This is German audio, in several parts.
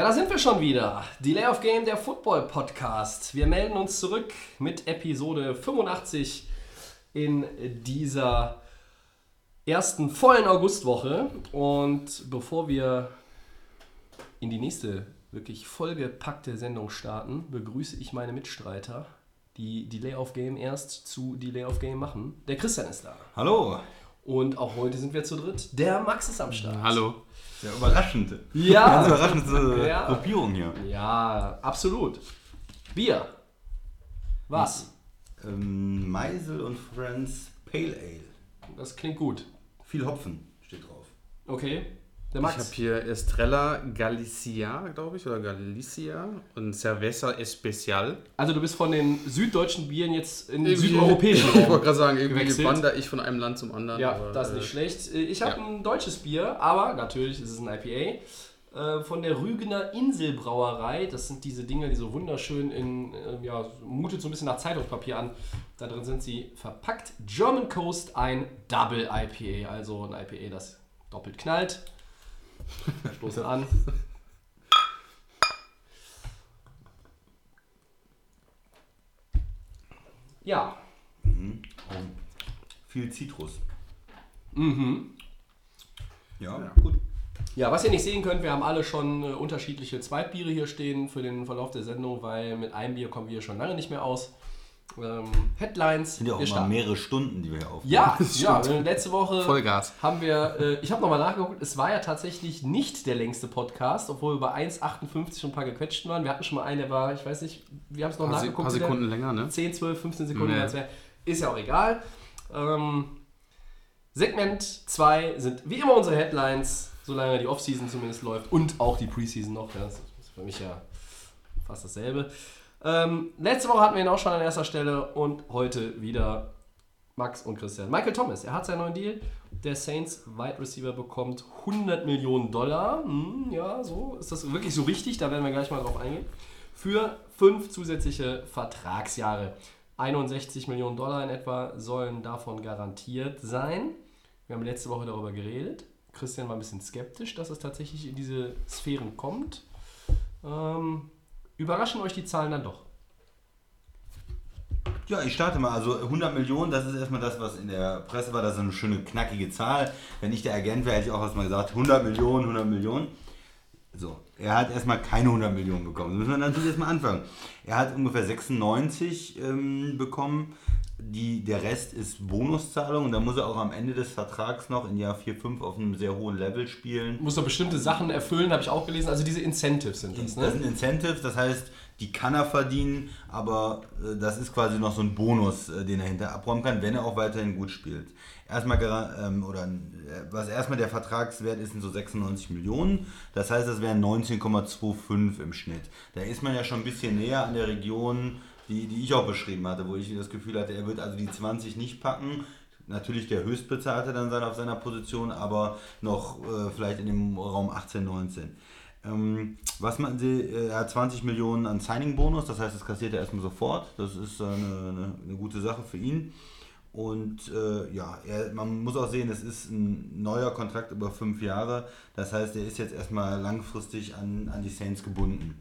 Ja, da sind wir schon wieder. Delay of Game, der Football Podcast. Wir melden uns zurück mit Episode 85 in dieser ersten vollen Augustwoche. Und bevor wir in die nächste wirklich vollgepackte Sendung starten, begrüße ich meine Mitstreiter, die Delay of Game erst zu Delay of Game machen. Der Christian ist da. Hallo. Und auch heute sind wir zu dritt. Der Max ist am Start. Hallo. Sehr überraschend. Ja. Ganz überraschende Ja. Gruppierung hier. Ja, absolut. Bier. Was? Ähm, Meisel und Friends Pale Ale. Das klingt gut. Viel Hopfen steht drauf. Okay. Der Ich habe Max. hier Estrella Galicia, glaube ich, oder Galicia und Cerveza Especial. Also du bist von den süddeutschen Bieren jetzt in den südeuropäischen Ich wollte gerade sagen, irgendwie gewechselt. wandere ich von einem Land zum anderen. Ja, aber, das ist äh, nicht schlecht. Ich habe ja. ein deutsches Bier, aber natürlich ist es ein IPA. äh, Von der Rügener Inselbrauerei. Das sind diese Dinger, die so wunderschön in, äh, ja, mutet so ein bisschen nach Zeitungspapier an. Da drin sind sie verpackt. German Coast, ein Double IPA, also ein IPA, das doppelt knallt. Stoßen an. Ja, Viel Zitrus. mhm. Ja, gut. Ja, was ihr nicht sehen könnt, wir haben alle schon äh, unterschiedliche Zweitbiere hier stehen für den Verlauf der Sendung, weil mit einem Bier kommen wir schon lange nicht mehr aus. Ähm, Headlines. Sind ja auch immer mehrere Stunden, die wir hier aufnehmen. Ja, ja, letzte Woche Vollgas. haben wir, äh, ich habe nochmal nachgeguckt, es war ja tatsächlich nicht der längste Podcast, obwohl wir bei 1,58 schon ein paar gequetscht waren. Wir hatten schon mal einen, der war, ich weiß nicht, wir haben es noch Ein paar, nachgeguckt. paar wie der- Sekunden länger, ne? 10, 12, 15 Sekunden. Nee. Ist ja auch egal. Ähm, Segment 2 sind wie immer unsere Headlines, solange die Offseason zumindest läuft und auch die Preseason noch. Ja, das ist für mich ja fast dasselbe. Ähm, letzte Woche hatten wir ihn auch schon an erster Stelle und heute wieder Max und Christian. Michael Thomas, er hat seinen neuen Deal. Der Saints Wide Receiver bekommt 100 Millionen Dollar. Hm, ja, so ist das wirklich so richtig. Da werden wir gleich mal drauf eingehen. Für fünf zusätzliche Vertragsjahre. 61 Millionen Dollar in etwa sollen davon garantiert sein. Wir haben letzte Woche darüber geredet. Christian war ein bisschen skeptisch, dass es tatsächlich in diese Sphären kommt. Ähm, überraschen euch die Zahlen dann doch. Ja, ich starte mal. Also 100 Millionen, das ist erstmal das, was in der Presse war. Das ist eine schöne, knackige Zahl. Wenn ich der Agent wäre, hätte ich auch erstmal gesagt, 100 Millionen, 100 Millionen. So, er hat erstmal keine 100 Millionen bekommen. Das müssen wir natürlich erstmal anfangen. Er hat ungefähr 96 ähm, bekommen. Die, der Rest ist Bonuszahlung. Und da muss er auch am Ende des Vertrags noch in Jahr 4, 5 auf einem sehr hohen Level spielen. Muss doch bestimmte Sachen erfüllen, habe ich auch gelesen. Also diese Incentives sind das, Das sind ne? Incentives, das heißt, die kann er verdienen, aber äh, das ist quasi noch so ein Bonus, äh, den er hinter abräumen kann, wenn er auch weiterhin gut spielt. Erstmal, ähm, oder äh, was erstmal der Vertragswert ist, sind so 96 Millionen. Das heißt, das wären 19,25 im Schnitt. Da ist man ja schon ein bisschen näher an der Region, die, die ich auch beschrieben hatte, wo ich das Gefühl hatte, er wird also die 20 nicht packen. Natürlich der höchstbezahlte dann sein auf seiner Position, aber noch äh, vielleicht in dem Raum 18, 19. Ähm, was man sie, äh, er hat 20 Millionen an Signing-Bonus, das heißt, das kassiert er erstmal sofort. Das ist eine, eine, eine gute Sache für ihn. Und äh, ja, er, man muss auch sehen, es ist ein neuer Kontrakt über fünf Jahre. Das heißt, er ist jetzt erstmal langfristig an, an die Saints gebunden.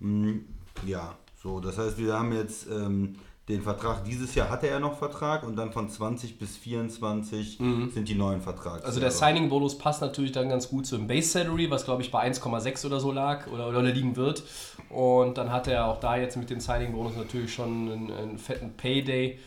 Mm, Ja, so, das heißt, wir haben jetzt ähm, den Vertrag, dieses Jahr hatte er noch Vertrag und dann von 20 bis 24 sind die neuen Vertrags. Also der Signing-Bonus passt natürlich dann ganz gut zum Base-Salary, was glaube ich bei 1,6 oder so lag oder, oder liegen wird. Und dann hat er auch da jetzt mit dem Signing-Bonus natürlich schon einen, einen fetten Payday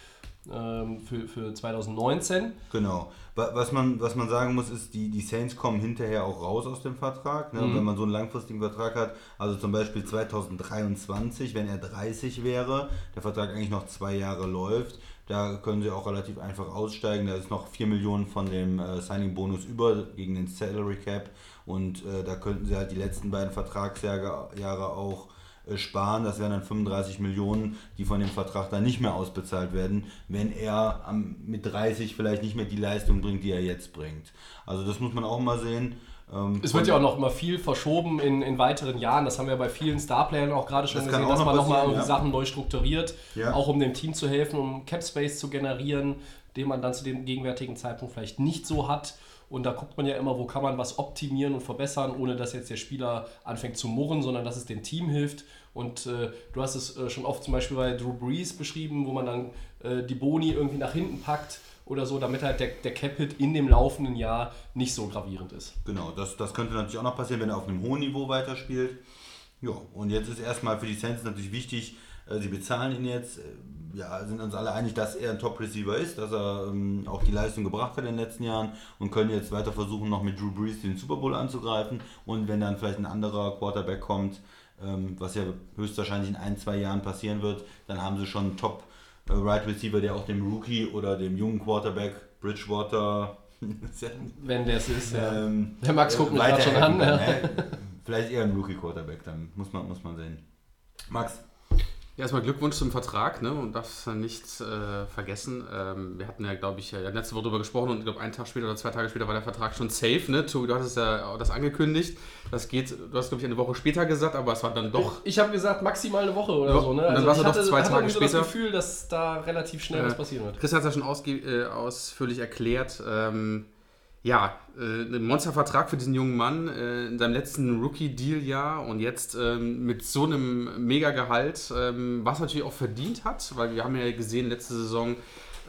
für, für 2019. Genau. Wa- Was man, was man sagen muss, ist, die, die Saints kommen hinterher auch raus aus dem Vertrag. Ne? Mhm. Wenn man so einen langfristigen Vertrag hat, also zum Beispiel 2023, wenn er 30 wäre, der Vertrag eigentlich noch zwei Jahre läuft, da können sie auch relativ einfach aussteigen. Da ist noch 4 Millionen von dem äh, Signing-Bonus über gegen den Salary Cap und äh, da könnten sie halt die letzten beiden Vertragsjahre Jahre auch sparen. Das wären dann 35 Millionen, die von dem Vertrag dann nicht mehr ausbezahlt werden, wenn er am, mit 30 vielleicht nicht mehr die Leistung bringt, die er jetzt bringt. Also das muss man auch mal sehen. Ähm, Es wird ja auch noch immer viel verschoben in, in weiteren Jahren. Das haben wir bei vielen Starplayern auch gerade schon Das gesehen, dass noch man nochmal ja. Sachen neu strukturiert, Ja. auch um dem Team zu helfen, um Cap Space zu generieren, den man dann zu dem gegenwärtigen Zeitpunkt vielleicht nicht so hat. Und da guckt man ja immer, wo kann man was optimieren und verbessern, ohne dass jetzt der Spieler anfängt zu murren, sondern dass es dem Team hilft. Und äh, du hast es äh, schon oft zum Beispiel bei Drew Brees beschrieben, wo man dann äh, die Boni irgendwie nach hinten packt oder so, damit halt der, der Cap-Hit in dem laufenden Jahr nicht so gravierend ist. Genau, das, das könnte natürlich auch noch passieren, wenn er auf einem hohen Niveau weiterspielt. Ja, und jetzt ist erstmal für die Saints natürlich wichtig, sie bezahlen ihn jetzt. Äh, Ja, sind uns alle einig, dass er ein Top-Receiver ist, dass er ähm, auch die Leistung gebracht hat in den letzten Jahren und können jetzt weiter versuchen, noch mit Drew Brees den Super Bowl anzugreifen. Und wenn dann vielleicht ein anderer Quarterback kommt, ähm, was ja höchstwahrscheinlich in ein, zwei Jahren passieren wird, dann haben sie schon einen Top-Right Receiver, der auch dem Rookie oder dem jungen Quarterback Bridgewater Wenn der es ist, ja. ähm, Der Max guckt mich äh, grad schon an, weiterhelfen ja. kann, ne? Vielleicht eher ein Rookie-Quarterback, dann muss man, muss man sehen. Max, Ja, erstmal Glückwunsch zum Vertrag, ne? Und darfst nicht äh, vergessen. Ähm, wir hatten ja, glaube ich, ja letzte Woche darüber gesprochen und ich glaube, einen Tag später oder zwei Tage später war der Vertrag schon safe, ne? Tobi, du hattest ja auch das angekündigt. Das geht, du hast, glaube ich, eine Woche später gesagt, aber es war dann doch. Ich habe gesagt, maximal eine Woche oder Ja, so. Ne? dann Also war's ich ja doch hatte, zwei hatte Tage so später. das Gefühl, dass da relativ schnell was Äh, passieren wird. Chris hat es ja schon äh, ausführlich erklärt. Ähm, ja, äh, ein Monstervertrag für diesen jungen Mann äh, in seinem letzten Rookie-Deal-Jahr und jetzt ähm, mit so einem Mega-Gehalt, ähm, was er natürlich auch verdient hat, weil wir haben ja gesehen, letzte Saison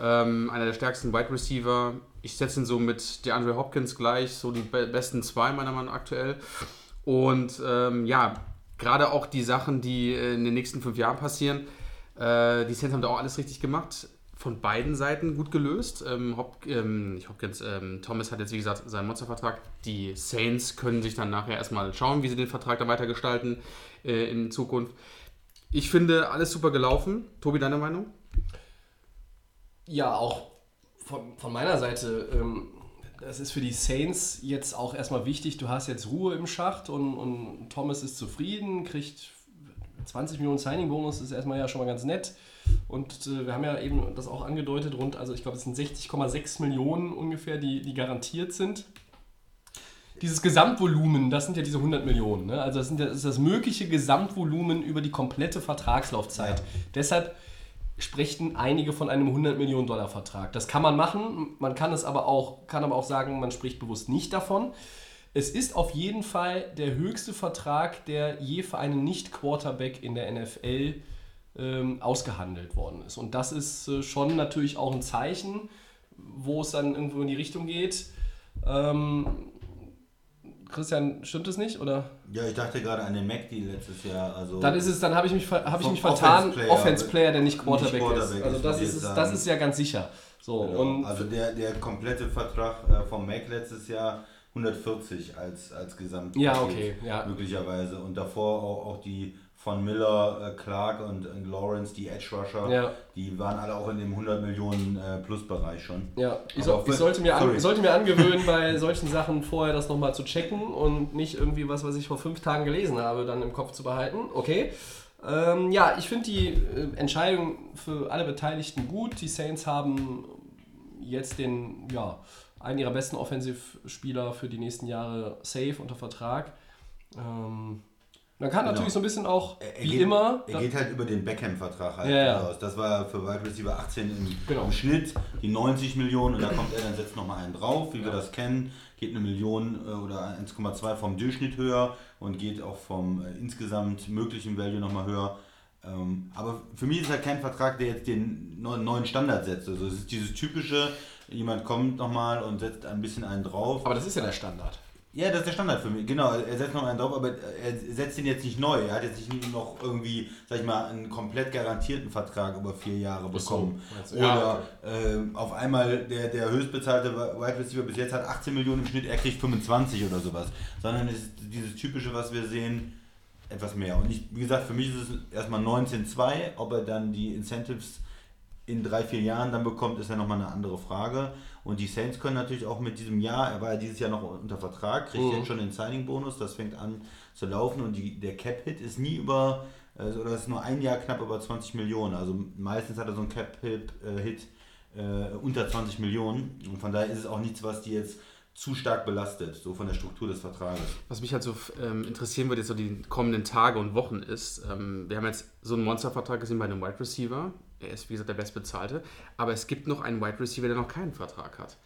ähm, einer der stärksten Wide Receiver. Ich setze ihn so mit DeAndre Hopkins gleich, so die be besten zwei meiner Meinung nach aktuell. Und ähm, ja, gerade auch die Sachen, die äh, in den nächsten fünf Jahren passieren, äh, die Saints haben da auch alles richtig gemacht. Von beiden Seiten gut gelöst. Ähm, Hop, ähm, nicht Hopkins, ähm, Thomas hat jetzt wie gesagt seinen Monstervertrag. Die Saints können sich dann nachher erstmal schauen, wie sie den Vertrag dann weitergestalten äh, in Zukunft. Ich finde alles super gelaufen. Tobi, deine Meinung? Ja, auch von, von meiner Seite. Ähm, das ist für die Saints jetzt auch erstmal wichtig. Du hast jetzt Ruhe im Schacht und, und Thomas ist zufrieden, kriegt 20 Millionen Signing-Bonus, ist erstmal ja schon mal ganz nett. Und äh, wir haben ja eben das auch angedeutet, rund, also ich glaube, es sind 60,6 Millionen ungefähr, die, die garantiert sind. Dieses Gesamtvolumen, das sind ja diese 100 Millionen. Ne? Also das, sind ja, das ist das mögliche Gesamtvolumen über die komplette Vertragslaufzeit. Deshalb sprechen einige von einem 100 Millionen Dollar Vertrag. Das kann man machen, man kann es aber auch, kann aber auch sagen, man spricht bewusst nicht davon. Es ist auf jeden Fall der höchste Vertrag, der je für einen Nicht-Quarterback in der NFL ähm, ausgehandelt worden ist. Und das ist äh, schon natürlich auch ein Zeichen, wo es dann irgendwo in die Richtung geht. Ähm, Christian, stimmt es nicht? Oder? ja, ich dachte gerade an den McD letztes Jahr. Also Dann ist es, dann habe ich mich, habe ich mich vertan. Offense-Player, Offense-Player, der nicht Quarterback, nicht Quarterback ist. Also das ist, das ist ja ganz sicher. So, Genau. und also der, der komplette Vertrag äh, vom Mac letztes Jahr 140 als, als Gesamt. Ja, okay, ja. Möglicherweise. Und davor auch, auch die von Miller, äh, Clark und, und Lawrence, die Edge Rusher, Ja. die waren alle auch in dem 100 Millionen äh, Plus-Bereich schon. Ja, ich, so, ich sollte, mir an, sollte mir angewöhnen, bei solchen Sachen vorher das nochmal zu checken und nicht irgendwie was, was ich vor fünf Tagen gelesen habe, dann im Kopf zu behalten. Okay. Ähm, ja, ich finde die äh, Entscheidung für alle Beteiligten gut. Die Saints haben jetzt den, ja, einen ihrer besten Offensivspieler für die nächsten Jahre safe unter Vertrag. Ähm, man kann Genau. natürlich so ein bisschen auch, Er- er wie geht, immer, Er geht halt über den Beckham-Vertrag halt Ja, ja. raus. Das war für Wide Receiver 18 im, Genau. im Schnitt, die 90 Millionen und da kommt er dann setzt nochmal einen drauf, wie wir das kennen. Geht eine Million äh, oder 1,2 vom Durchschnitt höher und geht auch vom äh, insgesamt möglichen Value nochmal höher. Ähm, aber für mich ist halt kein Vertrag, der jetzt den neu- neuen Standard setzt. Also es ist dieses typische, jemand kommt nochmal und setzt ein bisschen einen drauf. aber das ist ja der Standard. Ja, das ist der Standard für mich. Genau, er setzt noch einen drauf, aber er setzt ihn jetzt nicht neu. Er hat jetzt nicht noch irgendwie, sag ich mal, einen komplett garantierten Vertrag über vier Jahre bekommen. du? Oder ähm, auf einmal der, der höchstbezahlte Wide Receiver bis jetzt hat 18 Millionen im Schnitt, er kriegt 25 oder sowas. Sondern es ist dieses typische, was wir sehen, etwas mehr. Und ich, wie gesagt, für mich ist es erstmal 19,2. Ob er dann die Incentives in drei, vier Jahren dann bekommt, ist ja nochmal eine andere Frage. Und die Saints können natürlich auch mit diesem Jahr, er war ja dieses Jahr noch unter Vertrag, kriegt Mhm. jetzt schon den Signing-Bonus, das fängt an zu laufen und die, der Cap-Hit ist nie über, also, oder ist nur ein Jahr knapp über 20 Millionen. Also meistens hat er so einen Cap-Hit äh, unter 20 Millionen. Und von daher ist es auch nichts, was die jetzt zu stark belastet, so von der Struktur des Vertrages. Was mich halt so ähm, interessieren würde, jetzt so die kommenden Tage und Wochen ist, ähm, wir haben jetzt so einen Monstervertrag gesehen bei einem Wide Receiver. Er ist, wie gesagt, der bestbezahlte. Aber es gibt noch einen Wide Receiver, der noch keinen Vertrag hat.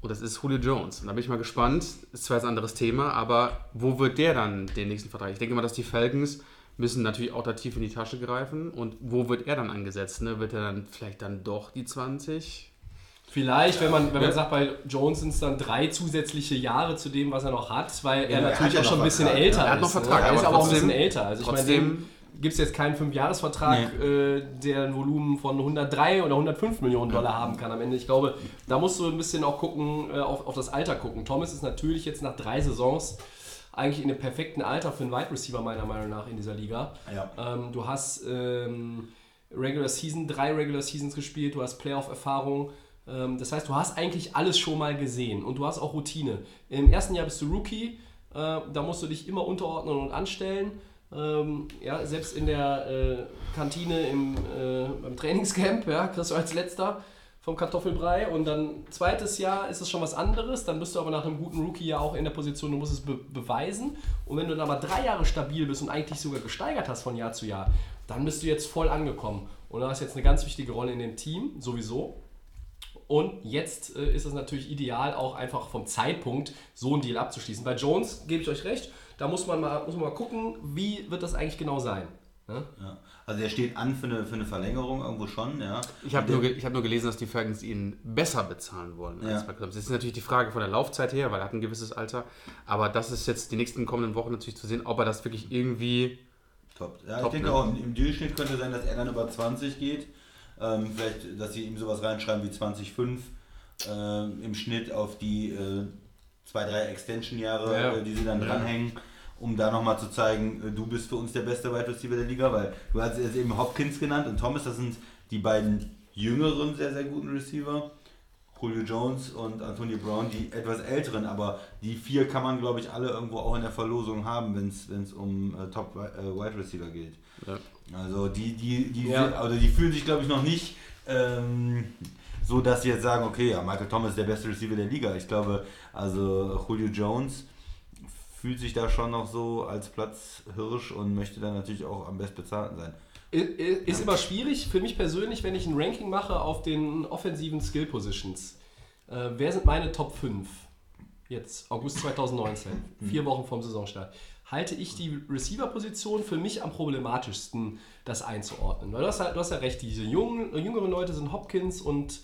Und das ist Julio Jones. Und da bin ich mal gespannt. Ist zwar jetzt ein anderes Thema, aber wo wird der dann den nächsten Vertrag? Ich denke mal, dass die Falcons müssen natürlich auch da tief in die Tasche greifen. Und wo wird er dann angesetzt? Ne? Wird er dann vielleicht dann doch die 20? Vielleicht, wenn man, wenn man sagt, bei Jones sind es dann drei zusätzliche Jahre zu dem, was er noch hat, weil er Ja, er natürlich ja auch schon ein bisschen Vertrag, älter ja. Er hat noch ist. Vertrag, ne? Er ist aber auch ein bisschen älter. Also ich meine, gibt es jetzt keinen Fünfjahresvertrag, äh, der ein Volumen von 103 oder 105 Millionen Dollar haben kann am Ende. Ich glaube, da musst du ein bisschen auch gucken, äh, auf, auf das Alter gucken. Thomas ist natürlich jetzt nach drei Saisons eigentlich in dem perfekten Alter für einen Wide Receiver meiner Meinung nach in dieser Liga. Ja. Ähm, du hast ähm, Regular Season, drei Regular Seasons gespielt, du hast Playoff-Erfahrung. Ähm, das heißt, du hast eigentlich alles schon mal gesehen und du hast auch Routine. Im ersten Jahr bist du Rookie, äh, da musst du dich immer unterordnen und anstellen. Ähm, ja, selbst in der äh, Kantine im, äh, beim Trainingscamp, ja, kriegst du als letzter vom Kartoffelbrei und dann zweites Jahr ist es schon was anderes, dann bist du aber nach einem guten Rookie ja auch in der Position, du musst es be beweisen und wenn du dann aber drei Jahre stabil bist und eigentlich sogar gesteigert hast von Jahr zu Jahr, dann bist du jetzt voll angekommen und du hast jetzt eine ganz wichtige Rolle in dem Team, sowieso. Und jetzt äh, ist es natürlich ideal, auch einfach vom Zeitpunkt so einen Deal abzuschließen. Bei Jones gebe ich euch recht, da muss man mal, muss man mal gucken, wie wird das eigentlich genau sein. Ne? Ja. Also er steht an für eine, für eine Verlängerung irgendwo schon, ja. Ich habe nur, ge- ich hab nur gelesen, dass die Falcons ihn besser bezahlen wollen als Ja. bei Clemson. Das ist natürlich die Frage von der Laufzeit her, weil er hat ein gewisses Alter. Aber das ist jetzt die nächsten kommenden Wochen natürlich zu sehen, ob er das wirklich irgendwie. Top. Ja, Top, ich denke ne? auch, im, Durchschnitt könnte sein, dass er dann über 20 geht. Ähm, vielleicht, dass sie ihm sowas reinschreiben wie 20,5 ähm, im Schnitt auf die äh, zwei, drei Extension-Jahre, Ja. äh, die sie dann Ja. dranhängen, um da nochmal zu zeigen, äh, du bist für uns der beste Wide Receiver der Liga, weil du hast jetzt eben Hopkins genannt und Thomas, das sind die beiden jüngeren, sehr, sehr guten Receiver. Julio Jones und Antonio Brown, die etwas älteren, aber die vier kann man, glaube ich, alle irgendwo auch in der Verlosung haben, wenn es um äh, Top äh, Wide Receiver geht. Ja. Also die, die, die, Ja. also die fühlen sich, glaube ich, noch nicht ähm, so, dass sie jetzt sagen, okay, ja, Michael Thomas ist der beste Receiver der Liga. Ich glaube, also Julio Jones fühlt sich da schon noch so als Platzhirsch und möchte dann natürlich auch am bestbezahlten sein. Ist immer schwierig für mich persönlich, wenn ich ein Ranking mache auf den offensiven Skill Positions. Äh, wer sind meine Top 5? Jetzt, August 2019, vier Wochen vom Saisonstart. Halte ich die Receiver-Position für mich am problematischsten, das einzuordnen. Weil du hast, halt, du hast ja recht, diese jungen, jüngeren Leute sind Hopkins und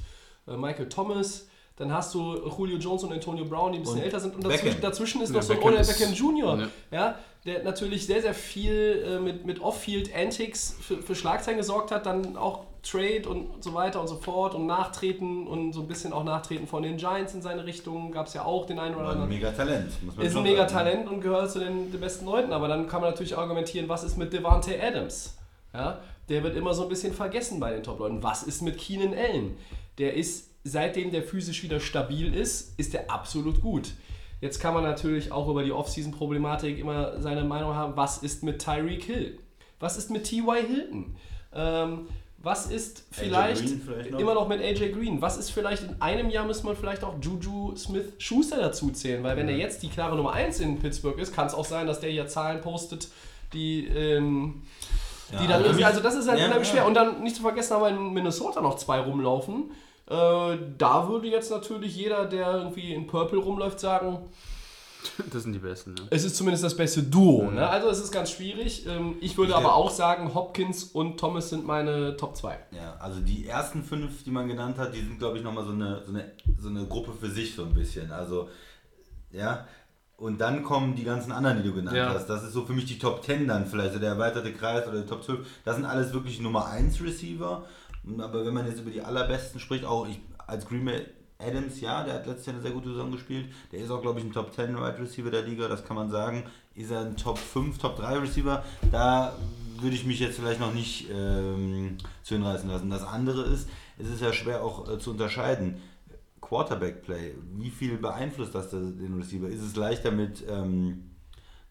äh, Michael Thomas. Dann hast du Julio Jones und Antonio Brown, die ein bisschen Und älter sind. Und dazwischen, dazwischen ist Ja, noch so ein Beckham Odell Beckham Jr., Ja. ja, der natürlich sehr, sehr viel äh, mit, mit Off-Field-Antics für, für Schlagzeilen gesorgt hat, dann auch Trade und so weiter und so fort und Nachtreten und so ein bisschen auch Nachtreten von den Giants in seine Richtung. Gab es ja auch den einen oder Aber ein anderen. mega Talent, muss man Ist ein mega sagen. Talent und gehört zu den, den besten Leuten, aber dann kann man natürlich argumentieren, was ist mit Devante Adams? Ja, der wird immer so ein bisschen vergessen bei den Top-Leuten. Was ist mit Keenan Allen? Der ist, seitdem der physisch wieder stabil ist, ist der absolut gut. Jetzt kann man natürlich auch über die Offseason-Problematik immer seine Meinung haben, was ist mit Tyreek Hill? Was ist mit T.Y. Hilton? Ähm, was ist vielleicht, vielleicht noch? immer noch mit AJ Green? Was ist vielleicht in einem Jahr müssen wir vielleicht auch Juju Smith Schuster dazu zählen, weil wenn er jetzt die klare Nummer 1 in Pittsburgh ist, kann es auch sein, dass der hier Zahlen postet, die, ähm, Ja, die dann irgendwie, mich- also das ist halt Ja, ja. schwer. Und dann nicht zu vergessen haben wir in Minnesota noch zwei rumlaufen. Äh, da würde jetzt natürlich jeder, der irgendwie in Purple rumläuft, sagen, Das sind die besten. Ne? es ist zumindest das beste Duo. Ne? Also es ist ganz schwierig. Ähm, ich würde Ich aber auch sagen, Hopkins und Thomas sind meine Top 2. Ja, also die ersten fünf, die man genannt hat, die sind, glaube ich, nochmal so eine, so, eine, so eine Gruppe für sich so ein bisschen. Also, ja. Und dann kommen die ganzen anderen, die du genannt Ja. hast. Das ist so für mich die Top 10 dann vielleicht, so der erweiterte Kreis oder die Top 12. Das sind alles wirklich Nummer 1 Receiver. Aber wenn man jetzt über die allerbesten spricht, auch ich als Green Bay Adams, ja, der hat letztes Jahr eine sehr gute Saison gespielt. Der ist auch, glaube ich, ein Top 10 Wide Receiver der Liga, das kann man sagen. Ist er ein Top 5, Top 3 Receiver? Da würde ich mich jetzt vielleicht noch nicht ähm, zu hinreißen lassen. Das andere ist, es ist ja schwer auch äh, zu unterscheiden. Quarterback-Play. Wie viel beeinflusst das den Receiver? Ist es leichter mit ähm,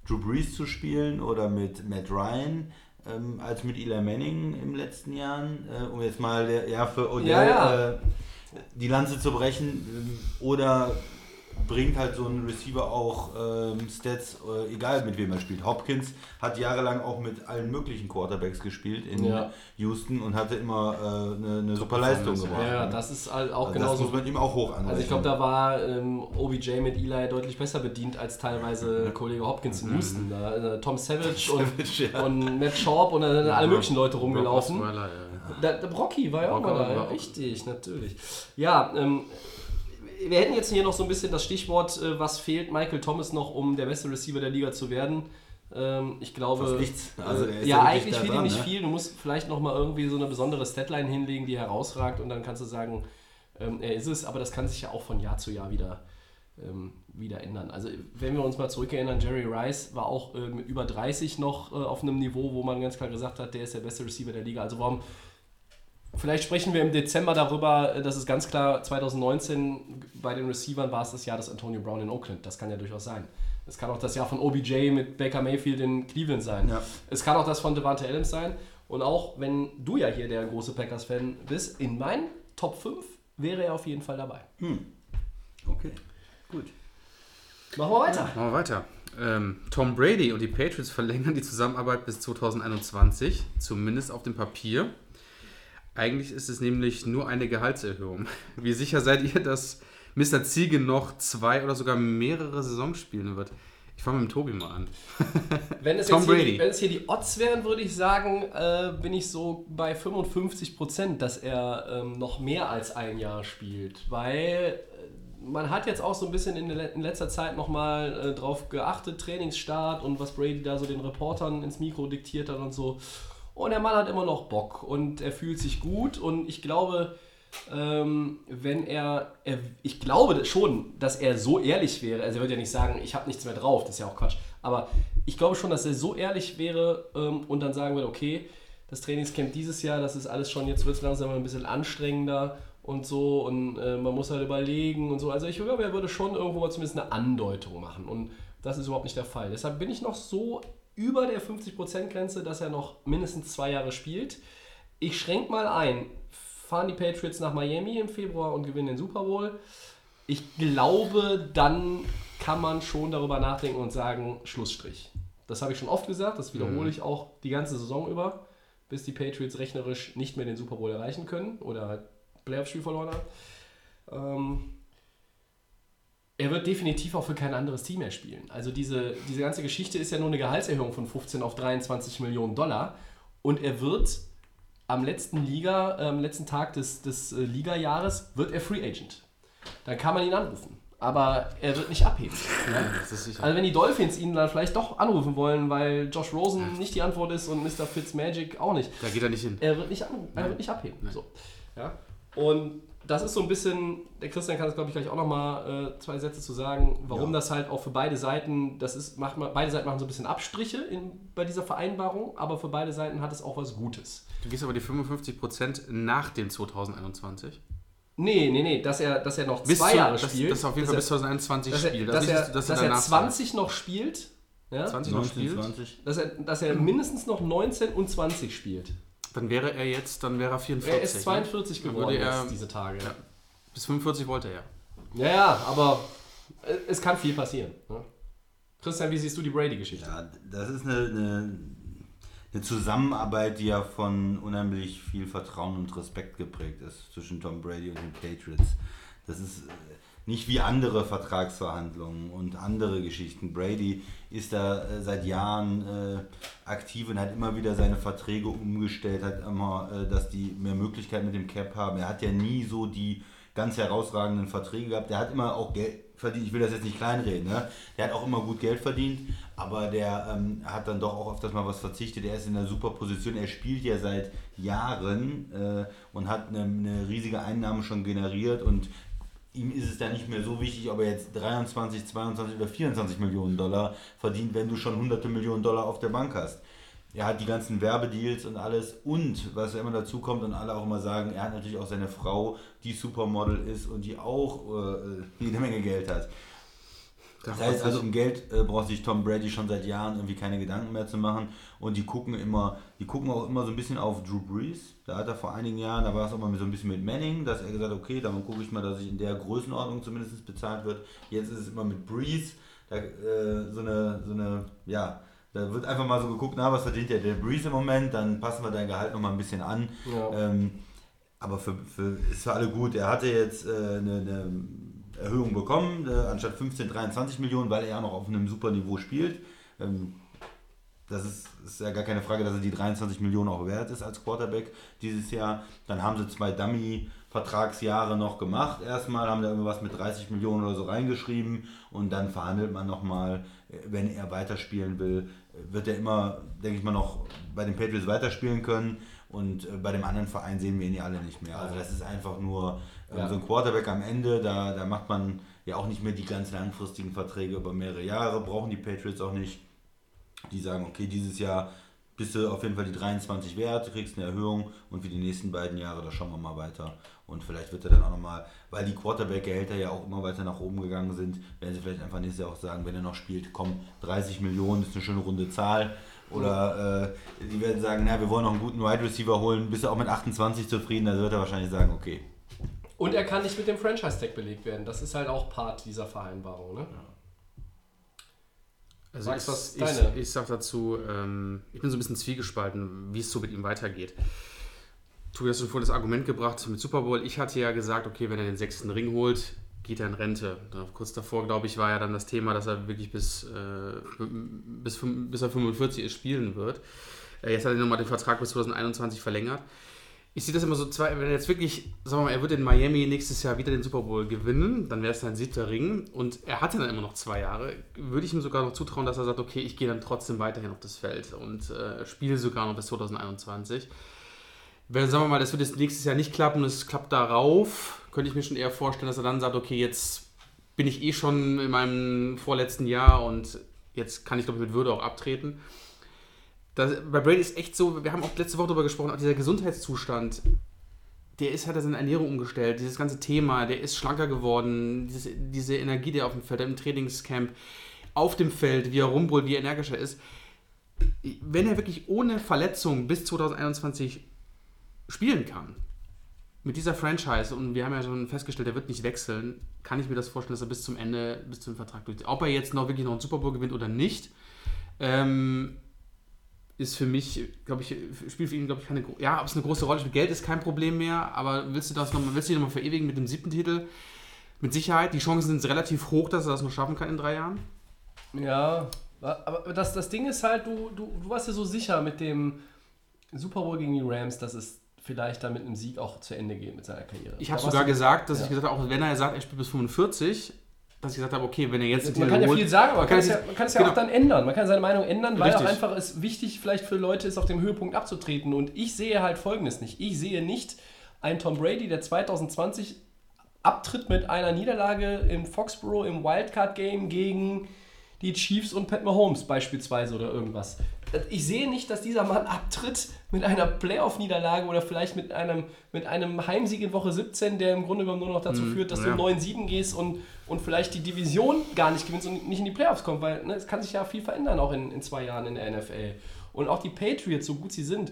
Drew Brees zu spielen oder mit Matt Ryan? Ähm, als mit Eli Manning im letzten Jahren, äh, um jetzt mal der, ja, für Odell Ja, ja. Äh, die Lanze zu brechen, ähm, oder bringt halt so ein Receiver auch ähm, Stats, äh, egal mit wem er spielt. Hopkins hat jahrelang auch mit allen möglichen Quarterbacks gespielt in Ja. Houston und hatte immer äh, eine, eine super Leistung gebracht. Ja, ne? das ist halt auch Also genauso. Das muss man ihm auch hoch anrechnen. Also ich glaube, da war ähm, OBJ mit Eli deutlich besser bedient als teilweise Kollege Hopkins in Houston. Da, äh, Tom Savage und, Savage, ja. und Matt Schaub und da sind alle möglichen Leute rumgelaufen. Brock Osweiler, ja. Da, der Brocky war ja auch mal da, richtig, natürlich. Ja, ähm, wir hätten jetzt hier noch so ein bisschen das Stichwort, äh, was fehlt Michael Thomas noch, um der beste Receiver der Liga zu werden. Ähm, ich glaube, nichts. Also ja, ja eigentlich fehlt ihm nicht ne? viel. Du musst vielleicht noch mal irgendwie so eine besondere Statline hinlegen, die herausragt und dann kannst du sagen, ähm, er ist es. Aber das kann sich ja auch von Jahr zu Jahr wieder, ähm, wieder ändern. Also wenn wir uns mal zurückerinnern, Jerry Rice war auch äh, mit über 30 noch äh, auf einem Niveau, wo man ganz klar gesagt hat, der ist der beste Receiver der Liga. Also warum Vielleicht sprechen wir im Dezember darüber, dass es ganz klar 2019 bei den Receivern war es das Jahr des Antonio Brown in Oakland. Das kann ja durchaus sein. Es kann auch das Jahr von OBJ mit Baker Mayfield in Cleveland sein. Ja. Es kann auch das von Devante Adams sein. Und auch wenn du ja hier der große Packers-Fan bist, in meinen Top 5 wäre er auf jeden Fall dabei. Okay, gut. Machen wir weiter. Machen wir weiter. Ähm, Tom Brady und die Patriots verlängern die Zusammenarbeit bis 2021, zumindest auf dem Papier. Eigentlich ist es nämlich nur eine Gehaltserhöhung. Wie sicher seid ihr, dass Mr. Ziege noch zwei oder sogar mehrere Saisons spielen wird? Ich fange mit dem Tobi mal an. Wenn es, Tom hier, Brady. die- wenn es hier die Odds wären, würde ich sagen, äh, bin ich so bei 55 Prozent, dass er ähm, noch mehr als ein Jahr spielt. Weil äh, man hat jetzt auch so ein bisschen in, in letzter Zeit nochmal äh, drauf geachtet, Trainingsstart und was Brady da so den Reportern ins Mikro diktiert hat und so. Und der Mann hat immer noch Bock und er fühlt sich gut und ich glaube, ähm, wenn er, er, ich glaube schon, dass er so ehrlich wäre, also er wird ja nicht sagen, ich habe nichts mehr drauf, das ist ja auch Quatsch, aber ich glaube schon, dass er so ehrlich wäre ähm, und dann sagen würde, okay, das Trainingscamp dieses Jahr, das ist alles schon, jetzt wird es langsam ein bisschen anstrengender und so und äh, man muss halt überlegen und so. Also ich glaube, er würde schon irgendwo mal zumindest eine Andeutung machen und das ist überhaupt nicht der Fall. Deshalb bin ich noch so über der 50%-Grenze, dass er noch mindestens zwei Jahre spielt. Ich schränke mal ein. Fahren die Patriots nach Miami im Februar und gewinnen den Super Bowl? Ich glaube, dann kann man schon darüber nachdenken und sagen, Schlussstrich. Das habe ich schon oft gesagt, das wiederhole ich auch die ganze Saison über, bis die Patriots rechnerisch nicht mehr den Super Bowl erreichen können oder halt Playoff-Spiel verloren haben. Ähm, er wird definitiv auch für kein anderes Team mehr spielen. Also diese, diese ganze Geschichte ist ja nur eine Gehaltserhöhung von 15 auf 23 Millionen Dollar und er wird am letzten Liga, am letzten Tag des, des äh, Liga-Jahres wird er Free Agent. Dann kann man ihn anrufen. Aber er wird nicht abheben. Ne? Also wenn die Dolphins ihn dann vielleicht doch anrufen wollen, weil Josh Rosen nicht die Antwort ist und Mr. Fitzmagic auch nicht. Da geht er nicht hin. Er wird nicht, anrufen, er wird nicht abheben. So. Ja? Und das ist so ein bisschen, der Christian kann es glaube ich gleich auch nochmal äh, zwei Sätze zu sagen, warum Ja. das halt auch für beide Seiten, das ist, macht man, beide Seiten machen so ein bisschen Abstriche in, bei dieser Vereinbarung, aber für beide Seiten hat es auch was Gutes. Du gehst aber die 55% nach dem 2021. Nee, nee, nee, dass er, dass er noch Bis zwei zu, Jahre dass, spielt. dass er auf jeden Fall bis 2021 dass er, spielt. dass er, dass er er danach 20 noch spielt. Ja? 20 noch 19, spielt. 20. Dass er, dass er mindestens noch 19 und 20 spielt. Dann wäre er jetzt, dann wäre er 44. Er ist ne? 42 Dann geworden er- jetzt diese Tage. Ja. Bis 45 wollte er. Ja, ja, aber äh, es kann viel passieren. Ne? Christian, wie siehst du die Brady-Geschichte? Ja, das ist eine, eine, eine Zusammenarbeit, die ja von unheimlich viel Vertrauen und Respekt geprägt ist zwischen Tom Brady und den Patriots. Das ist nicht wie andere Vertragsverhandlungen und andere Geschichten. Brady ist da äh, seit Jahren äh, aktiv und hat immer wieder seine Verträge umgestellt, hat immer, äh, dass die mehr Möglichkeiten mit dem Cap haben. Er hat ja nie so die ganz herausragenden Verträge gehabt. Der hat immer auch Geld verdient. Ich will das jetzt nicht kleinreden. Ne? Der hat auch immer gut Geld verdient, aber der ähm, hat dann doch auch auf das mal was verzichtet. Er ist in einer super Position. Er spielt ja seit Jahren äh, und hat eine, eine riesige Einnahme schon generiert und ihm ist es dann nicht mehr so wichtig, ob er jetzt 23, 22 oder 24 Millionen Dollar verdient, wenn du schon hunderte Millionen Dollar auf der Bank hast. er hat die ganzen Werbedeals und alles und was immer dazu kommt und alle auch immer sagen, er hat natürlich auch seine Frau, die Supermodel ist und die auch äh, jede Menge Geld hat. Das heißt also, um Geld äh, braucht sich Tom Brady schon seit Jahren irgendwie keine Gedanken mehr zu machen. Und die gucken immer, die gucken auch immer so ein bisschen auf Drew Brees. Da hat er vor einigen Jahren, da war es auch mal so ein bisschen mit Manning, dass er gesagt hat, okay, dann gucke ich mal, dass ich in der Größenordnung zumindest bezahlt wird. Jetzt ist es immer mit Brees, da, äh, so eine, so eine, ja, da wird einfach mal so geguckt, na, was verdient der, der Breeze im Moment, dann passen wir dein Gehalt nochmal ein bisschen an. Ja. Ähm, aber für, für, ist für alle gut. Er hatte jetzt äh, eine, eine Erhöhung bekommen, äh, anstatt 15, 23 Millionen, weil er ja noch auf einem super Niveau spielt. Ähm, das ist, ist, ja gar keine Frage, dass er die 23 Millionen auch wert ist als Quarterback dieses Jahr. Dann haben sie zwei Dummy-Vertragsjahre noch gemacht. Erstmal haben da irgendwas mit 30 Millionen oder so reingeschrieben und dann verhandelt man nochmal, äh, wenn er weiterspielen will, wird er immer, denke ich mal, noch bei den Patriots weiterspielen können. Und äh, bei dem anderen Verein sehen wir ihn ja alle nicht mehr. Also das ist einfach nur ja. so ein Quarterback am Ende, da, da macht man ja auch nicht mehr die ganz langfristigen Verträge über mehrere Jahre, brauchen die Patriots auch nicht. Die sagen, okay, dieses Jahr bist du auf jeden Fall die 23 wert, du kriegst eine Erhöhung und für die nächsten beiden Jahre, da schauen wir mal weiter. Und vielleicht wird er dann auch nochmal, weil die Quarterback-Gehälter ja auch immer weiter nach oben gegangen sind, werden sie vielleicht einfach nächstes Jahr auch sagen, wenn er noch spielt, komm, 30 Millionen ist eine schöne runde Zahl. Oder äh, die werden sagen, na, wir wollen noch einen guten Wide Receiver holen, bist du auch mit 28 zufrieden, dann wird er wahrscheinlich sagen, okay, und er kann nicht mit dem Franchise-Tag belegt werden. Das ist halt auch Part dieser Vereinbarung. Ne? Ja. Also Max, was ich, ich sag dazu, ähm, ich bin so ein bisschen zwiegespalten, wie es so mit ihm weitergeht. Du hast schon vorhin das Argument gebracht mit Super Bowl. Ich hatte ja gesagt, okay, wenn er den sechsten Ring holt, geht er in Rente. Kurz davor, glaube ich, war ja dann das Thema, dass er wirklich bis, äh, bis, bis er 45 ist spielen wird. Äh, jetzt hat er nochmal den Vertrag bis 2021 verlängert ich sehe das immer so, zwei, wenn er jetzt wirklich, sagen wir mal, er wird in Miami nächstes Jahr wieder den Super Bowl gewinnen, dann wäre es sein siebter Ring und er hatte dann immer noch zwei Jahre, würde ich ihm sogar noch zutrauen, dass er sagt, okay, ich gehe dann trotzdem weiterhin auf das Feld und äh, spiele sogar noch bis 2021. Wenn, sagen wir mal, das wird jetzt nächstes Jahr nicht klappen, es klappt darauf, könnte ich mir schon eher vorstellen, dass er dann sagt, okay, jetzt bin ich eh schon in meinem vorletzten Jahr und jetzt kann ich, glaube ich, mit Würde auch abtreten. Das, bei Brady ist echt so, wir haben auch letzte Woche darüber gesprochen, auch dieser Gesundheitszustand, der ist, hat er seine Ernährung umgestellt, dieses ganze Thema, der ist schlanker geworden, diese, diese Energie, die er auf dem Feld, im Trainingscamp, auf dem Feld, wie er rumbrüllt, wie er energischer ist. Wenn er wirklich ohne Verletzung bis 2021 spielen kann, mit dieser Franchise, und wir haben ja schon festgestellt, er wird nicht wechseln, kann ich mir das vorstellen, dass er bis zum Ende, bis zum Vertrag durch. Ob er jetzt noch wirklich noch einen Super Bowl gewinnt oder nicht, ähm, ist für mich, glaube ich, spielt für ihn, glaube ich, keine, ja, ob es eine große Rolle spielt. Geld ist kein Problem mehr, aber willst du das nochmal, willst du dich nochmal verewigen mit dem siebten Titel? Mit Sicherheit, die Chancen sind relativ hoch, dass er das noch schaffen kann in drei Jahren. Ja, aber das, das Ding ist halt, du, du, du warst ja so sicher mit dem Super Bowl gegen die Rams, dass es vielleicht dann mit einem Sieg auch zu Ende geht mit seiner Karriere. Ich habe sogar gesagt, dass ja. ich gesagt habe, auch wenn er sagt, er spielt bis 45, dass ich gesagt habe, okay, wenn er jetzt. Man kann ja viel sagen, aber man kann, es ja, man kann es ja genau. auch dann ändern. Man kann seine Meinung ändern, weil Richtig. auch einfach es wichtig vielleicht für Leute ist, auf dem Höhepunkt abzutreten. Und ich sehe halt Folgendes nicht. Ich sehe nicht einen Tom Brady, der 2020 abtritt mit einer Niederlage in Foxborough im Wildcard-Game gegen die Chiefs und Pat Mahomes beispielsweise oder irgendwas. Ich sehe nicht, dass dieser Mann abtritt mit einer Playoff-Niederlage oder vielleicht mit einem, mit einem Heimsieg in Woche 17, der im Grunde genommen nur noch dazu mhm, führt, dass ja. du 9-7 gehst und, und vielleicht die Division gar nicht gewinnst und nicht in die Playoffs kommst, weil ne, es kann sich ja viel verändern auch in, in zwei Jahren in der NFL. Und auch die Patriots, so gut sie sind,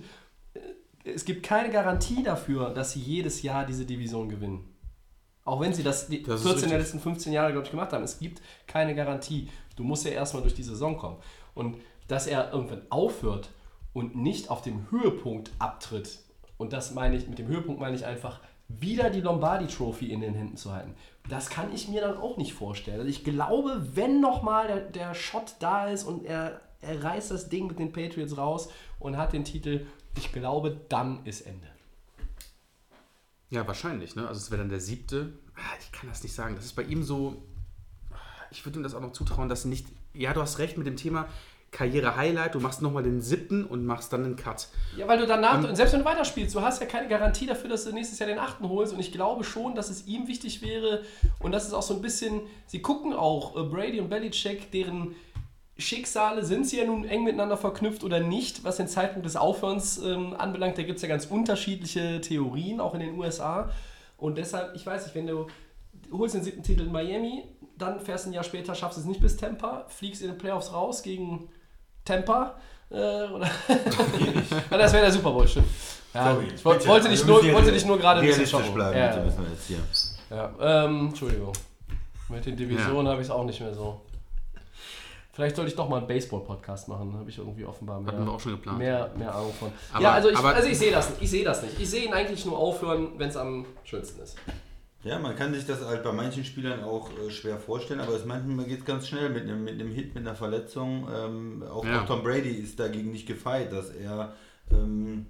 äh, es gibt keine Garantie dafür, dass sie jedes Jahr diese Division gewinnen. Auch wenn sie das die das 14 der letzten 15 Jahre, glaube ich, gemacht haben. Es gibt keine Garantie. Du musst ja erstmal durch die Saison kommen. Und dass er irgendwann aufhört und nicht auf dem Höhepunkt abtritt, und das meine ich, mit dem Höhepunkt meine ich einfach, wieder die Lombardi Trophy in den Händen zu halten. Das kann ich mir dann auch nicht vorstellen. Also ich glaube, wenn nochmal der, der Shot da ist und er, er reißt das Ding mit den Patriots raus und hat den Titel, ich glaube, dann ist Ende. Ja, wahrscheinlich. Ne? Also es wäre dann der siebte. Ah, ich kann das nicht sagen. Das ist bei ihm so. Ich würde ihm das auch noch zutrauen, dass nicht. Ja, du hast recht mit dem Thema Karriere-Highlight. Du machst nochmal den siebten und machst dann einen Cut. Ja, weil du danach, ähm, selbst wenn du weiterspielst, du hast ja keine Garantie dafür, dass du nächstes Jahr den achten holst. Und ich glaube schon, dass es ihm wichtig wäre. Und das ist auch so ein bisschen. Sie gucken auch äh, Brady und Belichick, deren Schicksale, sind sie ja nun eng miteinander verknüpft oder nicht, was den Zeitpunkt des Aufhörens ähm, anbelangt. Da gibt es ja ganz unterschiedliche Theorien, auch in den USA. Und deshalb, ich weiß nicht, wenn du holst den siebten Titel in Miami, dann fährst du ein Jahr später, schaffst es nicht bis Tampa, fliegst in den Playoffs raus gegen Tampa. Äh, oder das wäre der Super Bowl, stimmt. Ja, Sorry, ich wollte dich Wir nur, wollte dich nur gerade ein bisschen bleiben, Ja, bitte müssen wir jetzt hier. ja, ähm, Entschuldigung. Mit den Divisionen Ja. habe ich es auch nicht mehr so. Vielleicht sollte ich doch mal einen Baseball-Podcast machen, habe ich irgendwie offenbar mehr, Hatten wir auch schon geplant. mehr, mehr Ahnung von. Aber- ja, also ich, also ich sehe das nicht. Ich sehe das nicht. Ich sehe ihn eigentlich nur aufhören, wenn es am schönsten ist. Ja, man kann sich das halt bei manchen Spielern auch äh, schwer vorstellen, aber es manchmal geht es ganz schnell mit einem, mit einem Hit, mit einer Verletzung. Ähm, auch, Ja. auch Tom Brady ist dagegen nicht gefeit, dass er ähm,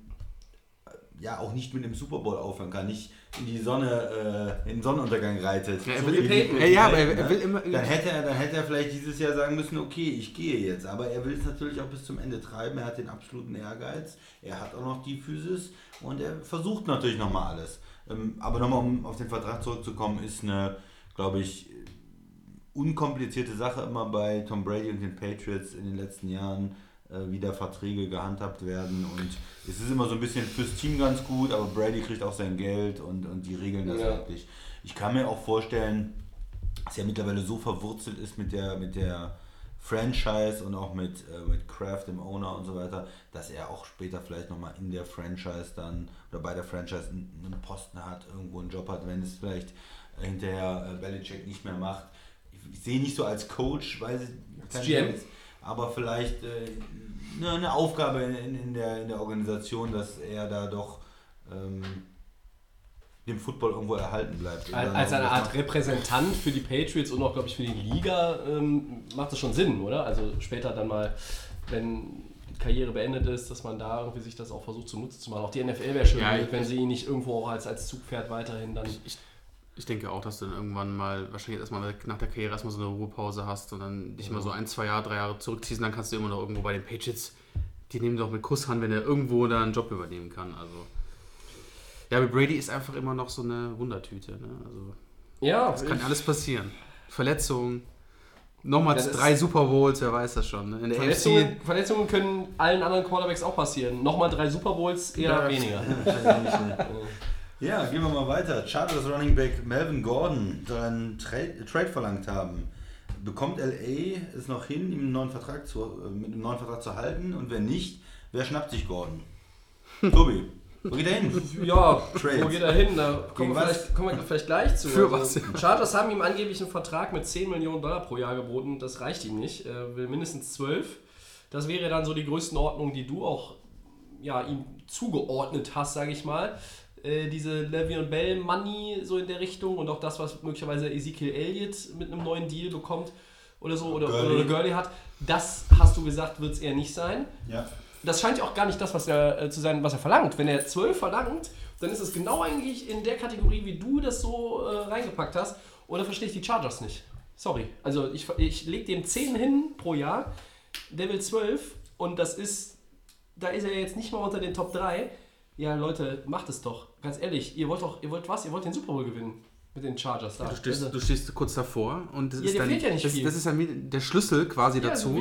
ja auch nicht mit dem Super Bowl aufhören kann, nicht in die Sonne, äh, in den Sonnenuntergang reitet. Ja, er So will- Peyton. wie Ja, ja, aber er- er will immer- Dann hätte, er, dann hätte er vielleicht dieses Jahr sagen müssen, okay, ich gehe jetzt. Aber er will es natürlich auch bis zum Ende treiben. Er hat den absoluten Ehrgeiz. Er hat auch noch die Physis und er versucht natürlich nochmal alles. Ähm, aber nochmal, um auf den Vertrag zurückzukommen, ist eine, glaube ich, unkomplizierte Sache immer bei Tom Brady und den Patriots in den letzten Jahren, äh, wie da Verträge gehandhabt werden. Und es ist immer so ein bisschen fürs Team ganz gut, aber Brady kriegt auch sein Geld und, und die regeln das Ja. wirklich. Ich kann mir auch vorstellen, dass er mittlerweile so verwurzelt ist mit der, mit der Franchise und auch mit, äh, mit Kraft, dem Owner und so weiter, dass er auch später vielleicht nochmal in der Franchise dann oder bei der Franchise einen Posten hat, irgendwo einen Job hat, wenn es vielleicht äh, hinterher äh, Belichick nicht mehr macht. Ich, ich sehe ihn nicht so als Coach, ich kein GM. Chance, aber vielleicht äh, eine, eine Aufgabe in, in, der, in der Organisation, dass er da doch ähm, dem Football irgendwo erhalten bleibt. Als, als eine Art Repräsentant für die Patriots und auch, glaube ich, für die Liga ähm, macht das schon Sinn, oder? Also später dann mal, wenn die Karriere beendet ist, dass man da irgendwie sich das auch versucht zunutze zu machen. Auch die NFL wäre schön, Ja, wenn- ich- wenn sie ihn nicht irgendwo auch als, als Zugpferd weiterhin dann. Ich, ich denke auch, dass du dann irgendwann mal, wahrscheinlich erstmal nach der Karriere erstmal so eine Ruhepause hast und dann dich mal so ein, zwei Jahre, drei Jahre zurückziehst dann kannst du immer noch irgendwo bei den Patriots, die nehmen doch mit Kusshand, wenn er irgendwo da einen Job übernehmen kann. Also. Ja, aber Brady ist einfach immer noch so eine Wundertüte. Ne? Also, Ja, es kann alles passieren. Verletzungen, nochmal drei Super Bowls, wer weiß das schon. Ne? In der Verletzungen, AFC, Verletzungen können allen anderen Quarterbacks auch passieren. Nochmal drei Super Bowls, eher Ja. weniger. Ja, gehen wir mal weiter. Chargers Running Back Melvin Gordon soll einen Trade, Trade verlangt haben. Bekommt LA es noch hin, ihm einen neuen Vertrag zu, äh, mit einem neuen Vertrag zu halten? Und wenn nicht, wer schnappt sich Gordon? Tobi, wo geht er hin? Ja, Trades. wo geht er hin? Da kommen wir, vielleicht, kommen wir vielleicht gleich zu. Für Also, was? Chargers haben ihm angeblich einen Vertrag mit 10 Millionen Dollar pro Jahr geboten. Das reicht ihm nicht. Er will mindestens 12. Das wäre dann so die Größenordnung, die du auch ja, ihm zugeordnet hast, sage ich mal. Äh, diese Le'Veon Bell Money so in der Richtung und auch das, was möglicherweise Ezekiel Elliott mit einem neuen Deal bekommt oder so oder Gurley. oder Gurley hat. Das hast du gesagt, wird es eher nicht sein Ja. Das scheint ja auch gar nicht das, was er äh, zu sein, was er verlangt. Wenn er 12 verlangt, dann ist es genau eigentlich in der Kategorie, wie du das so äh, reingepackt hast. Oder verstehe ich die Chargers nicht? Sorry. Also ich, ich lege dem 10 hin pro Jahr, der will 12 und das ist, da ist er jetzt nicht mal unter den Top 3. Ja, Leute, macht es doch. Ganz ehrlich, ihr wollt doch, ihr wollt was? Ihr wollt den Super Bowl gewinnen mit den Chargers da. du, stehst, Also, du stehst kurz davor und das Ja, ist dann, ja nicht das, das ist dann der Schlüssel quasi ja, dazu.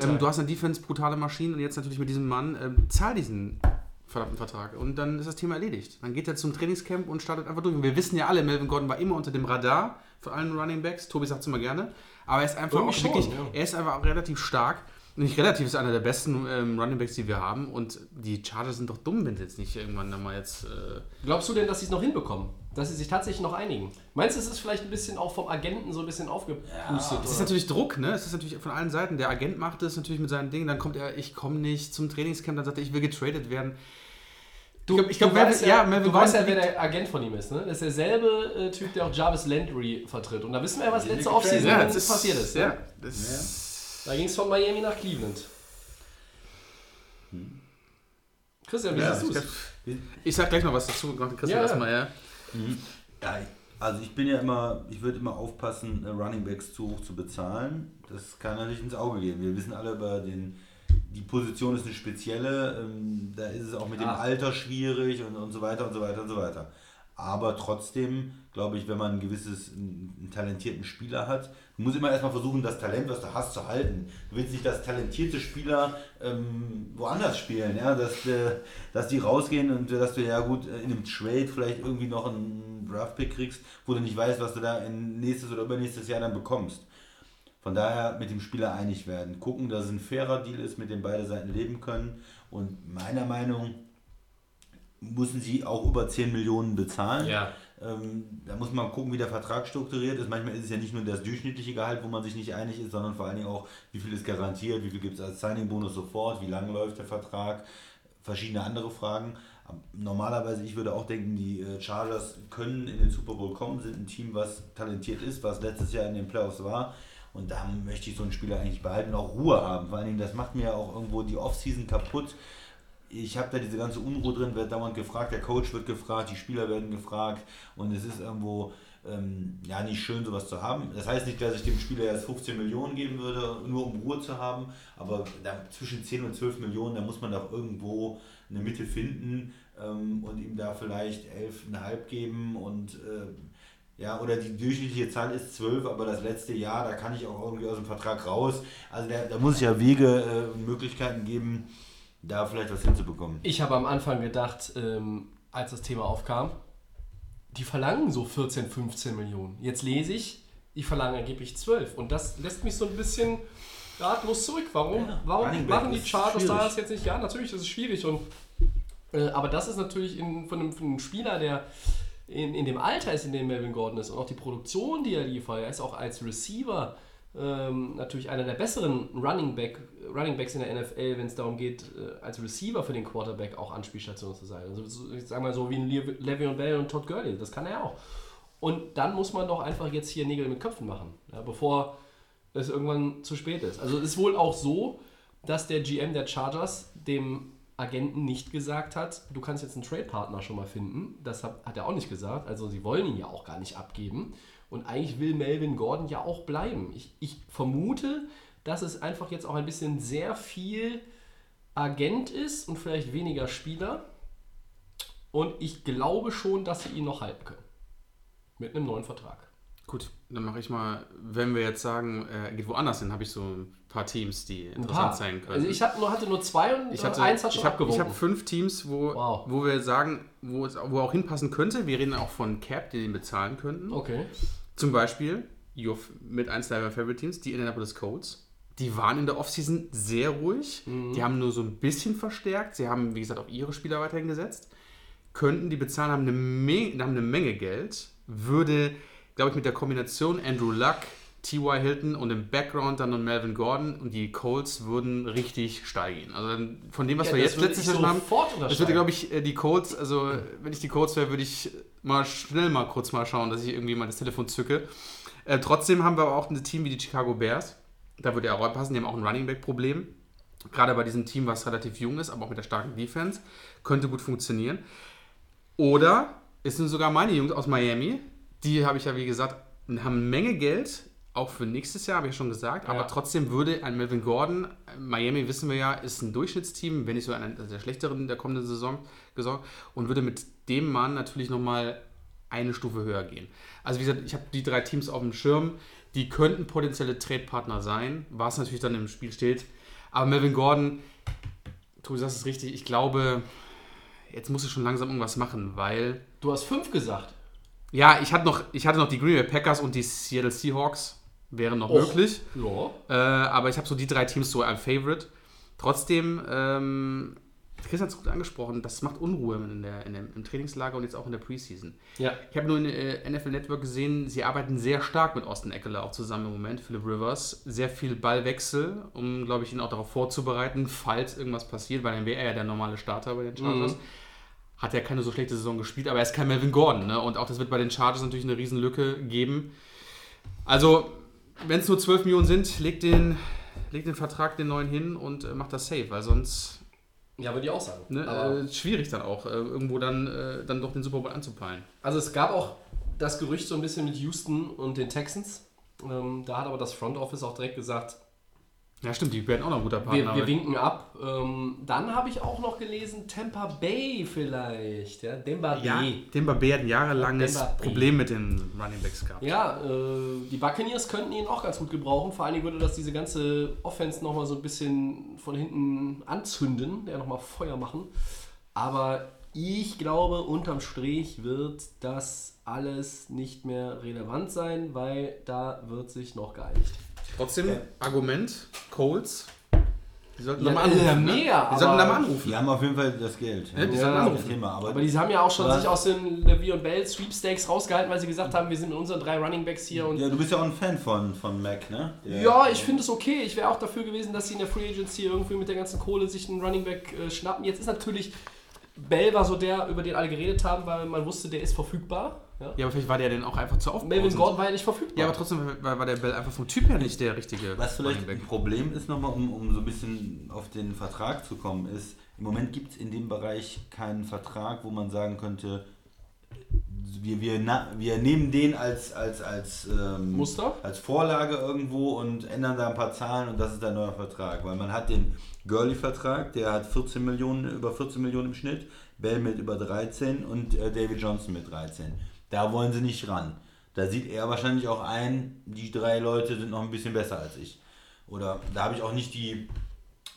Ähm, du hast eine Defense, brutale Maschinen und jetzt natürlich mit diesem Mann, ähm, zahl diesen verdammten Vertrag. Und dann ist das Thema erledigt. Dann geht er zum Trainingscamp und startet einfach durch. Und wir wissen ja alle, Melvin Gordon war immer unter dem Radar von allen Running Backs. Tobi sagt es immer gerne. Aber er ist einfach Irgendwie auch schon, wirklich, ja. er ist einfach auch relativ stark. Nicht relativ, ist einer der besten ähm, Running Backs, die wir haben. Und die Chargers sind doch dumm, wenn sie jetzt nicht irgendwann mal jetzt. Äh, Glaubst du denn, dass sie es noch hinbekommen? Dass sie sich tatsächlich noch einigen? Meinst du, es ist vielleicht ein bisschen auch vom Agenten so ein bisschen aufgepustet? Es ist natürlich Druck, ne? Es ist natürlich von allen Seiten. Der Agent macht es natürlich mit seinen Dingen. Dann kommt er, ich komme nicht zum Trainingscamp. Dann sagt er, ich will getradet werden. Du, Ich glaub- ich glaub, du Melvin- weißt ja, ja, Melvin du weißt ja, wer der Agent von ihm ist. Ne? Das ist derselbe äh, Typ, der auch Jarvis Landry vertritt. Und da wissen wir ja, was letzte Offseason dann passiert ist. Ne? Ja, das Da ging es von Miami nach Cleveland. Christian, wie Ja, siehst du es? Ich sag gleich noch was dazu. Christian Ja, erstmal, ja. Ja, also ich bin ja immer, ich würde immer aufpassen, äh, Running Backs zu hoch zu bezahlen. Das kann natürlich ins Auge gehen. Wir wissen alle über den, die Position ist eine spezielle, ähm, da ist es auch mit dem Ah. Alter schwierig und, und so weiter und so weiter und so weiter. Aber trotzdem, glaube ich, wenn man ein gewisses, einen, talentierten Spieler hat, du musst immer erstmal versuchen, das Talent, was du hast, zu halten. Du willst nicht, dass talentierte Spieler ähm, woanders spielen, ja? dass, äh, dass die rausgehen und dass du ja gut äh, in einem Trade vielleicht irgendwie noch einen Draftpick kriegst, wo du nicht weißt, was du da in nächstes oder übernächstes Jahr dann bekommst. Von daher mit dem Spieler einig werden. Gucken, dass es ein fairer Deal ist, mit dem beide Seiten leben können. Und meiner Meinung müssen sie auch über 10 Millionen bezahlen. Ja. Ähm, da muss man gucken, wie der Vertrag strukturiert ist. Manchmal ist es ja nicht nur das durchschnittliche Gehalt, wo man sich nicht einig ist, sondern vor allen Dingen auch, wie viel ist garantiert, wie viel gibt es als Signing-Bonus sofort, wie lange läuft der Vertrag, verschiedene andere Fragen. Aber Normalerweise, ich würde auch denken, die äh, Chargers können in den Super Bowl kommen, sind ein Team, was talentiert ist, was letztes Jahr in den Playoffs war. Und da möchte ich so einen Spieler eigentlich behalten, auch Ruhe haben. Vor allen Dingen, das macht mir ja auch irgendwo die Offseason kaputt. Ich habe da diese ganze Unruhe drin, wird dauernd gefragt, der Coach wird gefragt, die Spieler werden gefragt und es ist irgendwo ähm, ja nicht schön, sowas zu haben. Das heißt nicht, dass ich dem Spieler jetzt 15 Millionen geben würde, nur um Ruhe zu haben, aber da, zwischen 10 und 12 Millionen, da muss man doch irgendwo eine Mitte finden ähm, und ihm da vielleicht 11,5 geben und äh, ja, oder die durchschnittliche Zahl ist 12, aber das letzte Jahr, da kann ich auch irgendwie aus dem Vertrag raus. Also da, da muss es ja Wege äh, und Möglichkeiten geben, da vielleicht was hinzubekommen. Ich habe am Anfang gedacht, ähm, als das Thema aufkam, die verlangen so 14, 15 Millionen. Jetzt lese ich, die verlangen angeblich 12. Und das lässt mich so ein bisschen ratlos zurück. Warum, Ja, warum machen die Chargers da das jetzt nicht? Ja, natürlich, das ist schwierig. Und, äh, aber das ist natürlich in, von, einem, von einem Spieler, der in, in dem Alter ist, in dem Melvin Gordon ist und auch die Produktion, die er liefert, er ist auch als Receiver ähm, natürlich einer der besseren Running, Back, Running Backs in der NFL, wenn es darum geht, äh, als Receiver für den Quarterback auch Anspielstation zu sein. Also so, ich sag mal so wie ein Le- Le'Veon Bell und Todd Gurley, das kann er auch. Und dann muss man doch einfach jetzt hier Nägel mit Köpfen machen, ja, bevor es irgendwann zu spät ist. Also es ist wohl auch so, dass der GM der Chargers dem Agenten nicht gesagt hat, du kannst jetzt einen Trade-Partner schon mal finden. Das hat, hat er auch nicht gesagt. Also sie wollen ihn ja auch gar nicht abgeben. Und eigentlich will Melvin Gordon ja auch bleiben. Ich, ich vermute, dass es einfach jetzt auch ein bisschen sehr viel Agent ist und vielleicht weniger Spieler. Und ich glaube schon, dass sie ihn noch halten können. Mit einem neuen Vertrag. Gut, dann mache ich mal, wenn wir jetzt sagen, er geht woanders hin, habe ich so ein paar Teams, die interessant sein können. Also ich hab nur, hatte nur zwei und Ich hatte, eins hat schon ich hab, ich habe fünf Teams, wo, Wow. wo wir sagen, wo es wo auch hinpassen könnte. Wir reden auch von Cap, die den bezahlen könnten. Okay. Zum Beispiel your, mit eins deiner Favorite Teams, die Indianapolis Colts. Die waren in der Offseason sehr ruhig. Mhm. Die haben nur so ein bisschen verstärkt. Sie haben, wie gesagt, auch ihre Spieler weiterhin gesetzt. Könnten die bezahlen, haben eine, Menge, haben eine Menge Geld. Würde, glaube ich, mit der Kombination Andrew Luck, T.Y. Hilton und im Background dann noch Melvin Gordon und die Colts würden richtig steigen. Also von dem, was Ja, wir jetzt letztes Jahr haben, das würde, glaube ich, äh, die Colts, also wenn ich die Colts wäre, würde ich mal schnell mal kurz mal schauen, dass ich irgendwie mal das Telefon zücke. Äh, trotzdem haben wir aber auch ein Team wie die Chicago Bears. Da würde er auch reinpassen. Die haben auch ein Running Back-Problem. Gerade bei diesem Team, was relativ jung ist, aber auch mit der starken Defense. Könnte gut funktionieren. Oder es sind sogar meine Jungs aus Miami. Die habe ich ja, wie gesagt, haben eine Menge Geld. Auch für nächstes Jahr, habe ich ja schon gesagt. Ja. Aber trotzdem würde ein Melvin Gordon, Miami wissen wir ja, ist ein Durchschnittsteam, wenn nicht so einer der schlechteren der kommenden Saison gesorgt. Und würde mit dem Mann natürlich nochmal eine Stufe höher gehen. Also wie gesagt, ich habe die drei Teams auf dem Schirm. Die könnten potenzielle Trade-Partner sein, was natürlich dann im Spiel steht. Aber Melvin Gordon, du sagst es richtig, ich glaube, jetzt muss ich schon langsam irgendwas machen, weil Du hast fünf gesagt. ja, ich hatte noch, ich hatte noch die Green Bay Packers und die Seattle Seahawks, wären noch Och. möglich. Ja. Äh, aber ich habe so die drei Teams so ein Favorite. Trotzdem, ähm, Chris hat es gut angesprochen, das macht Unruhe in der, in dem, im Trainingslager und jetzt auch in der Preseason. Ja. Ich habe nur in äh, NFL Network gesehen, sie arbeiten sehr stark mit Austin Eckler auch zusammen im Moment, Philip Rivers. Sehr viel Ballwechsel, um, glaube ich, ihn auch darauf vorzubereiten, falls irgendwas passiert, weil dann wäre er ja der normale Starter bei den Chargers. Hat ja keine so schlechte Saison gespielt, aber er ist kein Melvin Gordon. Ne? Und auch das wird bei den Chargers natürlich eine Riesenlücke geben. Also, wenn es nur 12 Millionen sind, legt den, legt den Vertrag den neuen hin und äh, macht das safe, weil sonst Ja, würde ich auch sagen. ne, äh, schwierig dann auch, äh, irgendwo dann, äh, dann doch den Super Bowl anzupeilen. also es gab auch das Gerücht so ein bisschen mit Houston und den Texans. Ähm, da hat aber das Front Office auch direkt gesagt, Ja, stimmt, die werden auch noch ein guter Wir, Partner. wir winken ab. Ähm, dann habe ich auch noch gelesen, Tampa Bay vielleicht. Ja, Demba ja, Bay. den Barbier hat ein jahrelanges Demba Bay. Problem mit den Running Backs gehabt. Ja, äh, die Buccaneers könnten ihn auch ganz gut gebrauchen. Vor allen Dingen würde das diese ganze Offense nochmal so ein bisschen von hinten anzünden, ja nochmal Feuer machen. Aber ich glaube, unterm Strich wird das alles nicht mehr relevant sein, weil da wird sich noch geeinigt. Trotzdem, Argument, Colts, die sollten Ja, da mal anrufen. äh, ne? mega, Die sollten da mal anrufen. Die haben auf jeden Fall das Geld. Ja, die das sollen ist anrufen. das Thema. Aber, Aber die haben ja auch schon sich aus den Levy und Bell Sweepstakes rausgehalten, weil sie gesagt haben, wir sind mit unseren drei Running Backs hier und ja, du bist ja auch ein Fan von, von Mac, ne? Der- Ja, ich finde es okay. Ich wäre auch dafür gewesen, dass sie in der Free Agency irgendwie mit der ganzen Kohle sich einen Running Back äh, schnappen. Jetzt ist natürlich Bell war so der, über den alle geredet haben, weil man wusste, der ist verfügbar. Ja? Ja, aber vielleicht war der denn auch einfach zu aufbauen. Melvin Gordon war ja nicht verfügbar. Ja, aber trotzdem war, war der Bell einfach vom Typ her nicht der richtige Was vielleicht Running ein. Problem ist, nochmal, um, um so ein bisschen auf den Vertrag zu kommen, ist, im Moment gibt es in dem Bereich keinen Vertrag, wo man sagen könnte, wir, wir, na, wir nehmen den als, als, als, ähm, Muster? als Vorlage irgendwo und ändern da ein paar Zahlen und das ist der neue Vertrag. Weil man hat den Gurley-Vertrag, der hat 14 Millionen, über 14 Millionen im Schnitt, Bell mit über 13 und äh, David Johnson mit 13. Da wollen sie nicht ran. Da sieht er wahrscheinlich auch ein, die drei Leute sind noch ein bisschen besser als ich. Oder da habe ich auch nicht die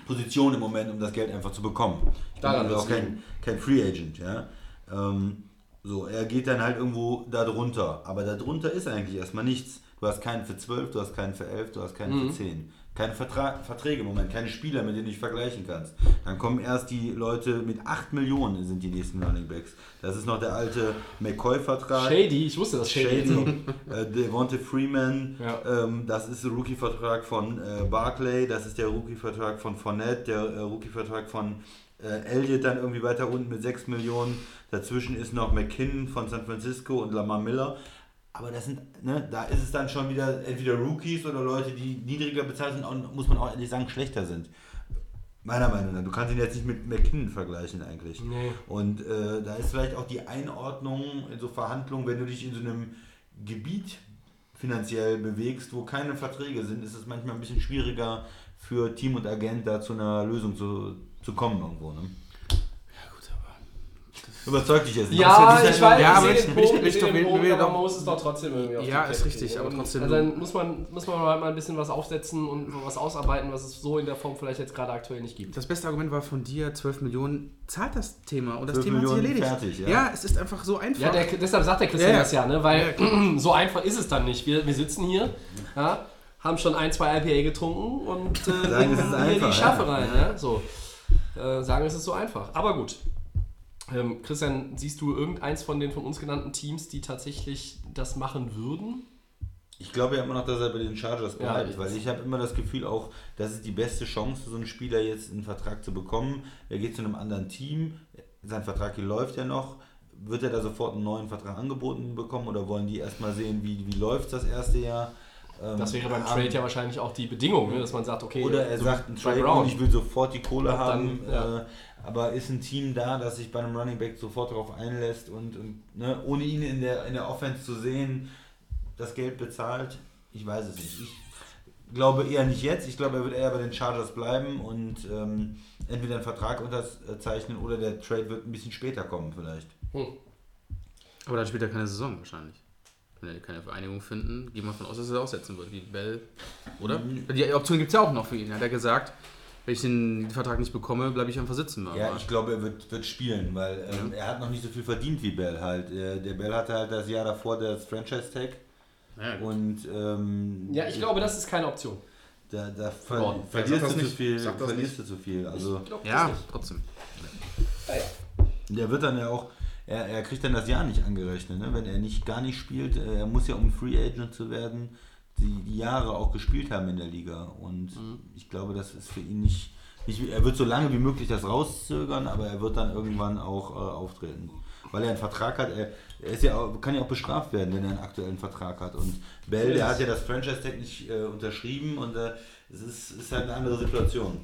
Position im Moment, um das Geld einfach zu bekommen. Ich bin Daran also auch kein, kein Free Agent, ja. Ähm, so, er geht dann halt irgendwo da drunter. Aber da drunter ist eigentlich erstmal nichts. Du hast keinen für 12, du hast keinen für 11, du hast keinen für 10. Keine Vertra Verträge im Moment, keine Spieler, mit denen du dich vergleichen kannst. Dann kommen erst die Leute mit 8 Millionen sind die nächsten Running Backs. Das ist noch der alte McCoy-Vertrag. Shady, ich wusste das Shady. Shady, äh, Devonta Freeman, Ja. ähm, das ist der Rookie-Vertrag von äh, Barclay, das ist der Rookie-Vertrag von Fournette, der äh, Rookie-Vertrag von äh, Elliott dann irgendwie weiter unten mit 6 Millionen. Dazwischen ist noch McKinnon von San Francisco und Lamar Miller. Aber das sind, ne, da ist es dann schon wieder entweder Rookies oder Leute, die niedriger bezahlt sind und muss man auch ehrlich sagen, schlechter sind. Meiner Meinung nach. Du kannst ihn jetzt nicht mit McKinnon vergleichen eigentlich. Nee. Und äh, da ist vielleicht auch die Einordnung in so Verhandlungen, wenn du dich in so einem Gebiet finanziell bewegst, wo keine Verträge sind, ist es manchmal ein bisschen schwieriger für Team und Agent da zu einer Lösung zu, zu kommen irgendwo. Ne? Überzeugt dich jetzt nicht. Ja, Außer ich weiß, Ja, ich aber sehe ich- den ich- Punkt, ich ich den Punkt, aber man muss es doch trotzdem irgendwie auf Ja, ist Kette richtig, aber Und trotzdem- Also dann muss man, muss man halt mal ein bisschen was aufsetzen und was ausarbeiten, was es so in der Form vielleicht jetzt gerade aktuell nicht gibt. Das beste Argument war von dir, 12 Millionen zahlt das Thema und das 12 Thema hat sich Millionen erledigt. fertig, ja. es ist einfach so einfach. Ja, der, deshalb sagt der Christian Ja, ja. das ja, ne? weil so einfach ist es dann nicht. Wir, wir sitzen hier, ja, haben schon ein, zwei IPA getrunken und äh, Sagen, bringen es ist hier einfach, die Schaffe ja. rein. Ja. So. Äh, sagen, es ist so einfach. Aber gut. Ähm, Christian, siehst du irgendeins von den von uns genannten Teams, die tatsächlich das machen würden? Ich glaube ja immer noch, dass er bei den Chargers Ja, bleibt, ich- weil ich habe immer das Gefühl auch, das ist die beste Chance, so einen Spieler jetzt einen Vertrag zu bekommen. Er geht zu einem anderen Team, sein Vertrag hier läuft ja noch. Wird er da sofort einen neuen Vertrag angeboten bekommen oder wollen die erstmal sehen, wie, wie läuft das erste Jahr? Ähm, Das wäre beim haben- Trade ja wahrscheinlich auch die Bedingung, ne? dass man sagt, okay, Oder er so sagt, ein Trade Brown. und ich will sofort die Kohle dann, haben. ja. Äh, aber ist ein Team da, das sich bei einem Running Back sofort darauf einlässt und, und ne, ohne ihn in der, in der Offense zu sehen, das Geld bezahlt? Ich weiß es nicht. Ich glaube eher nicht jetzt. Ich glaube, er wird eher bei den Chargers bleiben und ähm, entweder einen Vertrag unterzeichnen oder der Trade wird ein bisschen später kommen vielleicht. Hm. Aber dann spielt er keine Saison wahrscheinlich. Wenn er keine Vereinigung finden, gehen wir davon aus, dass er es aussetzen wird, wie Bell. Oder? Mhm. Die Option gibt es ja auch noch für ihn. Hat er gesagt, wenn ich den Vertrag nicht bekomme, bleibe ich einfach sitzen. Ja, ich glaube, er wird, wird spielen, weil ähm, er hat noch nicht so viel verdient wie Bell halt. Äh, der Bell hatte halt das Jahr davor das Franchise-Tag ja, gut. und ähm, Ja, ich glaube, das ist keine Option. Da, da ver Gordon, verlierst, du zu nicht. viel, verlierst du zu viel. Also Ich glaube, ja das nicht. trotzdem. der wird dann ja auch, er, er kriegt dann das Jahr nicht angerechnet, ne? wenn er nicht gar nicht spielt. äh, Er muss ja, um Free Agent zu werden, die, die Jahre auch gespielt haben in der Liga. Und Mhm. ich glaube, das ist für ihn nicht, nicht, er wird so lange wie möglich das rauszögern, aber er wird dann irgendwann auch äh, auftreten. Weil er einen Vertrag hat, er, er ist ja auch, kann ja auch bestraft werden, wenn er einen aktuellen Vertrag hat. Und Bell, der hat ja das Franchise-Tag nicht äh, unterschrieben und äh, es ist, ist halt eine andere Situation.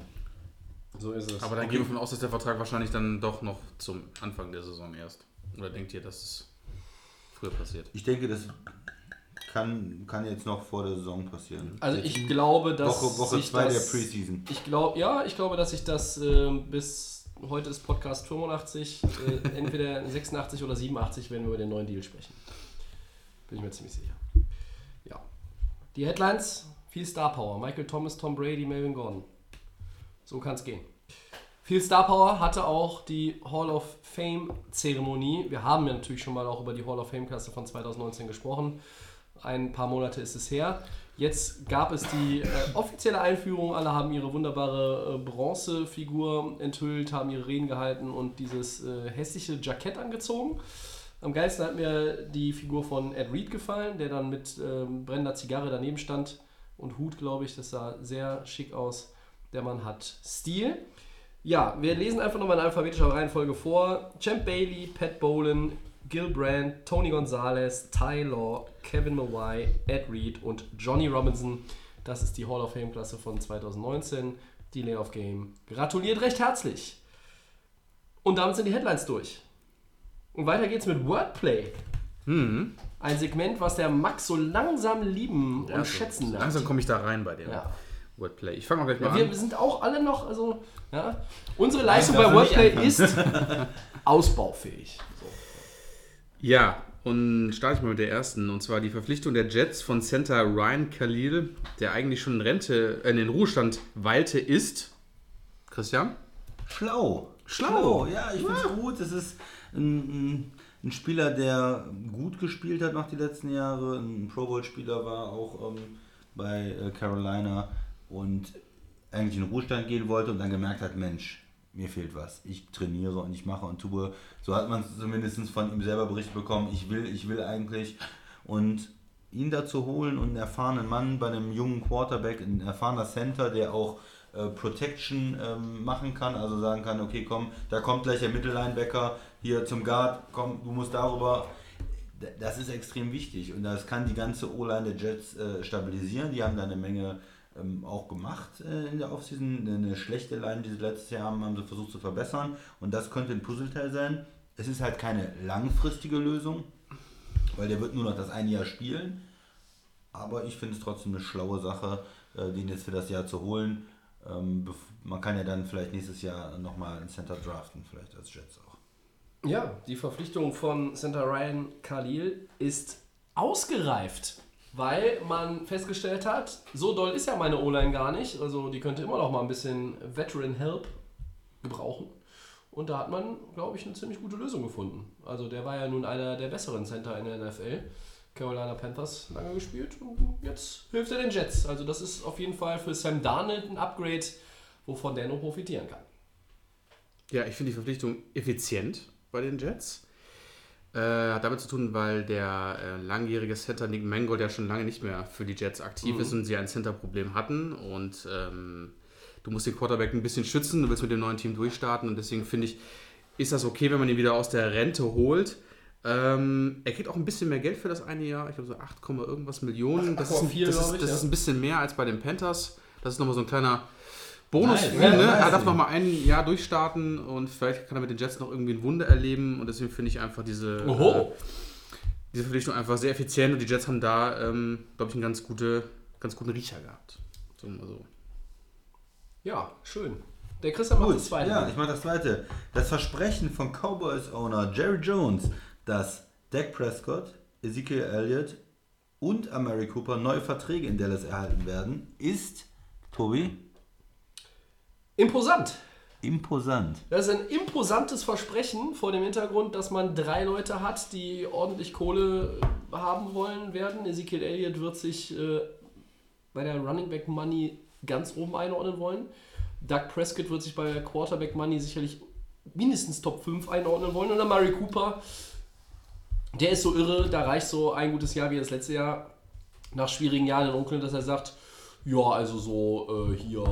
So ist es. Aber dann gehen wir davon aus, dass der Vertrag wahrscheinlich dann doch noch zum Anfang der Saison erst. Oder denkt ihr, dass es früher passiert? Ich denke, das kann, kann jetzt noch vor der Saison passieren. Also ich glaube, dass Woche, Woche sich 2 der das, Preseason. Ich glaube, ja, ich glaube, dass sich das ähm, bis heute ist Podcast 85, äh, entweder 86 oder 87, wenn wir über den neuen Deal sprechen. Bin ich mir ziemlich sicher. Ja. Die Headlines, viel Star Power. Michael Thomas, Tom Brady, Melvin Gordon. So kann es gehen. Viel Star Power hatte auch die Hall of Fame Zeremonie. Wir haben ja natürlich schon mal auch über die Hall of Fame Klasse von 2019 gesprochen. Ein paar Monate ist es her. Jetzt gab es die äh, offizielle Einführung. Alle haben ihre wunderbare äh, Bronzefigur enthüllt, haben ihre Reden gehalten und dieses äh, hässliche Jackett angezogen. Am geilsten hat mir die Figur von Ed Reed gefallen, der dann mit ähm, brennender Zigarre daneben stand und Hut, glaube ich. Das sah sehr schick aus. Der Mann hat Stil. Ja, wir lesen einfach nochmal in alphabetischer Reihenfolge vor. Champ Bailey, Pat Bolan, Gil Brandt, Tony Gonzalez, Ty Law, Kevin Mawai, Ed Reed und Johnny Robinson. Das ist die Hall of Fame-Klasse von 2019. Die Lay of Game gratuliert recht herzlich. Und damit sind die Headlines durch. Und weiter geht's mit Wordplay. Hm. Ein Segment, was der Max so langsam lieben und schätzen lernt. Langsam komme ich da rein bei dem Ja. Wordplay. Ich fange mal gleich mal Ja, an. wir sind auch alle noch, also, ja. Unsere Leistung bei Wordplay ist ausbaufähig. Ja, und starte ich mal mit der ersten. Und zwar die Verpflichtung der Jets von Center Ryan Khalil, der eigentlich schon in Rente, äh, in den Ruhestand weilte, ist. Christian? Schlau. Schlau. Ja, ich finde es gut. Es ist ein, ein, Spieler, der gut gespielt hat noch die letzten Jahre. Ein Pro Bowl-Spieler war auch ähm, bei äh, Carolina und eigentlich in den Ruhestand gehen wollte und dann gemerkt hat, Mensch, mir fehlt was. Ich trainiere und ich mache und tue. So hat man es zumindest von ihm selber berichtet bekommen. Ich will, ich will eigentlich. Und ihn dazu holen und einen erfahrenen Mann bei einem jungen Quarterback, ein erfahrener Center, der auch äh, Protection ähm, machen kann, also sagen kann, okay, komm, da kommt gleich der Mittellinebacker hier zum Guard, komm, du musst darüber. Das ist extrem wichtig und das kann die ganze O-Line der Jets äh, stabilisieren. Die haben da eine Menge ähm, auch gemacht äh, in der Offseason. Eine schlechte Line, die sie letztes Jahr haben, haben sie versucht zu verbessern und das könnte ein Puzzleteil sein. Es ist halt keine langfristige Lösung, weil der wird nur noch das eine Jahr spielen. Aber ich finde es trotzdem eine schlaue Sache, äh, den jetzt für das Jahr zu holen. Ähm, man kann ja dann vielleicht nächstes Jahr nochmal einen Center draften, vielleicht als Jets auch. Ja, die Verpflichtung von Center Ryan Khalil ist ausgereift, weil man festgestellt hat, so doll ist ja meine O-Line gar nicht. Also die könnte immer noch mal ein bisschen Veteran Help gebrauchen. Und da hat man, glaube ich, eine ziemlich gute Lösung gefunden. Also der war ja nun einer der besseren Center in der NFL. Carolina Panthers lange gespielt und jetzt hilft er den Jets. Also das ist auf jeden Fall für Sam Darnold ein Upgrade, wovon der nur profitieren kann. Ja, ich finde die Verpflichtung effizient bei den Jets. Äh, hat damit zu tun, weil der äh, langjährige Center Nick Mangold ja schon lange nicht mehr für die Jets aktiv ist und sie ein Center-Problem hatten. Und ähm, du musst den Quarterback ein bisschen schützen, du willst mit dem neuen Team durchstarten. Und deswegen finde ich, ist das okay, wenn man ihn wieder aus der Rente holt. Ähm, er kriegt auch ein bisschen mehr Geld für das eine Jahr. Ich glaube so 8, irgendwas Millionen. Das, ist, ein, 8,4, das, glaub ist, ich, das ja. ist ein bisschen mehr als bei den Panthers. Das ist nochmal so ein kleiner Bonus. Nice, ne? Er darf nochmal ein Jahr durchstarten und vielleicht kann er mit den Jets noch irgendwie ein Wunder erleben. Und deswegen finde ich einfach diese, Oho. äh, diese Verpflichtung einfach sehr effizient. Und die Jets haben da, ähm, glaube ich, einen ganz, gute, ganz guten Riecher gehabt. So, mal so. Ja, schön. Der Christian macht das zweite. ja, ich mache das zweite. Das Versprechen von Cowboys-Owner Jerry Jones, dass Dak Prescott, Ezekiel Elliott und Amari Cooper neue Verträge in Dallas erhalten werden, ist, Tobi, Imposant. imposant. Das ist ein imposantes Versprechen vor dem Hintergrund, dass man drei Leute hat, die ordentlich Kohle haben wollen werden. Ezekiel Elliott wird sich äh, bei der Running Back Money ganz oben einordnen wollen. Doug Prescott wird sich bei der Quarterback Money sicherlich mindestens Top 5 einordnen wollen. Und dann Murray Cooper, der ist so irre, da reicht so ein gutes Jahr wie das letzte Jahr nach schwierigen Jahren in Oakland, dass er sagt, ja, also so äh, hier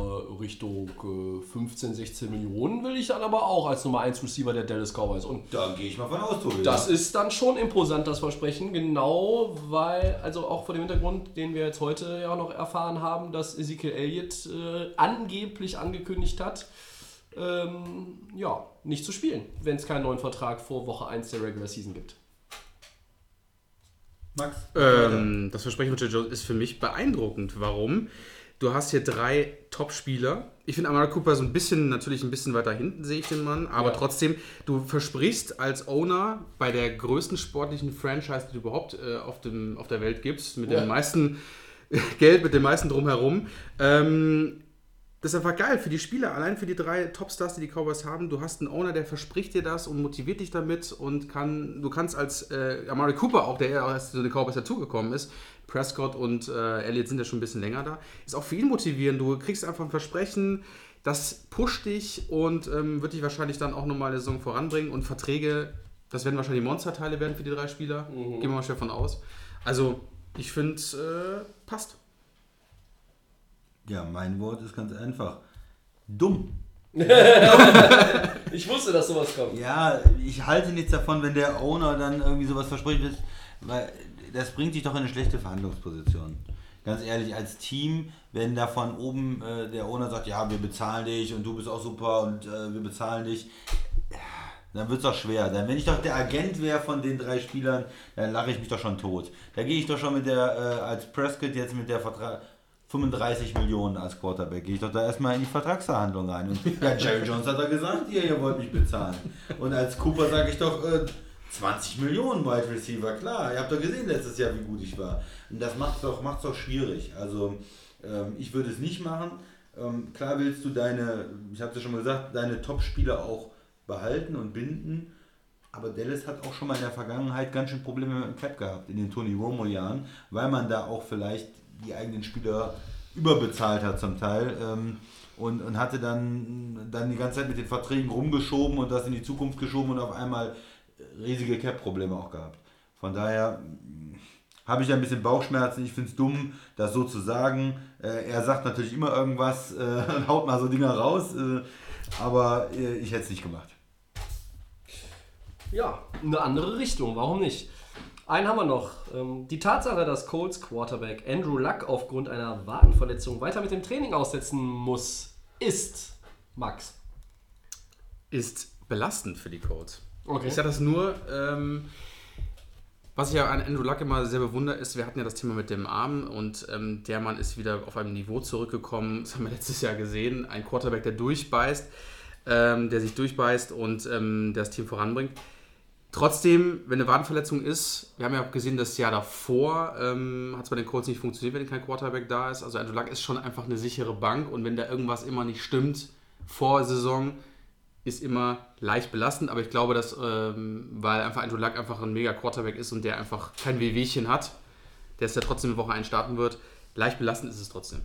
Richtung äh, 15, 16 Millionen will ich dann aber auch als Nummer 1 Receiver der Dallas Cowboys. Und Da gehe ich mal von aus, Tobi. das ist dann schon imposant, das Versprechen, genau weil, also auch vor dem Hintergrund, den wir jetzt heute ja noch erfahren haben, dass Ezekiel Elliott äh, angeblich angekündigt hat, ähm, ja, nicht zu spielen, wenn es keinen neuen Vertrag vor Woche 1 der Regular Season gibt. Max? Ähm, das Versprechen von Jerry Jones ist für mich beeindruckend. Warum? Du hast hier drei Top-Spieler. Ich finde Amara Cooper so ein bisschen, natürlich ein bisschen weiter hinten sehe ich den Mann, aber Ja. trotzdem, du versprichst als Owner bei der größten sportlichen Franchise, die du überhaupt äh, auf, dem, auf der Welt gibst, mit Ja. dem meisten Geld, mit dem meisten drumherum, ähm, das ist einfach geil für die Spieler, allein für die drei Topstars, die die Cowboys haben. Du hast einen Owner, der verspricht dir das und motiviert dich damit und kann, du kannst als äh, Amari Cooper auch, der ja erst zu den Cowboys dazugekommen ist, Prescott und äh, Elliott sind ja schon ein bisschen länger da, ist auch für ihn motivierend. Du kriegst einfach ein Versprechen, das pusht dich und ähm, wird dich wahrscheinlich dann auch nochmal eine Saison voranbringen und Verträge, das werden wahrscheinlich Monsterteile werden für die drei Spieler, gehen wir mal schwer von aus. Also, ich finde, äh, passt. Ja, mein Wort ist ganz einfach. Dumm. Ich wusste, dass sowas kommt. Ja, ich halte nichts davon, wenn der Owner dann irgendwie sowas verspricht, das- weil das bringt dich doch in eine schlechte Verhandlungsposition. Ganz ehrlich, als Team, wenn da von oben äh, der Owner sagt, ja, wir bezahlen dich und du bist auch super und äh, wir bezahlen dich, dann wird es doch schwer. Dann, wenn ich doch der Agent wäre von den drei Spielern, dann lache ich mich doch schon tot. Da gehe ich doch schon mit der, äh, als Prescott jetzt mit der Vertrag 35 Millionen als Quarterback, gehe ich doch da erstmal in die Vertragsverhandlung rein. Und ja, Jerry Jones hat da gesagt, ihr, ihr wollt mich bezahlen. Und als Cooper sage ich doch, äh, 20 Millionen Wide Receiver, klar. Ihr habt doch gesehen letztes Jahr, wie gut ich war. Und das macht doch, macht's doch schwierig. Also ähm, ich würde es nicht machen. Ähm, klar willst du deine, ich habe es ja schon mal gesagt, deine Top-Spieler auch behalten und binden. Aber Dallas hat auch schon mal in der Vergangenheit ganz schön Probleme mit dem Cap gehabt, in den Tony Romo-Jahren, weil man da auch vielleicht die eigenen Spieler überbezahlt hat zum Teil. Ähm, und, und hatte dann, dann die ganze Zeit mit den Verträgen rumgeschoben und das in die Zukunft geschoben und auf einmal riesige Cap-Probleme auch gehabt. Von daher mh, habe ich ein bisschen Bauchschmerzen. Ich finde es dumm, das so zu sagen. Äh, er sagt natürlich immer irgendwas äh, und haut mal so Dinger raus, äh, aber äh, ich hätte es nicht gemacht. Ja, eine andere Richtung, warum nicht? Einen haben wir noch. Ähm, Die Tatsache, dass Colts Quarterback Andrew Luck aufgrund einer Wadenverletzung weiter mit dem Training aussetzen muss, ist, Max. ist belastend für die Colts. Okay. Ich sage das nur, ähm, was ich ja an Andrew Luck immer sehr bewundere, ist, wir hatten ja das Thema mit dem Arm und ähm, der Mann ist wieder auf einem Niveau zurückgekommen, das haben wir letztes Jahr gesehen, ein Quarterback, der durchbeißt, ähm, der sich durchbeißt und ähm, der das Team voranbringt. Trotzdem, wenn eine Wadenverletzung ist, wir haben ja auch gesehen, das Jahr davor ähm, hat es bei den Colts nicht funktioniert, wenn kein Quarterback da ist. Also Andrew Luck ist schon einfach eine sichere Bank und wenn da irgendwas immer nicht stimmt vor Saison, ist immer leicht belastend, aber ich glaube, dass, ähm, weil einfach Andrew Luck einfach ein mega Quarterback ist und der einfach kein Wehwehchen hat, der es ja trotzdem eine Woche einstarten wird, leicht belastend ist es trotzdem.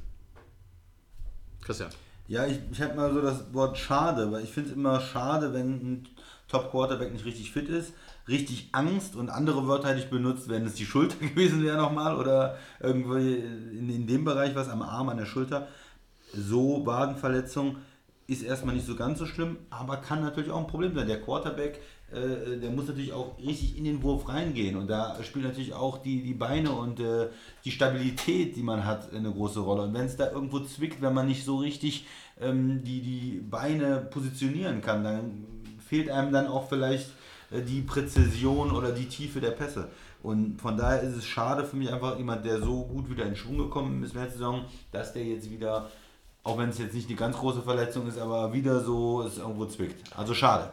Christian. Ja, ich, ich habe mal so das Wort schade, weil ich finde es immer schade, wenn ein Top-Quarterback nicht richtig fit ist. Richtig Angst und andere Wörter hätte ich benutzt, wenn es die Schulter gewesen wäre nochmal oder irgendwie in, in dem Bereich was am Arm, an der Schulter. So Wadenverletzung ist erstmal nicht so ganz so schlimm, aber kann natürlich auch ein Problem sein. Der Quarterback, äh, der muss natürlich auch richtig in den Wurf reingehen und da spielt natürlich auch die, die Beine und äh, die Stabilität, die man hat, eine große Rolle. Und wenn es da irgendwo zwickt, wenn man nicht so richtig ähm, die, die Beine positionieren kann, dann fehlt einem dann auch vielleicht äh, die Präzision oder die Tiefe der Pässe. Und von daher ist es schade für mich einfach jemand, der so gut wieder in Schwung gekommen ist in der Saison, dass der jetzt wieder, auch wenn es jetzt nicht eine ganz große Verletzung ist, aber wieder so es irgendwo zwickt. Also schade.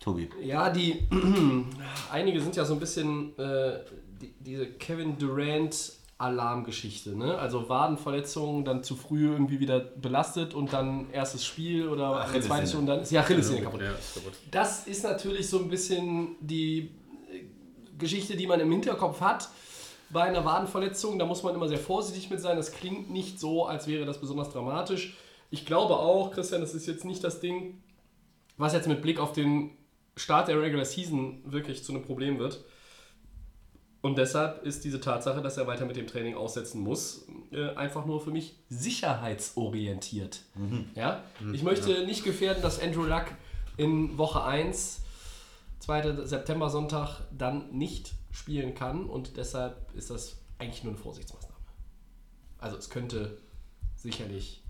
Tobi. Ja, die einige sind ja so ein bisschen äh, die, diese Kevin Durant Alarmgeschichte, ne? Also Wadenverletzungen, dann zu früh irgendwie wieder belastet und dann erstes Spiel oder zweites und dann ist ja Achillessehne kaputt. Ja, kaputt. Das ist natürlich so ein bisschen die äh, Geschichte, die man im Hinterkopf hat bei einer Wadenverletzung. Da muss man immer sehr vorsichtig mit sein. Das klingt nicht so, als wäre das besonders dramatisch. Ich glaube auch, Christian, das ist jetzt nicht das Ding, was jetzt mit Blick auf den Start der Regular Season wirklich zu einem Problem wird. Und deshalb ist diese Tatsache, dass er weiter mit dem Training aussetzen muss, äh, einfach nur für mich sicherheitsorientiert. Ja? Ich möchte nicht gefährden, dass Andrew Luck in Woche 1, 2. September Sonntag, dann nicht spielen kann und deshalb ist das eigentlich nur eine Vorsichtsmaßnahme. Also es könnte sicherlich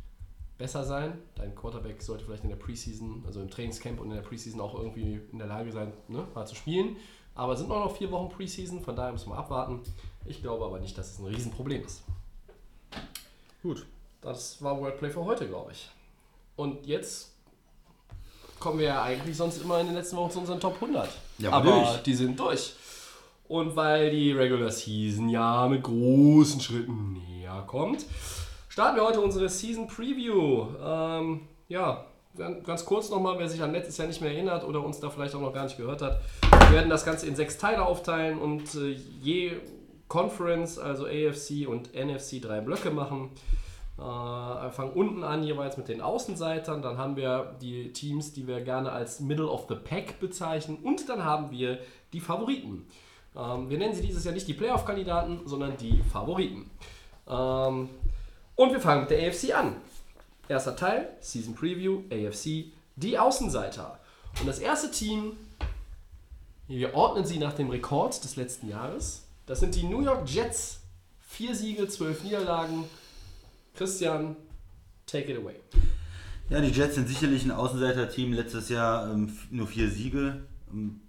besser sein. Dein Quarterback sollte vielleicht in der Preseason, also im Trainingscamp und in der Preseason auch irgendwie in der Lage sein, ne, mal zu spielen. Aber es sind auch noch vier Wochen Preseason, von daher müssen wir abwarten. Ich glaube aber nicht, dass es ein Riesenproblem ist. Gut. Das war Wordplay für heute, glaube ich. Und jetzt kommen wir ja eigentlich sonst immer in den letzten Wochen zu unseren Top 100. Ja, aber durch. die sind durch. Und weil die Regular Season ja mit großen Schritten näher kommt, starten wir heute unsere Season Preview. Ähm, ja, gan- ganz kurz nochmal, wer sich an letztes Jahr nicht mehr erinnert oder uns da vielleicht auch noch gar nicht gehört hat. Wir werden das Ganze in sechs Teile aufteilen und äh, je Conference, also AFC und NFC, drei Blöcke machen. Äh, wir fangen unten an, jeweils mit den Außenseitern. Dann haben wir die Teams, die wir gerne als Middle of the Pack bezeichnen. Und dann haben wir die Favoriten. Ähm, wir nennen sie dieses Jahr nicht die Playoff-Kandidaten, sondern die Favoriten. Ähm, und wir fangen mit der AFC an. Erster Teil, Season Preview, AFC, die Außenseiter. Und das erste Team, wir ordnen sie nach dem Rekord des letzten Jahres. Das sind die New York Jets. Vier Siege, zwölf Niederlagen. Christian, take it away. Ja, die Jets sind sicherlich ein Außenseiter-Team. Letztes Jahr ähm, nur vier Siege. Ähm,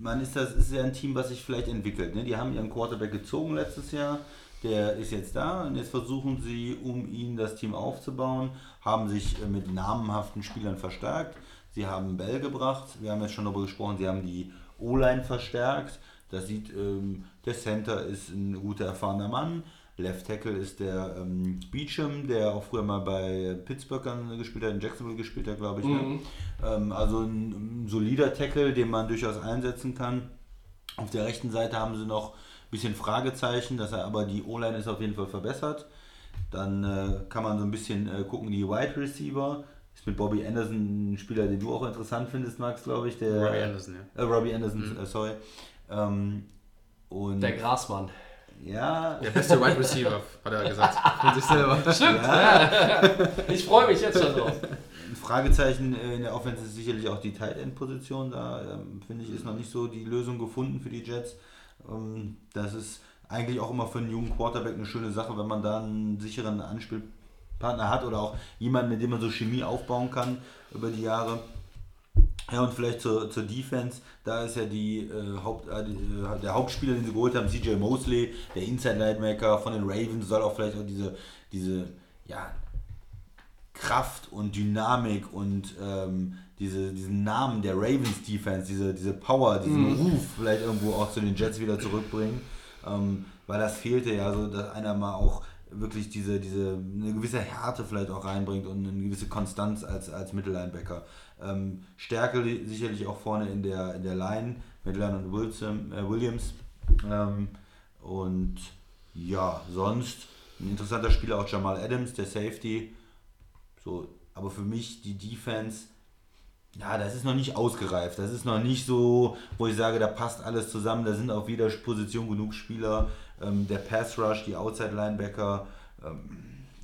man ist das ist ja ein Team, was sich vielleicht entwickelt. Ne? Die haben ihren Quarterback gezogen letztes Jahr. Der ist jetzt da und jetzt versuchen sie, um ihn das Team aufzubauen, haben sich äh, mit namenhaften Spielern verstärkt. Sie haben Bell gebracht. Wir haben jetzt schon darüber gesprochen. Sie haben die O-Line verstärkt. Das sieht, ähm, der Center ist ein guter, erfahrener Mann. Left Tackle ist der ähm, Beecham, der auch früher mal bei Pittsburgh gespielt hat, in Jacksonville gespielt hat, glaube ich. Ne? Ähm, also ein, ein solider Tackle, den man durchaus einsetzen kann. Auf der rechten Seite haben sie noch ein bisschen Fragezeichen, dass er aber die O-Line ist auf jeden Fall verbessert. Dann äh, kann man so ein bisschen äh, gucken, die Wide Receiver. Mit Bobby Anderson ein Spieler, den du auch interessant findest, Max, glaube ich. Der, Robbie Anderson, ja. Äh, Robbie Anderson, äh, sorry. Ähm, und Der Grasmann. ja, Der beste Wide Receiver, hat er gesagt. Von sich selber. Ich freue mich jetzt schon drauf. Ein Fragezeichen äh, in der Offense ist sicherlich auch die Tight End Position. Da ähm, finde ich ist noch nicht so die Lösung gefunden für die Jets. Ähm, das ist eigentlich auch immer für einen jungen Quarterback eine schöne Sache, wenn man da einen sicheren Anspielpartner hat oder auch jemanden, mit dem man so Chemie aufbauen kann über die Jahre. Ja, und vielleicht zur, zur Defense, da ist ja die, äh, Haupt, äh, äh, der Hauptspieler, den sie geholt haben, CJ Mosley, der Inside Lightmaker von den Ravens, soll auch vielleicht auch diese, diese ja, Kraft und Dynamik und ähm, diese, diesen Namen der Ravens Defense, diese, diese Power, diesen Ruf vielleicht irgendwo auch zu den Jets wieder zurückbringen. Ähm, weil das fehlte ja so, dass einer mal auch wirklich diese, diese eine gewisse Härte vielleicht auch reinbringt und eine gewisse Konstanz als, als Mittellinebacker. Ähm, Stärke li- sicherlich auch vorne in der, in der Line mit Leonard äh, Williams. Ähm, und ja, sonst ein interessanter Spieler auch Jamal Adams, der Safety. So, aber für mich die Defense, ja, das ist noch nicht ausgereift. Das ist noch nicht so, wo ich sage, da passt alles zusammen. Da sind auf jeder Position genug Spieler. Ähm, der Pass Rush, die Outside Linebacker. Ähm,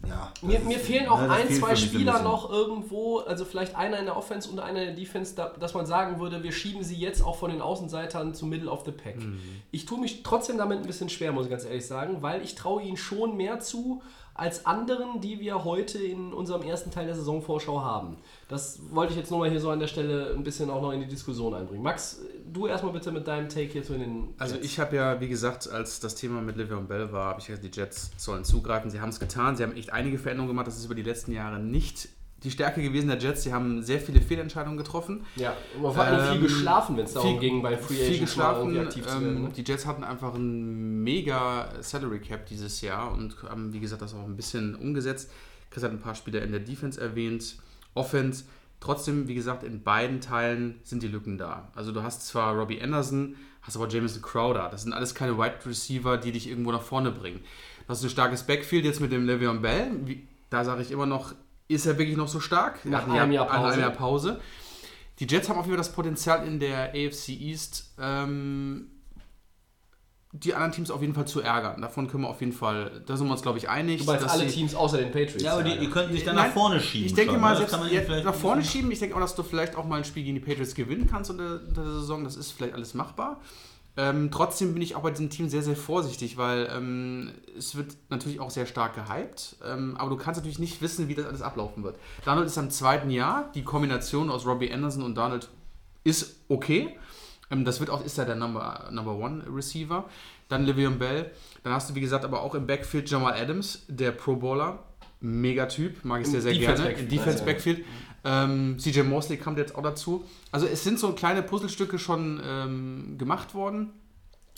ja, Mir, ist- mir fehlen auch ne, das ein, fehlt zwei ein Spieler noch irgendwo, also vielleicht einer in der Offense und einer in der Defense, da, dass man sagen würde, wir schieben sie jetzt auch von den Außenseitern zu Middle of the Pack. Ich tue mich trotzdem damit ein bisschen schwer, muss ich ganz ehrlich sagen, weil ich traue ihnen schon mehr zu als anderen, die wir heute in unserem ersten Teil der Saisonvorschau haben. Das wollte ich jetzt nur mal hier so an der Stelle ein bisschen auch noch in die Diskussion einbringen. Max, du erstmal bitte mit deinem Take hier zu den Also Jets. ich habe ja, wie gesagt, als das Thema mit Le'Veon Bell war, habe ich gesagt, die Jets sollen zugreifen. Sie haben es getan. Sie haben echt einige Veränderungen gemacht. Das ist über die letzten Jahre nicht die Stärke gewesen der Jets. Sie haben sehr viele Fehlentscheidungen getroffen. Ja, aber vor allem viel Ähm, geschlafen, wenn es darum viel- ging, bei Free viel Agents mal geschlafen. aktiv zu werden. Ähm, Ne? Die Jets hatten einfach ein mega Salary Cap dieses Jahr und haben, wie gesagt, das auch ein bisschen umgesetzt. Chris hat ein paar Spieler in der Defense erwähnt. Offense. Trotzdem, wie gesagt, in beiden Teilen sind die Lücken da. Also du hast zwar Robbie Anderson, hast aber Jameson Crowder. Das sind alles keine Wide Receiver, die dich irgendwo nach vorne bringen. Du hast ein starkes Backfield jetzt mit dem Le'Veon Bell. Wie, da sage ich immer noch, ist er wirklich noch so stark? Nach Nach einem Jahr Nach Pause. einem Jahr Pause. Die Jets haben auf jeden Fall das Potenzial in der AFC East, ähm, die anderen Teams auf jeden Fall zu ärgern. Davon können wir auf jeden Fall, da sind wir uns, glaube ich, einig. Du alle sie- Teams außer den Patriots. Ja, aber die, die könnten sich dann Nein, nach vorne schieben. Ich denke schon, mal, ne? Selbst vielleicht- nach vorne schieben. Ich denke auch, dass du vielleicht auch mal ein Spiel gegen die Patriots gewinnen kannst unter, unter der Saison. Das ist vielleicht alles machbar. Ähm, trotzdem bin ich auch bei diesem Team sehr, sehr vorsichtig, weil ähm, es wird natürlich auch sehr stark gehypt, ähm, aber du kannst natürlich nicht wissen, wie das alles ablaufen wird. Donald ist am zweiten Jahr, die Kombination aus Robbie Anderson und Donald ist okay, Ähm, das wird auch, ist ja der Number, Number One Receiver. Dann Livion Bell. Dann hast du, wie gesagt, aber auch im Backfield Jamal Adams, der Pro Bowler. Mega Typ, mag ich sehr, sehr Defense gerne. Backfield, Defense also. Ähm, CJ Mosley kommt jetzt auch dazu. Also es sind so kleine Puzzlestücke schon ähm, gemacht worden.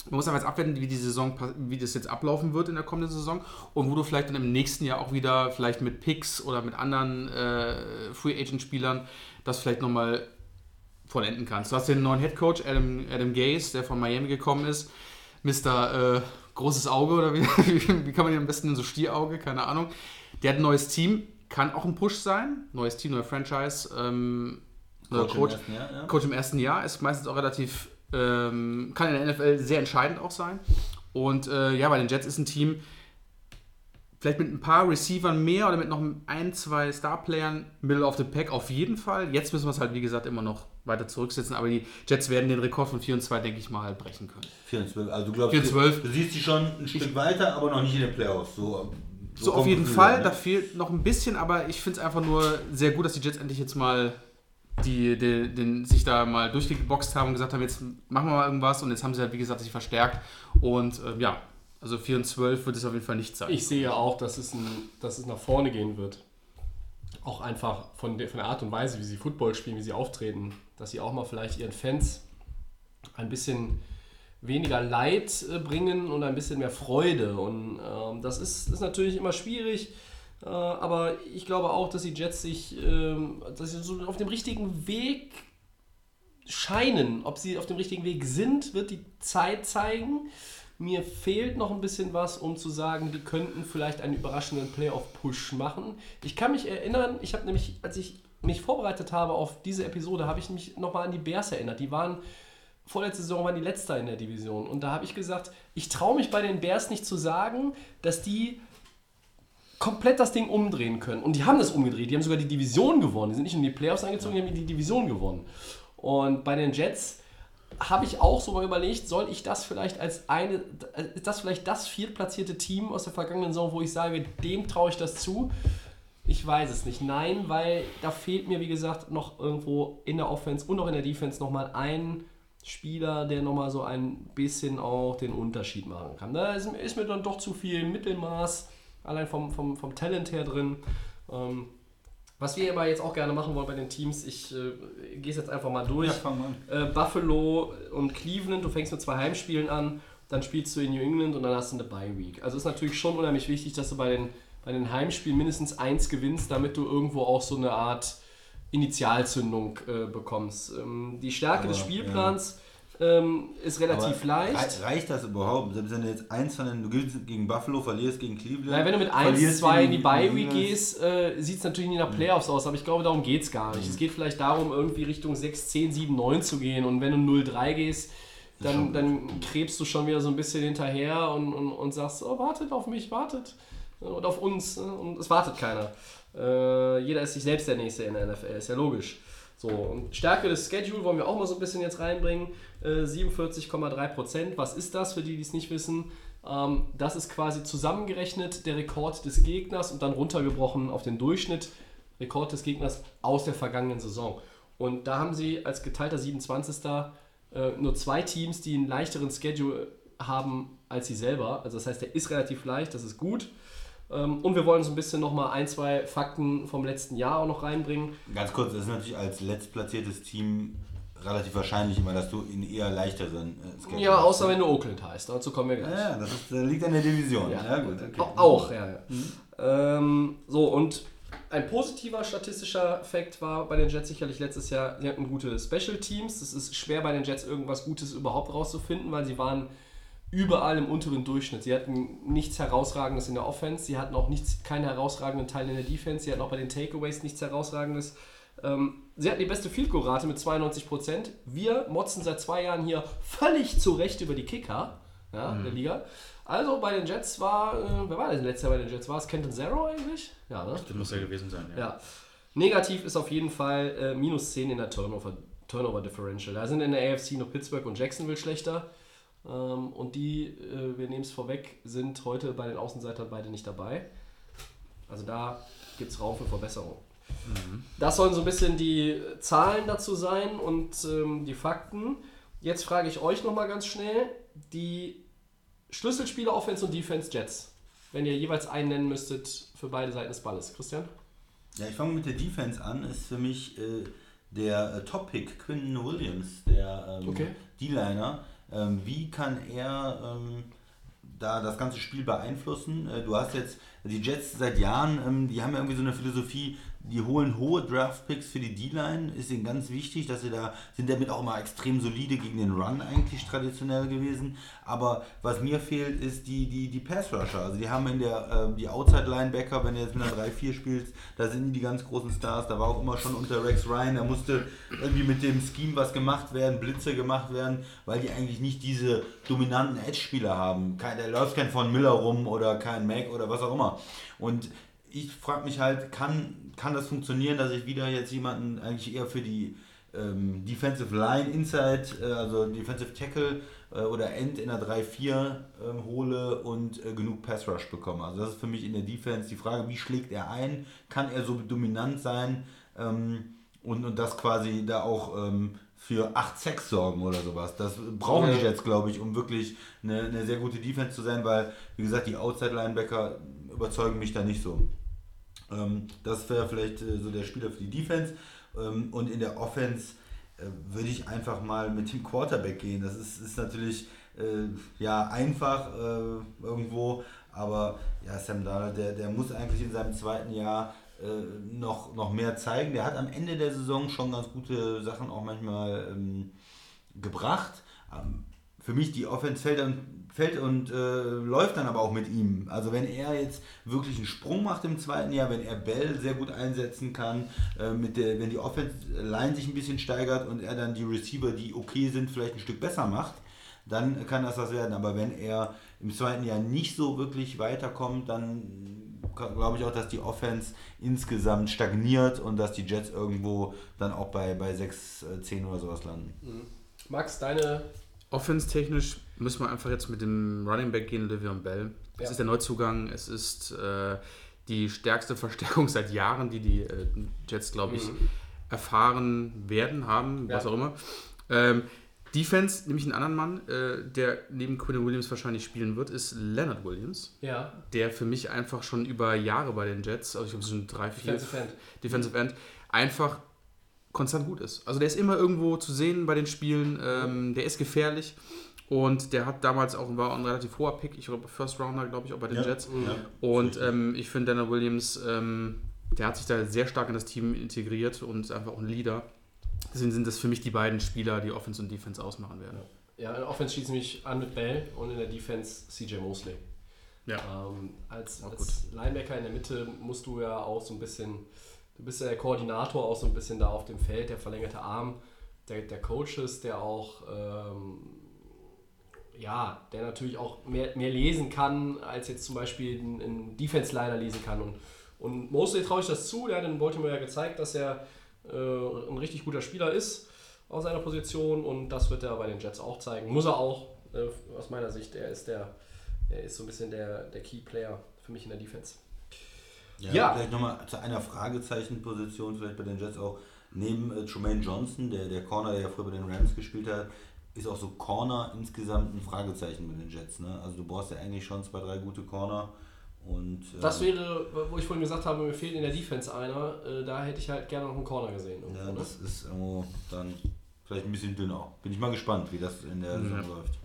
Man muss aber jetzt abwarten, wie die Saison, wie das jetzt ablaufen wird in der kommenden Saison und wo du vielleicht dann im nächsten Jahr auch wieder vielleicht mit Picks oder mit anderen äh, Free Agent Spielern das vielleicht nochmal vollenden kannst. Du hast den neuen Head Coach Adam, Adam Gase, der von Miami gekommen ist. Mr. Äh, großes Auge oder wie, wie kann man ihn am besten nennen? So Stierauge, keine Ahnung. Der hat ein neues Team, kann auch ein Push sein. Neues Team, neue Franchise. Ähm, neuer Coach im Coach, ersten Jahr, ja. Coach im ersten Jahr ist meistens auch relativ, ähm, kann in der NFL sehr entscheidend auch sein. Und äh, ja, bei den Jets ist ein Team, vielleicht mit ein paar Receivern mehr oder mit noch ein, zwei Star-Playern, Middle of the Pack auf jeden Fall. Jetzt müssen wir es halt, wie gesagt, immer noch weiter zurücksetzen, aber die Jets werden den Rekord von 4 und 2, denke ich mal, halt brechen können. 4 und 12. Also du glaubst, 4 und 12. Du, siehst sie schon ein Stück weiter, aber noch nicht in den Playoffs. So, So, auf jeden Gefühl, Fall, ne? da fehlt noch ein bisschen, aber ich finde es einfach nur sehr gut, dass die Jets endlich jetzt mal die, die, den, sich da mal durchgeboxt haben und gesagt haben, jetzt machen wir mal irgendwas und jetzt haben sie halt, wie gesagt, sich verstärkt und äh, ja, also 4 und 12 wird es auf jeden Fall nicht sein. Ich sehe auch, dass es, ein, dass es nach vorne gehen wird. Auch einfach von der, von der Art und Weise, wie sie Football spielen, wie sie auftreten, dass sie auch mal vielleicht ihren Fans ein bisschen weniger Leid äh, bringen und ein bisschen mehr Freude. Und ähm, das ist, ist natürlich immer schwierig. Äh, aber ich glaube auch, dass die Jets sich ähm, dass sie so auf dem richtigen Weg scheinen. Ob sie auf dem richtigen Weg sind, wird die Zeit zeigen. Mir fehlt noch ein bisschen was, um zu sagen, die könnten vielleicht einen überraschenden Playoff-Push machen. Ich kann mich erinnern, ich habe nämlich, als ich mich vorbereitet habe auf diese Episode, habe ich mich nochmal an die Bears erinnert. Die waren vorletzte Saison waren die Letzter in der Division. Und da habe ich gesagt, ich traue mich bei den Bears nicht zu sagen, dass die komplett das Ding umdrehen können. Und die haben das umgedreht. Die haben sogar die Division gewonnen. Die sind nicht in die Playoffs eingezogen, die haben die Division gewonnen. Und bei den Jets habe ich auch so mal überlegt, soll ich das vielleicht als eine, ist das vielleicht das viertplatzierte Team aus der vergangenen Saison, wo ich sage, dem traue ich das zu? Ich weiß es nicht. Nein, weil da fehlt mir, wie gesagt, noch irgendwo in der Offense und auch in der Defense nochmal ein Spieler, der nochmal so ein bisschen auch den Unterschied machen kann. Da ist, ist mir dann doch zu viel Mittelmaß, allein vom, vom, vom Talent her drin. Ähm, was wir aber jetzt auch gerne machen wollen bei den Teams, ich äh, gehe es jetzt einfach mal durch. Ja. Äh, Buffalo und Cleveland, du fängst mit zwei Heimspielen an, dann spielst du in New England und dann hast du eine Bye Week. Also ist natürlich schon unheimlich wichtig, dass du bei den, bei den Heimspielen mindestens eins gewinnst, damit du irgendwo auch so eine Art Initialzündung äh, bekommst. Ähm, die Stärke Aber, des Spielplans ähm, ist relativ Aber leicht. rei- Reicht das überhaupt? Selbst wenn du jetzt eins von den, du gegen Buffalo, verlierst gegen Cleveland. Naja, wenn du mit 1, verlierst 2 in die gegen Bye New Week England. gehst, äh, sieht es natürlich nicht nach Playoffs aus, aber ich glaube, darum geht es gar nicht. Es geht vielleicht darum, irgendwie Richtung 6, 10, 7, 9 zu gehen und wenn du 0-3 gehst, dann, dann krebst du schon wieder so ein bisschen hinterher und, und, und sagst, oh, wartet auf mich, wartet. Und auf uns. ne? Und es wartet keiner. Äh, jeder ist sich selbst der Nächste in der NFL, ist ja logisch. So, und Stärke des Schedule wollen wir auch mal so ein bisschen jetzt reinbringen. Äh, 47,3 Prozent. Was ist das für die, die es nicht wissen? Ähm, das ist quasi zusammengerechnet der Rekord des Gegners und dann runtergebrochen auf den Durchschnitt. Rekord des Gegners aus der vergangenen Saison. Und da haben sie als geteilter 27. Äh, nur zwei Teams, die einen leichteren Schedule haben als sie selber. Also das heißt, der ist relativ leicht, das ist gut. Ähm, und wir wollen so ein bisschen nochmal ein, zwei Fakten vom letzten Jahr auch noch reinbringen. Ganz kurz, das ist natürlich als letztplatziertes Team relativ wahrscheinlich immer, dass du in eher leichteren äh, Ja, außer wenn du Oakland heißt. Dazu kommen wir gleich. Ja, das ist, äh, liegt an der Division. Ja, Ja. gut, okay. Au- Auch, ja. ja. Ähm, so, und ein positiver statistischer Effekt war bei den Jets sicherlich letztes Jahr, sie hatten gute Special Teams. Es ist schwer bei den Jets irgendwas Gutes überhaupt rauszufinden, weil sie waren überall im unteren Durchschnitt. Sie hatten nichts Herausragendes in der Offense, sie hatten auch nichts, keinen herausragenden Teil in der Defense, sie hatten auch bei den Takeaways nichts Herausragendes. Ähm, sie hatten die beste Field Goal Rate mit 92%. Wir motzen seit zwei Jahren hier völlig zu Recht über die Kicker ja, der Liga. Also bei den Jets war, äh, wer war denn letztes Jahr bei den Jets? War es Kenton Zero eigentlich? Ja, ne? Das muss ja gewesen sein, Ja. Negativ ist auf jeden Fall äh, minus 10 in der Turnover, Turnover Differential. Da sind in der AFC nur Pittsburgh und Jacksonville schlechter. Ähm, und die, äh, wir nehmen es vorweg, sind heute bei den Außenseitern beide nicht dabei. Also da gibt es Raum für Verbesserung. Das sollen so ein bisschen die Zahlen dazu sein und ähm, die Fakten. Jetzt frage ich euch nochmal ganz schnell die Schlüsselspieler Offense und Defense Jets. Wenn ihr jeweils einen nennen müsstet für beide Seiten des Balles. Christian? Ja, ich fange mit der Defense an. Ist für mich äh, der äh, Top-Pick Quinn Williams, der ähm, Okay. D-Liner. Ähm, wie kann er ähm, da das ganze Spiel beeinflussen? Äh, du hast jetzt die Jets seit Jahren, ähm, die haben ja irgendwie so eine Philosophie, die holen hohe Draft-Picks für die D-Line, ist ihnen ganz wichtig, dass sie da sind damit auch immer extrem solide gegen den Run eigentlich traditionell gewesen. Aber was mir fehlt, ist die, die, die Pass-Rusher. Also die haben in der ähm, die Outside-Linebacker, wenn du jetzt mit einer 3-4 spielst, da sind die, die ganz großen Stars. Da war auch immer schon unter Rex Ryan, da musste irgendwie mit dem Scheme was gemacht werden, Blitze gemacht werden, weil die eigentlich nicht diese dominanten Edge-Spieler haben. Kein, da läuft kein von Miller rum oder kein Mac oder was auch immer. Und ich frage mich halt, kann, kann das funktionieren, dass ich wieder jetzt jemanden eigentlich eher für die ähm, Defensive Line Inside, äh, also Defensive Tackle äh, oder End in der 3-4 ähm, hole und äh, genug Pass Rush bekomme. Also das ist für mich in der Defense die Frage, wie schlägt er ein? Kann er so dominant sein ähm, und, und das quasi da auch ähm, für 8 Sacks sorgen oder sowas. Das brauchen die Ja. Jets, glaube ich, um wirklich eine, eine sehr gute Defense zu sein, weil, wie gesagt, die Outside Linebacker überzeugen mich da nicht so. Ähm, das wäre vielleicht äh, so der Spieler für die Defense. Ähm, und in der Offense äh, würde ich einfach mal mit dem Quarterback gehen. Das ist, ist natürlich äh, ja einfach irgendwo, aber ja, Sam Darnold, der, der muss eigentlich in seinem zweiten Jahr noch, noch mehr zeigen. Der hat am Ende der Saison schon ganz gute Sachen auch manchmal ähm, gebracht. Ähm, für mich die Offense fällt und, fällt und äh, läuft dann aber auch mit ihm. Also wenn er jetzt wirklich einen Sprung macht im zweiten Jahr, wenn er Bell sehr gut einsetzen kann, äh, mit der, wenn die Offense Line sich ein bisschen steigert und er dann die Receiver, die okay sind, vielleicht ein Stück besser macht, dann kann das was werden. Aber wenn er im zweiten Jahr nicht so wirklich weiterkommt, dann glaube ich auch, dass die Offense insgesamt stagniert und dass die Jets irgendwo dann auch bei, bei 6, äh, 10 oder sowas landen. Max, deine. Offense-technisch müssen wir einfach jetzt mit dem Running Back gehen, Livion Bell. Es Ja. ist der Neuzugang, es ist äh, die stärkste Verstärkung seit Jahren, die die äh, Jets, glaube ich, erfahren werden, haben, was Ja. auch immer. Ähm, Defense, nämlich einen anderen Mann, äh, der neben Quinn Williams wahrscheinlich spielen wird, ist Leonard Williams, Ja, der für mich einfach schon über Jahre bei den Jets, also ich glaube, es sind drei, vier, Defensive End. Defensive End, einfach konstant gut ist. Also der ist immer irgendwo zu sehen bei den Spielen, ähm, der ist gefährlich und der hat damals auch, war auch ein relativ hoher Pick, ich glaube First Rounder, glaube ich, auch bei den Ja. Jets. Ja. Und ähm, ich finde, Daniel Williams, ähm, der hat sich da sehr stark in das Team integriert und ist einfach auch ein Leader. Deswegen sind das für mich die beiden Spieler, die Offense und Defense ausmachen werden. Ja, in der Offense schließt mich an mit Bell und in der Defense CJ Mosley. Ja. Ähm, als, als Linebacker in der Mitte musst du ja auch so ein bisschen, du bist ja der Koordinator auch so ein bisschen da auf dem Feld, der verlängerte Arm der, der Coaches, der auch, ähm, ja, der natürlich auch mehr, mehr lesen kann, als jetzt zum Beispiel ein, Defense-Liner lesen kann. Und, und Mosley traue ich das zu, der hat in Baltimore ja gezeigt, dass er äh, ein richtig guter Spieler ist aus seiner Position und das wird er bei den Jets auch zeigen. Muss er auch, äh, aus meiner Sicht. Er ist der, er ist so ein bisschen der, der Key Player für mich in der Defense. Ja, Ja. Vielleicht nochmal zu einer Fragezeichenposition, vielleicht bei den Jets auch. Neben äh, Tremaine Johnson, der, der Corner, der ja früher bei den Rams gespielt hat, ist auch so Corner insgesamt ein Fragezeichen bei den Jets. Ne? Also du brauchst ja eigentlich schon zwei, drei gute Corner. Und, äh, Das wäre, wo ich vorhin gesagt habe, mir fehlt in der Defense einer. Äh, da hätte ich halt gerne noch einen Corner gesehen. irgendwo, ja, ne? das ist irgendwo dann vielleicht ein bisschen dünner. Bin ich mal gespannt, wie das in der Saison läuft.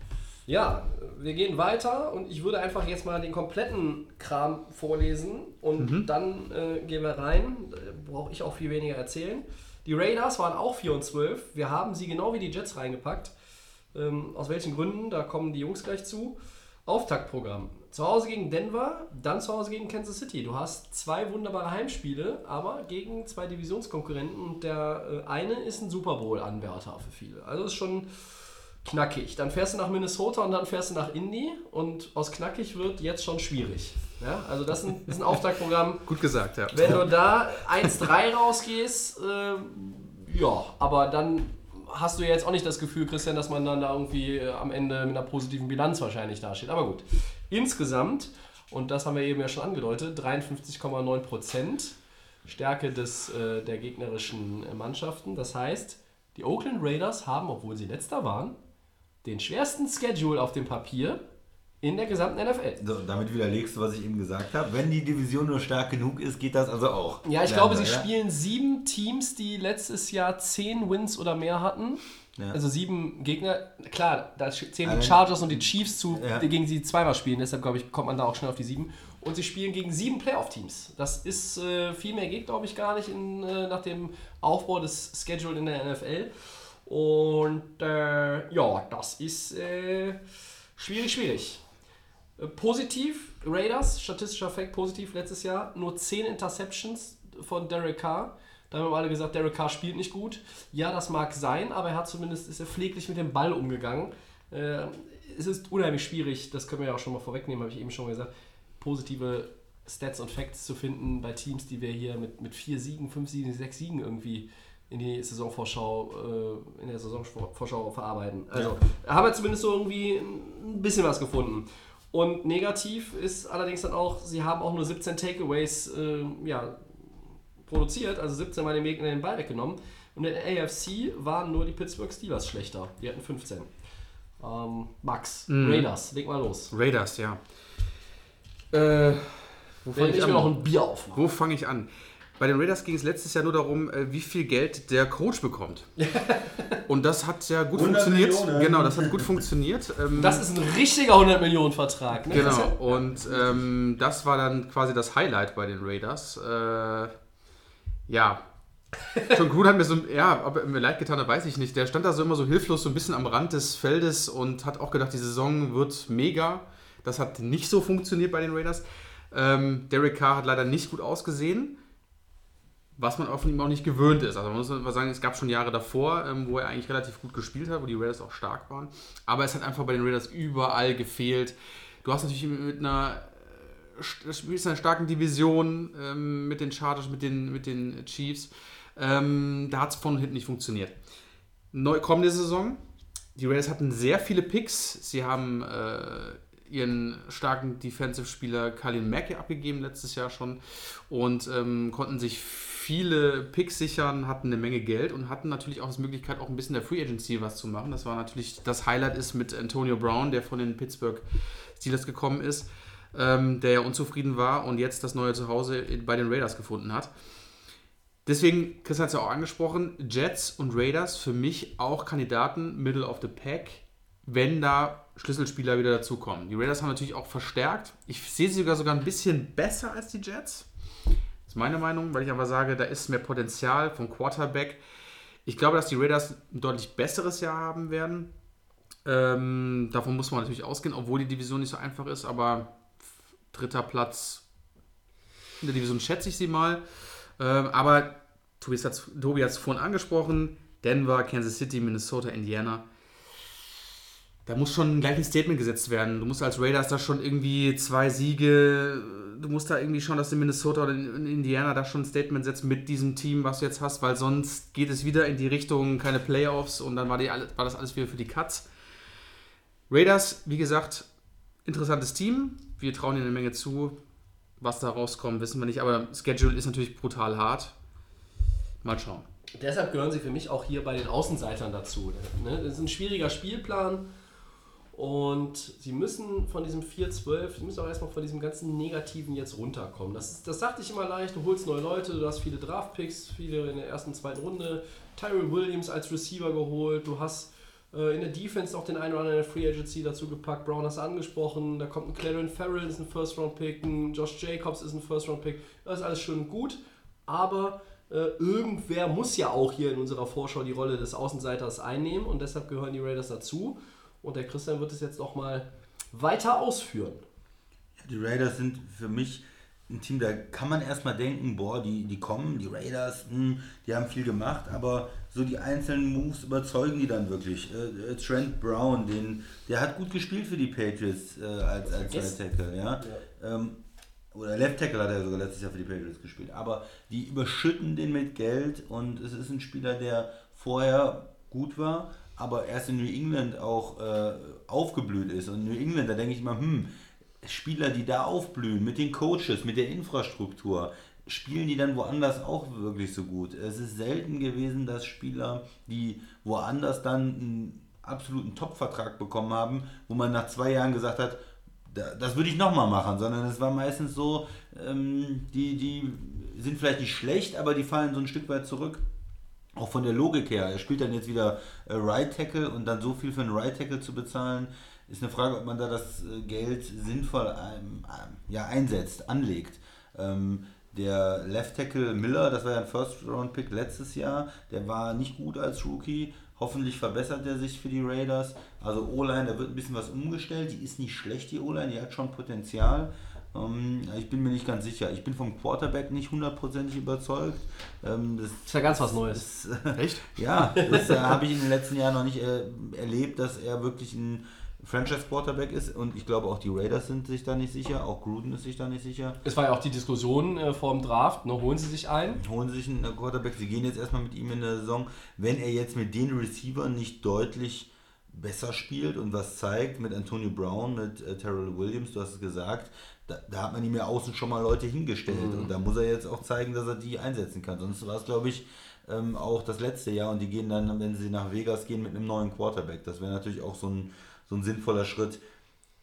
Ja, wir gehen weiter und ich würde einfach jetzt mal den kompletten Kram vorlesen und dann äh, gehen wir rein. Brauche ich auch viel weniger erzählen. Die Raiders waren auch 4 und 12. Wir haben sie genau wie die Jets reingepackt. Ähm, aus welchen Gründen? Da kommen die Jungs gleich zu. Auftaktprogramm. Zu Hause gegen Denver, dann zu Hause gegen Kansas City. Du hast zwei wunderbare Heimspiele, aber gegen zwei Divisionskonkurrenten und der äh, eine ist ein Super Bowl-Anwärter für viele. Also ist schon knackig. Dann fährst du nach Minnesota und dann fährst du nach Indy und aus knackig wird jetzt schon schwierig. Ja, also das ist ein, ist ein Auftaktprogramm. Gut gesagt, ja. Wenn du da 1-3 rausgehst, äh, ja, aber dann hast du ja jetzt auch nicht das Gefühl, Christian, dass man dann da irgendwie äh, am Ende mit einer positiven Bilanz wahrscheinlich dasteht. Aber gut. Insgesamt, und das haben wir eben ja schon angedeutet, 53,9 Prozent Stärke des, äh, der gegnerischen Mannschaften. Das heißt, die Oakland Raiders haben, obwohl sie letzter waren, den schwersten Schedule auf dem Papier in der gesamten NFL. So, damit widerlegst du, was ich eben gesagt habe. Wenn die Division nur stark genug ist, geht das also auch. Ja, ich glaube, sie spielen sieben Teams, die letztes Jahr zehn Wins oder mehr hatten. Ja. Also sieben Gegner. Klar, da zählen die Chargers und die Chiefs zu, Ja. die gegen sie zweimal spielen. Deshalb, glaube ich, kommt man da auch schnell auf die sieben. Und sie spielen gegen sieben Playoff-Teams. Das ist äh, viel mehr geht, glaube ich, gar nicht in, äh, nach dem Aufbau des Schedule in der NFL. Und äh, ja, das ist äh, schwierig, schwierig. Äh, Positiv, Raiders, statistischer Fact positiv letztes Jahr, nur 10 Interceptions von Derek Carr. Da haben wir alle gesagt, Derek Carr spielt nicht gut. Ja, das mag sein, aber er hat zumindest ist er pfleglich mit dem Ball umgegangen. Äh, es ist unheimlich schwierig, das können wir ja auch schon mal vorwegnehmen, habe ich eben schon mal gesagt, positive Stats und Facts zu finden bei Teams, die wir hier mit, mit vier Siegen, fünf Siegen, sechs Siegen irgendwie in die Saisonvorschau, äh, in der Saisonvorschau verarbeiten. Also haben wir zumindest so irgendwie ein bisschen was gefunden. Und negativ ist allerdings dann auch, sie haben auch nur 17 Takeaways äh, ja, produziert, also 17 Mal dem Gegner den Ball weggenommen. Und in der AFC waren nur die Pittsburgh Steelers schlechter. Die hatten 15. Ähm, Max, Raiders, leg mal los. Raiders, ja. Äh, wo fange ich ich mir noch an? ein Bier aufmache. Wo fange ich an? Bei den Raiders ging es letztes Jahr nur darum, äh, wie viel Geld der Coach bekommt. Und das hat ja gut 100 funktioniert. Millionen. Genau, das hat gut funktioniert. Ähm, Das ist ein richtiger 100 Millionen Vertrag. Ne? Genau, und ähm, das war dann quasi das Highlight bei den Raiders. Äh, ja, John Gruden hat mir so, ja, ob er mir leid getan hat, weiß ich nicht. Der stand da so immer so hilflos, so ein bisschen am Rand des Feldes und hat auch gedacht, die Saison wird mega. Das hat nicht so funktioniert bei den Raiders. Ähm, Derek Carr hat leider nicht gut ausgesehen, was man auch von ihm auch nicht gewöhnt ist. Also man muss mal sagen, es gab schon Jahre davor, ähm, wo er eigentlich relativ gut gespielt hat, wo die Raiders auch stark waren. Aber es hat einfach bei den Raiders überall gefehlt. Du hast natürlich mit einer äh, spielst in einer starken Division ähm, mit den Chargers, mit den, mit den Chiefs. Ähm, da hat es von hinten nicht funktioniert. Neu kommende Saison, die Raiders hatten sehr viele Picks. Sie haben äh, ihren starken Defensive-Spieler Kalin Mack abgegeben letztes Jahr schon und ähm, konnten sich viele Picks sichern, hatten eine Menge Geld und hatten natürlich auch die Möglichkeit, auch ein bisschen der Free Agency was zu machen. Das war natürlich das Highlight ist mit Antonio Brown, der von den Pittsburgh Steelers gekommen ist, ähm, der ja unzufrieden war und jetzt das neue Zuhause bei den Raiders gefunden hat. Deswegen, Chris hat es ja auch angesprochen, Jets und Raiders für mich auch Kandidaten Middle of the Pack, wenn da Schlüsselspieler wieder dazukommen. Die Raiders haben natürlich auch verstärkt. Ich sehe sie sogar sogar ein bisschen besser als die Jets. Meine Meinung, weil ich einfach sage, da ist mehr Potenzial vom Quarterback. Ich glaube, dass die Raiders ein deutlich besseres Jahr haben werden. Ähm, davon muss man natürlich ausgehen, obwohl die Division nicht so einfach ist, aber dritter Platz in der Division schätze ich sie mal. Ähm, aber Tobi hat es vorhin angesprochen: Denver, Kansas City, Minnesota, Indiana. Da muss schon gleich ein Statement gesetzt werden. Du musst als Raiders da schon irgendwie zwei Siege, du musst da irgendwie schon, dass in Minnesota oder in Indiana da schon ein Statement setzt mit diesem Team, was du jetzt hast, weil sonst geht es wieder in die Richtung keine Playoffs und dann war, die, war das alles wieder für die Cuts. Raiders, wie gesagt, interessantes Team. Wir trauen ihnen eine Menge zu. Was da rauskommt, wissen wir nicht. Aber Schedule ist natürlich brutal hart. Mal schauen. Deshalb gehören sie für mich auch hier bei den Außenseitern dazu. Ne? Das ist ein schwieriger Spielplan und sie müssen von diesem 4-12, sie müssen auch erstmal von diesem ganzen Negativen jetzt runterkommen. Das, ist, das sagte ich immer leicht, du holst neue Leute, du hast viele Draftpicks, viele in der ersten, zweiten Runde, Tyrell Williams als Receiver geholt, du hast äh, in der Defense noch den einen oder anderen in der Free Agency dazu gepackt, Brown hast du angesprochen, da kommt ein Clarence Farrell, ist ein First-Round-Pick, ein Josh Jacobs ist ein First-Round-Pick, das ist alles schön und gut, aber äh, irgendwer muss ja auch hier in unserer Vorschau die Rolle des Außenseiters einnehmen und deshalb gehören die Raiders dazu. Und der Christian wird es jetzt noch mal weiter ausführen. Die Raiders sind für mich ein Team, da kann man erstmal denken, boah, die, die kommen, die Raiders, hm, die haben viel gemacht, aber so die einzelnen Moves überzeugen die dann wirklich. Äh, äh, Trent Brown, den, der hat gut gespielt für die Patriots äh, als, als. Right Tackle, ja. Ähm, oder Left Tackle hat er sogar letztes Jahr für die Patriots gespielt. Aber die überschütten den mit Geld und es ist ein Spieler, der vorher gut war, aber erst in New England auch äh, aufgeblüht ist. Und New England, da denke ich mal, hm, Spieler, die da aufblühen, mit den Coaches, mit der Infrastruktur, spielen die dann woanders auch wirklich so gut? Es ist selten gewesen, dass Spieler, die woanders dann ein absoluten Top-Vertrag bekommen haben, wo man nach zwei Jahren gesagt hat, da- das würde ich nochmal machen, sondern es war meistens so, ähm, die, die sind vielleicht nicht schlecht, aber die fallen so ein Stück weit zurück. Auch von der Logik her. Er spielt dann jetzt wieder äh, Right Tackle und dann so viel für einen Right Tackle zu bezahlen, ist eine Frage, ob man da das äh, Geld sinnvoll ähm, ähm, ja, einsetzt, anlegt. Ähm, der Left Tackle Miller, das war ja ein First Round Pick letztes Jahr, der war nicht gut als Rookie. Hoffentlich verbessert er sich für die Raiders. Also O-Line, da wird ein bisschen was umgestellt. Die ist nicht schlecht, die O-Line, die hat schon Potenzial. Ähm, ich bin mir nicht ganz sicher. Ich bin vom Quarterback nicht hundertprozentig überzeugt. Ähm, das ist ja ganz was Neues. ist, Echt? ja, das äh, habe ich in den letzten Jahren noch nicht äh, erlebt, dass er wirklich ein Franchise-Quarterback ist. Und ich glaube, auch die Raiders sind sich da nicht sicher. Auch Gruden ist sich da nicht sicher. Es war ja auch die Diskussion äh, vor dem Draft, ne, holen sie sich ein. Holen sie sich einen Quarterback. Sie gehen jetzt erstmal mit ihm in der Saison. Wenn er jetzt mit den Receivern nicht deutlich besser spielt und was zeigt, mit Antonio Brown, mit äh, Terrell Williams, du hast es gesagt, da, da hat man ihm ja außen schon mal Leute hingestellt. Und da muss er jetzt auch zeigen, dass er die einsetzen kann. Sonst war es, glaube ich, ähm, auch das letzte Jahr und die gehen dann, wenn sie nach Vegas gehen, mit einem neuen Quarterback. Das wäre natürlich auch so ein, so ein sinnvoller Schritt.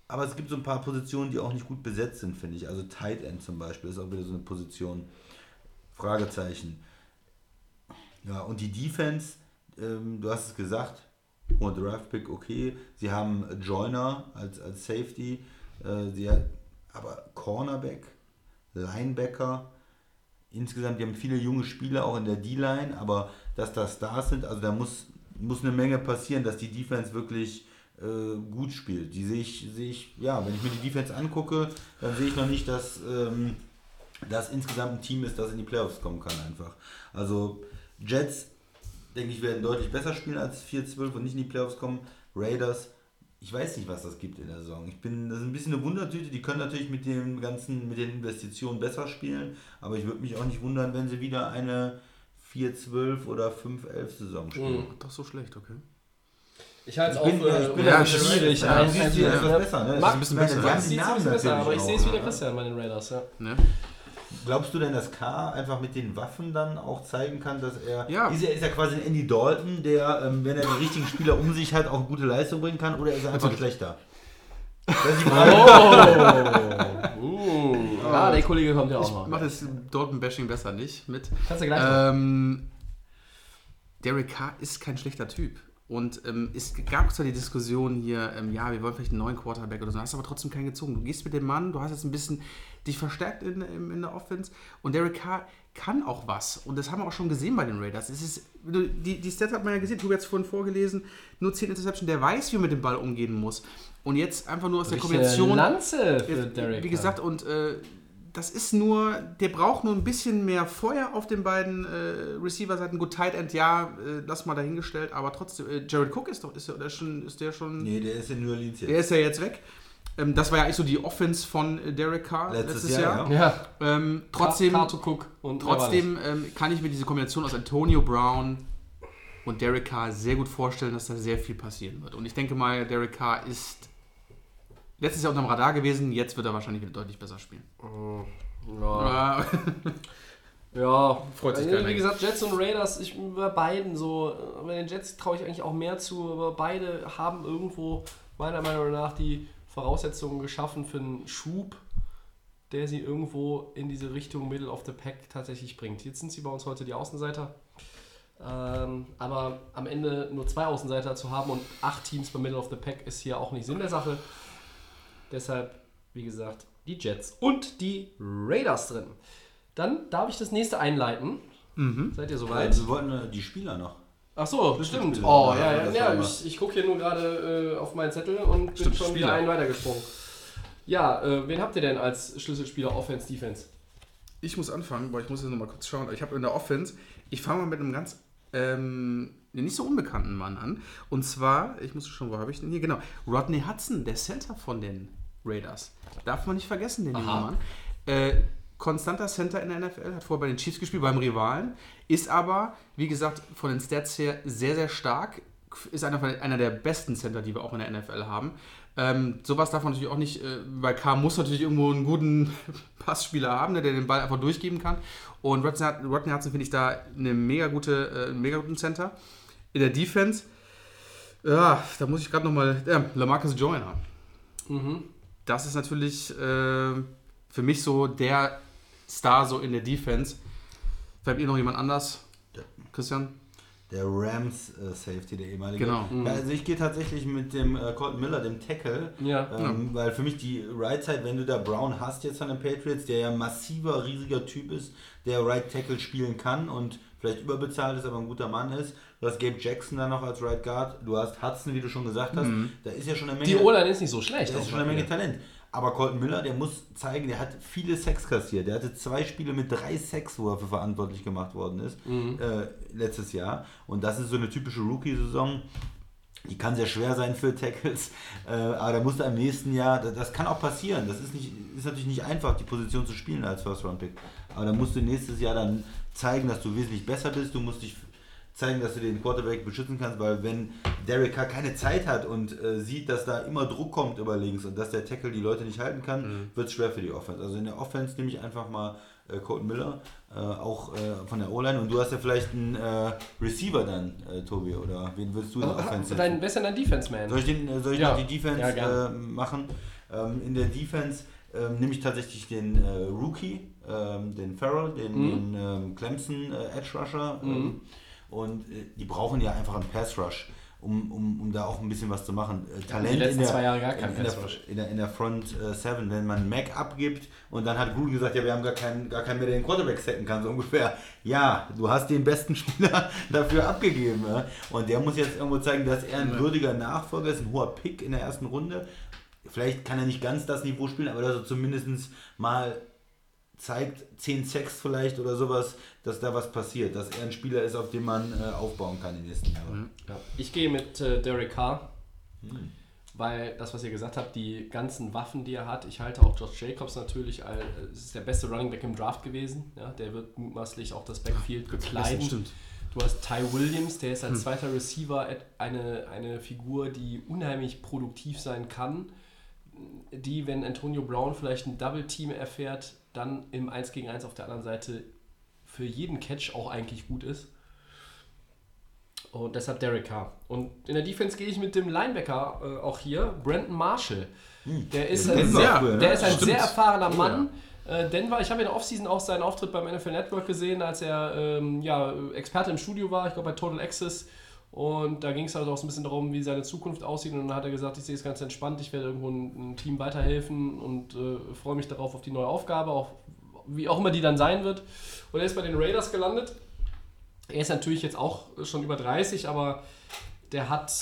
Aber es gibt so ein paar Positionen, die auch nicht gut besetzt sind, finde ich. Also Tight End zum Beispiel ist auch wieder so eine Position. Fragezeichen. Ja, und die Defense, ähm, du hast es gesagt, hoher Draftpick, okay. Sie haben Joyner als, als Safety, äh, sie hat, aber Cornerback, Linebacker, insgesamt, die haben viele junge Spieler auch in der D-Line, aber dass da Stars sind, also da muss, muss eine Menge passieren, dass die Defense wirklich äh, gut spielt. Die sehe ich, sehe ich, ja, wenn ich mir die Defense angucke, dann sehe ich noch nicht, dass ähm, das insgesamt ein Team ist, das in die Playoffs kommen kann einfach. Also Jets, denke ich, werden deutlich besser spielen als 4-12 und nicht in die Playoffs kommen. Raiders, ich weiß nicht, was das gibt in der Saison. Ich bin, das ist ein bisschen eine Wundertüte. Die können natürlich mit dem ganzen, mit den Investitionen besser spielen, aber ich würde mich auch nicht wundern, wenn sie wieder eine 4-12 oder 5-11 Saison spielen. Doch so schlecht, okay. Ich halte es Ich bin- auch ja, äh, ich bin ja unheimlich schwierig. ja, ein- siehst du, das ist ja. besser, ne? Mag- ein bisschen besser. Sieht die ein bisschen besser, aber ich sehe es wie der ne? Christian bei den Raiders. Ja. Ne? Glaubst du denn, dass K einfach mit den Waffen dann auch zeigen kann, dass er. Ja. Ist er, ist er quasi ein Andy Dalton, der, ähm, wenn er die richtigen Spieler um sich hat, auch gute Leistung bringen kann, oder ist er einfach schlechter? Das ist die Frage. Oh. uh. Ah, der Kollege kommt ja auch Ich noch. mache das Dortmund-Bashing besser nicht mit. Kannst du gleich machen. Ähm, Derek Carr ist kein schlechter Typ. Und ähm, es gab zwar die Diskussion hier, ähm, ja, wir wollen vielleicht einen neuen Quarterback oder so, hast aber trotzdem keinen gezogen. Du gehst mit dem Mann, du hast jetzt ein bisschen dich verstärkt in, in, in der Offense und Derek Carr kann auch was. Und das haben wir auch schon gesehen bei den Raiders. Es ist, du- die, die Stats hat man ja gesehen, hat es vorhin vorgelesen, nur 10 Interception, der weiß, wie man mit dem Ball umgehen muss. Und jetzt einfach nur aus der Richtige Kombination. Lanze für Derek. Wie gesagt, und äh, das ist nur, der braucht nur ein bisschen mehr Feuer auf den beiden äh, Receiver-Seiten. Gut, Tight End, ja, äh, lass mal dahingestellt, aber trotzdem, äh, Jared Cook ist doch, ist, der schon, ist der schon, Nee, der ist in New Orleans jetzt. der ist ja jetzt weg. Ähm, das war ja eigentlich so die Offense von äh, Derek Carr Letztes letztes, Jahr, Jahr. ja. Ähm, trotzdem, Kato Cook und trotzdem ähm, kann ich mir diese Kombination aus Antonio Brown und Derek Carr sehr gut vorstellen, dass da sehr viel passieren wird. Und ich denke mal, Derek Carr ist letztes Jahr unterm Radar gewesen, jetzt wird er wahrscheinlich wieder deutlich besser spielen. das? Ja. Ja. Ja, Freut sich Also, keiner. Wie gesagt, Jets und Raiders, ich bei beiden so, bei den Jets traue ich eigentlich auch mehr zu, aber beide haben irgendwo meiner Meinung nach die Voraussetzungen geschaffen für einen Schub, der sie irgendwo in diese Richtung Middle of the Pack tatsächlich bringt. Jetzt sind sie bei uns heute die Außenseiter. Ähm, aber am Ende nur zwei Außenseiter zu haben und acht Teams bei Middle of the Pack ist hier auch nicht Sinn der Sache. Deshalb, wie gesagt, die Jets und die Raiders drin. Dann darf ich das nächste einleiten. Seid ihr soweit? Also, wir wollten äh, die Spieler noch. Ach so, stimmt. Spieler. Oh, Ja, ja, ja, ja. Ich, ich gucke hier nur gerade äh, auf meinen Zettel und bin Stimmt, schon Spieler. wieder einen weitergesprungen. Ja, äh, wen habt ihr denn als Schlüsselspieler Offense, Defense? Ich muss anfangen, weil ich muss jetzt noch mal kurz schauen. Ich habe in der Offense, ich fange mal mit einem ganz ähm, nicht so unbekannten Mann an. Und zwar, ich muss schon, wo habe ich denn hier? Genau, Rodney Hudson, der Center von den Raiders. Darf man nicht vergessen, den jungen. Mann. Äh, konstanter Center in der NFL, hat vorher bei den Chiefs gespielt, beim Rivalen, ist aber, wie gesagt, von den Stats her sehr, sehr stark, ist einer, von, einer der besten Center, die wir auch in der NFL haben. Ähm, sowas darf man natürlich auch nicht, äh, weil K muss natürlich irgendwo einen guten Passspieler haben, ne, der den Ball einfach durchgeben kann. Und Rodney, Rodney Hudson finde ich da eine mega gute, äh, einen mega guten Center. In der Defense Ja, da muss ich gerade nochmal. Ja, Lamarcus Joyner. Das ist natürlich äh, für mich so der Star so in der Defense. Habt ihr noch jemand anders? Christian? Der Rams äh, Safety, der ehemalige. Genau. Ja, also ich gehe tatsächlich mit dem äh, Colton Miller, dem Tackle. Ja. Ähm, Weil für mich die Right Side, wenn du da Brown hast jetzt an den Patriots, der ja ein massiver, riesiger Typ ist, der Right Tackle spielen kann und vielleicht überbezahlt ist, aber ein guter Mann ist. Du hast Gabe Jackson dann noch als Right Guard. Du hast Hudson, wie du schon gesagt hast. Da ist ja schon eine Menge. Die O-Line ist nicht so schlecht. Das ist schon eine Menge Talent. Aber Colton Miller, der muss zeigen, der hat viele Sacks kassiert. Der hatte zwei Spiele mit drei Sacks, wo er für verantwortlich gemacht worden ist, äh, letztes Jahr. Und das ist so eine typische Rookie-Saison. Die kann sehr schwer sein für Tackles, äh, aber da musst du im nächsten Jahr, das, das kann auch passieren. Das ist, nicht, ist natürlich nicht einfach, die Position zu spielen als First-Round-Pick. Aber da musst du nächstes Jahr dann zeigen, dass du wesentlich besser bist. Du musst dich zeigen, dass du den Quarterback beschützen kannst, weil wenn Derek Carr keine Zeit hat und äh, sieht, dass da immer Druck kommt über links und dass der Tackle die Leute nicht halten kann, wird es schwer für die Offense. Also in der Offense nehme ich einfach mal äh, Colton Miller, äh, auch äh, von der O-Line und du hast ja vielleicht einen äh, Receiver dann, äh, Tobi, oder wen willst du in der Offense setzen? Ist denn dein Defense-Man? Soll ich, den, äh, soll ich Ja. noch die Defense Ja, äh, machen? Ähm, in der Defense ähm, nehme ich tatsächlich den Rookie, ähm, den Farrell, den, Mhm. den ähm, Clemson Edge Rusher. Ähm, und äh, die brauchen ja einfach einen Pass Rush, um, um, um da auch ein bisschen was zu machen. Äh, Talent die letzten in der, zwei Jahre gar kein in, in, der, in, der, in der Front äh, Seven, wenn man Mac abgibt und dann hat Gruden gesagt, ja, wir haben gar keinen, gar keinen mehr, der den Quarterback sacken kann, so ungefähr. Ja, du hast den besten Spieler dafür abgegeben. Ja? Und der muss jetzt irgendwo zeigen, dass er ein würdiger Nachfolger ist, ein hoher Pick in der ersten Runde. Vielleicht kann er nicht ganz das Niveau spielen, aber dass er zumindest mal zeigt, 10 Sacks vielleicht oder sowas, dass da was passiert, dass er ein Spieler ist, auf den man äh, aufbauen kann in den nächsten Jahren. Ja. Ich gehe mit äh, Derek Carr, weil das, was ihr gesagt habt, die ganzen Waffen, die er hat, ich halte auch Josh Jacobs natürlich, als, es ist der beste Running Back im Draft gewesen. Ja, der wird mutmaßlich auch das Backfield bekleiden. stimmt. Du hast Ty Williams, der ist als zweiter Receiver eine, eine Figur, die unheimlich produktiv sein kann, die, wenn Antonio Brown vielleicht ein Double Team erfährt, dann im 1 gegen 1 auf der anderen Seite für jeden Catch auch eigentlich gut ist. Und deshalb Derek Carr. Und in der Defense gehe ich mit dem Linebacker äh, auch hier, Brandon Marshall. Der ist ein, sehr, ne? der ist ein Stimmt. sehr erfahrener Oh, Mann. Äh, Denver, ich habe in der Offseason auch seinen Auftritt beim NFL Network gesehen, als er ähm, ja, Experte im Studio war, ich glaube bei Total Access. Und da ging es halt auch so ein bisschen darum, wie seine Zukunft aussieht. Und dann hat er gesagt, ich sehe es ganz entspannt, ich werde irgendwo ein, ein Team weiterhelfen und äh, freue mich darauf auf die neue Aufgabe, auch wie auch immer die dann sein wird. Und er ist bei den Raiders gelandet. Er ist natürlich jetzt auch schon über 30, aber der hat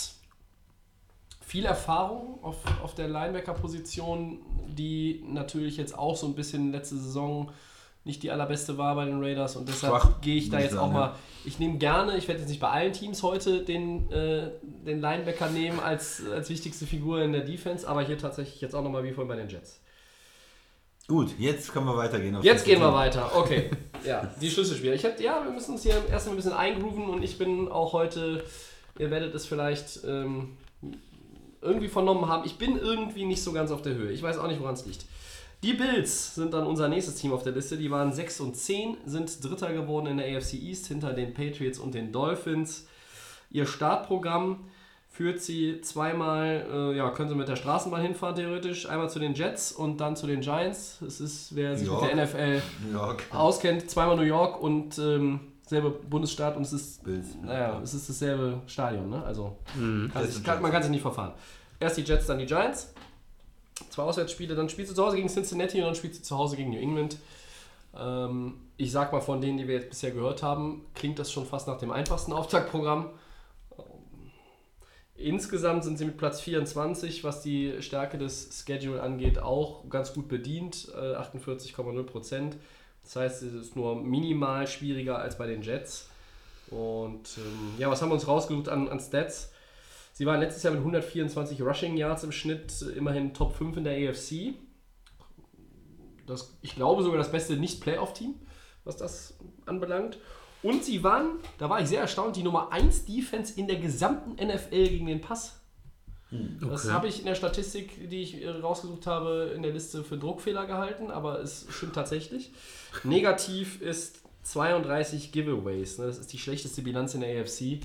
viel Erfahrung auf, auf der Linebacker-Position, die natürlich jetzt auch so ein bisschen letzte Saison nicht die allerbeste war bei den Raiders und deshalb gehe ich da jetzt auch mal. Ich nehme gerne, ich werde jetzt nicht bei allen Teams heute den, äh, den Linebacker nehmen als, als wichtigste Figur in der Defense, aber hier tatsächlich jetzt auch nochmal wie vorhin bei den Jets. Gut, jetzt können wir weitergehen. auf Jetzt gehen wir Team. weiter. Okay. Ja, die Schlüsselspieler. Ich hab, ja, wir müssen uns hier erstmal ein bisschen eingrooven und ich bin auch heute, ihr werdet es vielleicht ähm, irgendwie vernommen haben, ich bin irgendwie nicht so ganz auf der Höhe. Ich weiß auch nicht, woran es liegt. Die Bills sind dann unser nächstes Team auf der Liste. Die waren 6 und 10, sind Dritter geworden in der AFC East hinter den Patriots und den Dolphins. Ihr Startprogramm führt sie zweimal, äh, ja, können sie mit der Straßenbahn hinfahren theoretisch, einmal zu den Jets und dann zu den Giants. Es ist, wer sich Ja. mit der NFL York. auskennt, zweimal New York und ähm, selbe Bundesstaat und es ist, Bills. naja, es ist dasselbe Stadion, ne? Also kann Das sich, kann, man kann sich nicht verfahren. Erst die Jets, dann die Giants. Zwei Auswärtsspiele, dann spielst du zu Hause gegen Cincinnati und dann spielst du zu Hause gegen New England. Ähm, ich sag mal, von denen, die wir jetzt bisher gehört haben, klingt das schon fast nach dem einfachsten Auftaktprogramm. Insgesamt sind sie mit Platz 24, was die Stärke des Schedule angeht, auch ganz gut bedient. Äh, 48,0 Prozent. Das heißt, es ist nur minimal schwieriger als bei den Jets. Und ähm, ja, was haben wir uns rausgesucht an, an Stats? Sie waren letztes Jahr mit 124 Rushing Yards im Schnitt äh, immerhin Top 5 in der AFC. Das, ich glaube sogar das beste Nicht-Playoff-Team, was das anbelangt. Und sie waren, da war ich sehr erstaunt, die Nummer 1 Defense in der gesamten NFL gegen den Pass. Das Okay. habe ich in der Statistik, die ich äh, rausgesucht habe, in der Liste für Druckfehler gehalten, aber es stimmt tatsächlich. Negativ ist 32 Giveaways. Ne? Das ist die schlechteste Bilanz in der AFC.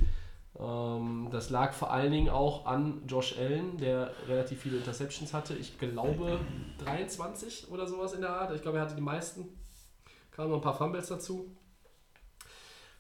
Ähm, das lag vor allen Dingen auch an Josh Allen, der relativ viele Interceptions hatte. Ich glaube 23 oder sowas in der Art. Ich glaube, er hatte die meisten. Kamen noch ein paar Fumbles dazu.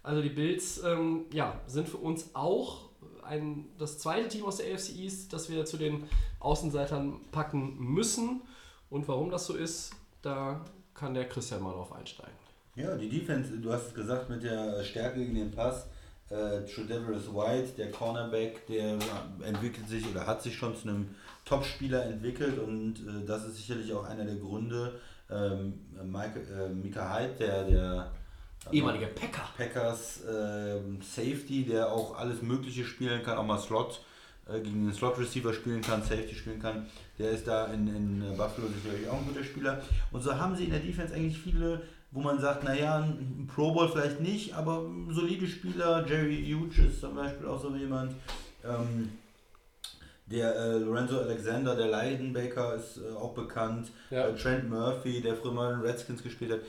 Also die Bills ähm, ja, sind für uns auch ein, das zweite Team aus der AFC East, das wir zu den Außenseitern packen müssen. Und warum das so ist, da kann der Christian mal drauf einsteigen. Ja, die Defense, du hast es gesagt, mit der Stärke gegen den Pass. Äh, Tredavious White, der Cornerback, der entwickelt sich oder hat sich schon zu einem Top-Spieler entwickelt und äh, das ist sicherlich auch einer der Gründe. Ähm, Mike, äh, Mika Hyde, der, der Ehemaliger Packer. Packers ähm, Safety, der auch alles Mögliche spielen kann, auch mal Slot äh, gegen den Slot Receiver spielen kann, Safety spielen kann. Der ist da in, in Buffalo sicherlich auch ein guter Spieler. Und so haben sie in der Defense eigentlich viele, wo man sagt, naja, ein Pro Bowl vielleicht nicht, aber solide Spieler. Jerry Hughes ist zum Beispiel auch so jemand. Ähm, der äh, Lorenzo Alexander, der Leidenbaker, ist äh, auch bekannt. Ja. Äh, Trent Murphy, der früher mal in den Redskins gespielt hat.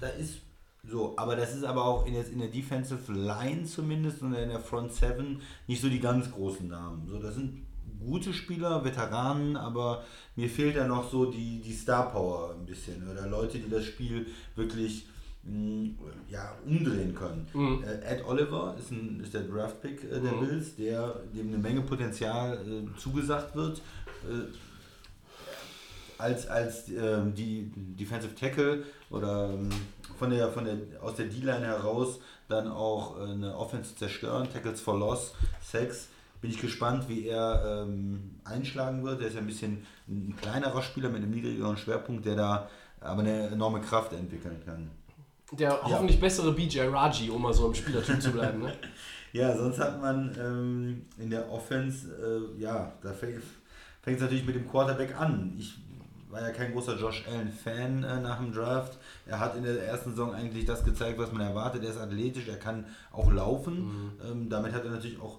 Da ist so, aber das ist aber auch in, jetzt in der Defensive Line zumindest und in der Front Seven nicht so die ganz großen Namen. So, das sind gute Spieler, Veteranen, aber mir fehlt da noch so die, die Star Power ein bisschen oder Leute, die das Spiel wirklich mh, ja, umdrehen können. Mhm. Äh, Ed Oliver ist, ein, ist der Draft-Pick äh, der Mhm. Bills, der dem eine Menge Potenzial äh, zugesagt wird. Äh, als, als ähm, die Defensive Tackle oder ähm, von der, von der, aus der D-Line heraus dann auch äh, eine Offense zerstören, Tackles for Loss, Sacks. Bin ich gespannt, wie er ähm, einschlagen wird. Er ist ja ein bisschen ein kleinerer Spieler mit einem niedrigeren Schwerpunkt, der da aber eine enorme Kraft entwickeln kann. Der hoffentlich bessere BJ Raji, um mal so im Spielertyp zu bleiben. Ne? Ja, sonst hat man ähm, in der Offense, äh, ja, da fängt es natürlich mit dem Quarterback an. Ich war ja kein großer Josh Allen-Fan äh, nach dem Draft. Er hat in der ersten Saison eigentlich das gezeigt, was man erwartet. Er ist athletisch, er kann auch laufen. Ähm, damit hat er natürlich auch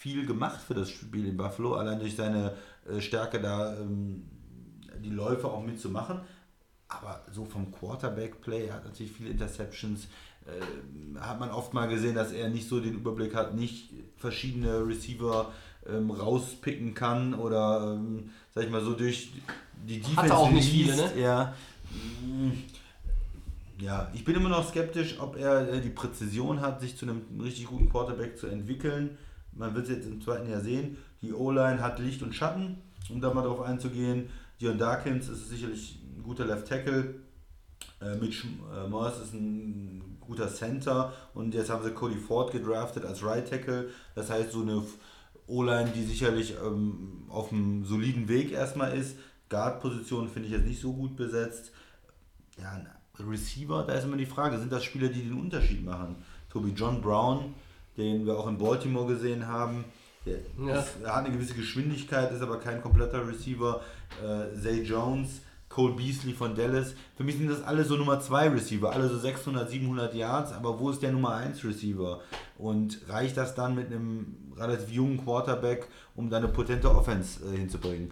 viel gemacht für das Spiel in Buffalo, allein durch seine äh, Stärke da ähm, die Läufe auch mitzumachen. Aber so vom Quarterback-Play, er hat natürlich viele Interceptions, äh, hat man oft mal gesehen, dass er nicht so den Überblick hat, nicht verschiedene Receiver ähm, rauspicken kann oder, ähm, sag ich mal, so durch die Defense Hat auch nicht viele, ne? Er, mm, ja, ich bin immer noch skeptisch, ob er äh, die Präzision hat, sich zu einem richtig guten Quarterback zu entwickeln. Man wird es jetzt im zweiten Jahr sehen. Die O-Line hat Licht und Schatten, um da mal drauf einzugehen. Dion Darkins ist sicherlich ein guter Left Tackle. Äh, Mitch äh, Morris ist ein guter Center und jetzt haben sie Cody Ford gedraftet als Right Tackle. Das heißt, so eine O-Line, die sicherlich ähm, auf einem soliden Weg erstmal ist. Guard-Position finde ich jetzt nicht so gut besetzt. Ja, Receiver, da ist immer die Frage, sind das Spieler, die den Unterschied machen? Toby John Brown, den wir auch in Baltimore gesehen haben, der Ja. ist, er hat eine gewisse Geschwindigkeit, ist aber kein kompletter Receiver. Äh, Zay Jones, Cole Beasley von Dallas. Für mich sind das alle so Nummer 2 Receiver, alle so 600, 700 Yards, aber wo ist der Nummer 1 Receiver? Und reicht das dann mit einem relativ jungen Quarterback, um da eine potente Offense äh, hinzubringen?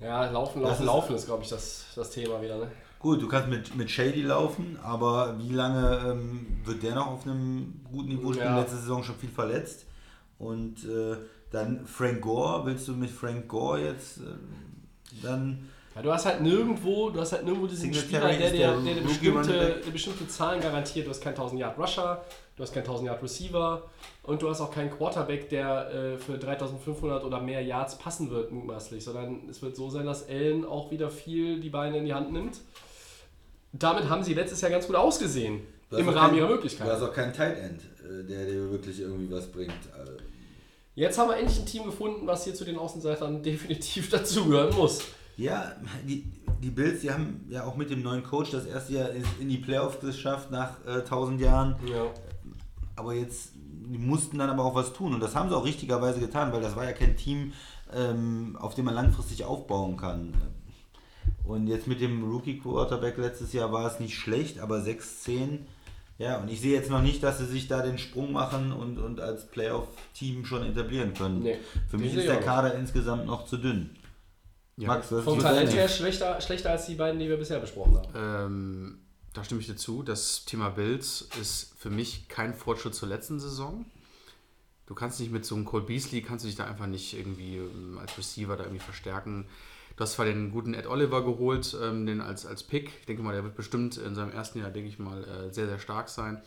Ja, laufen, Das laufen, ist- laufen ist, glaube ich, das, das Thema wieder. Ne? Gut, du kannst mit, mit Shady laufen, aber wie lange ähm, wird der noch auf einem guten Niveau spielen? Ja. Letzte Saison schon viel verletzt. Und äh, dann Frank Gore, willst du mit Frank Gore jetzt äh, dann. Ja, du hast halt nirgendwo, du hast halt nirgendwo diesen Spieler, der der der, dir Rookie bestimmte, der bestimmte Zahlen garantiert. Du hast keinen 1000 Yard Rusher, du hast keinen 1000 Yard Receiver und du hast auch keinen Quarterback, der äh, für 3500 oder mehr Yards passen wird, mutmaßlich, sondern es wird so sein, dass Allen auch wieder viel die Beine in die Hand nimmt. Damit haben sie letztes Jahr ganz gut ausgesehen, Du im Rahmen kein- ihrer Du Möglichkeiten. hast auch keinen Tight End, äh, der dir wirklich irgendwie was bringt. Äh, Jetzt haben wir endlich ein Team gefunden, was hier zu den Außenseitern definitiv dazugehören muss. Ja, die, die Bills, die haben ja auch mit dem neuen Coach das erste Jahr in in die Playoffs geschafft nach äh, 1000 Jahren. Ja. aber jetzt die mussten dann aber auch was tun und das haben sie auch richtigerweise getan, weil das war ja kein Team, ähm, auf dem man langfristig aufbauen kann. Und jetzt mit dem Rookie Quarterback letztes Jahr war es nicht schlecht, aber 6-10. Ja, und ich sehe jetzt noch nicht, dass sie sich da den Sprung machen und, und als Playoff-Team schon etablieren können. Nee, Für mich ist der auch nicht. Kader insgesamt noch zu dünn. Ja. Max, was Vom Talent her schlechter, schlechter als die beiden, die wir bisher besprochen haben. Ähm, da stimme ich dir zu. Das Thema Bills ist für mich kein Fortschritt zur letzten Saison. Du kannst nicht mit so einem Cole Beasley, kannst du dich da einfach nicht irgendwie ähm, als Receiver da irgendwie verstärken. Du hast zwar den guten Ed Oliver geholt, ähm, den als, als Pick. Ich denke mal, der wird bestimmt in seinem ersten Jahr, denke ich mal, äh, sehr, sehr stark sein.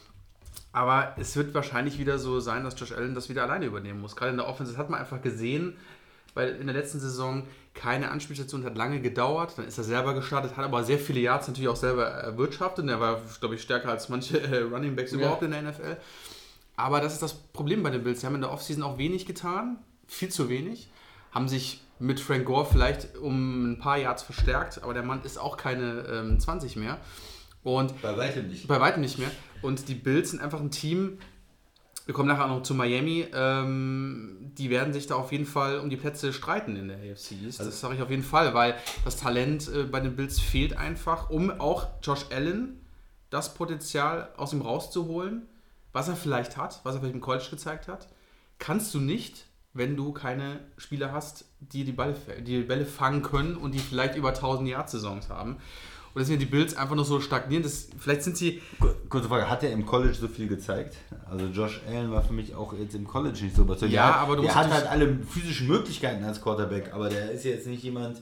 Aber es wird wahrscheinlich wieder so sein, dass Josh Allen das wieder alleine übernehmen muss. Gerade in der Offense, das hat man einfach gesehen, weil in der letzten Saison keine Anspielstation hat lange gedauert. Dann ist er selber gestartet, hat aber sehr viele Yards natürlich auch selber erwirtschaftet. Und er war, glaube ich, stärker als manche äh, Running Backs überhaupt in der NFL. Aber das ist das Problem bei den Bills. Sie haben in der Offseason auch wenig getan, viel zu wenig. Haben sich mit Frank Gore vielleicht um ein paar Yards verstärkt, aber der Mann ist auch keine ähm, 20 mehr. Und Bei weitem nicht. bei weitem nicht mehr. Und die Bills sind einfach ein Team, wir kommen nachher auch noch zu Miami, ähm, die werden sich da auf jeden Fall um die Plätze streiten in der AFC East. Also das sage ich auf jeden Fall, weil das Talent äh, bei den Bills fehlt einfach, um auch Josh Allen das Potenzial aus ihm rauszuholen, was er vielleicht hat, was er vielleicht im College gezeigt hat. Kannst du nicht, wenn du keine Spieler hast, die die Bälle, die Bälle fangen können und die vielleicht über 1000 Yard Saisons haben. Und deswegen die Bills einfach noch so stagnieren. Das, vielleicht sind sie Kur- Kurze Frage, hat er im College so viel gezeigt? Also Josh Allen war für mich auch jetzt im College nicht so überzeugend. Ja, aber du Der musst hat halt alle physischen Möglichkeiten als Quarterback, aber der ist jetzt nicht jemand,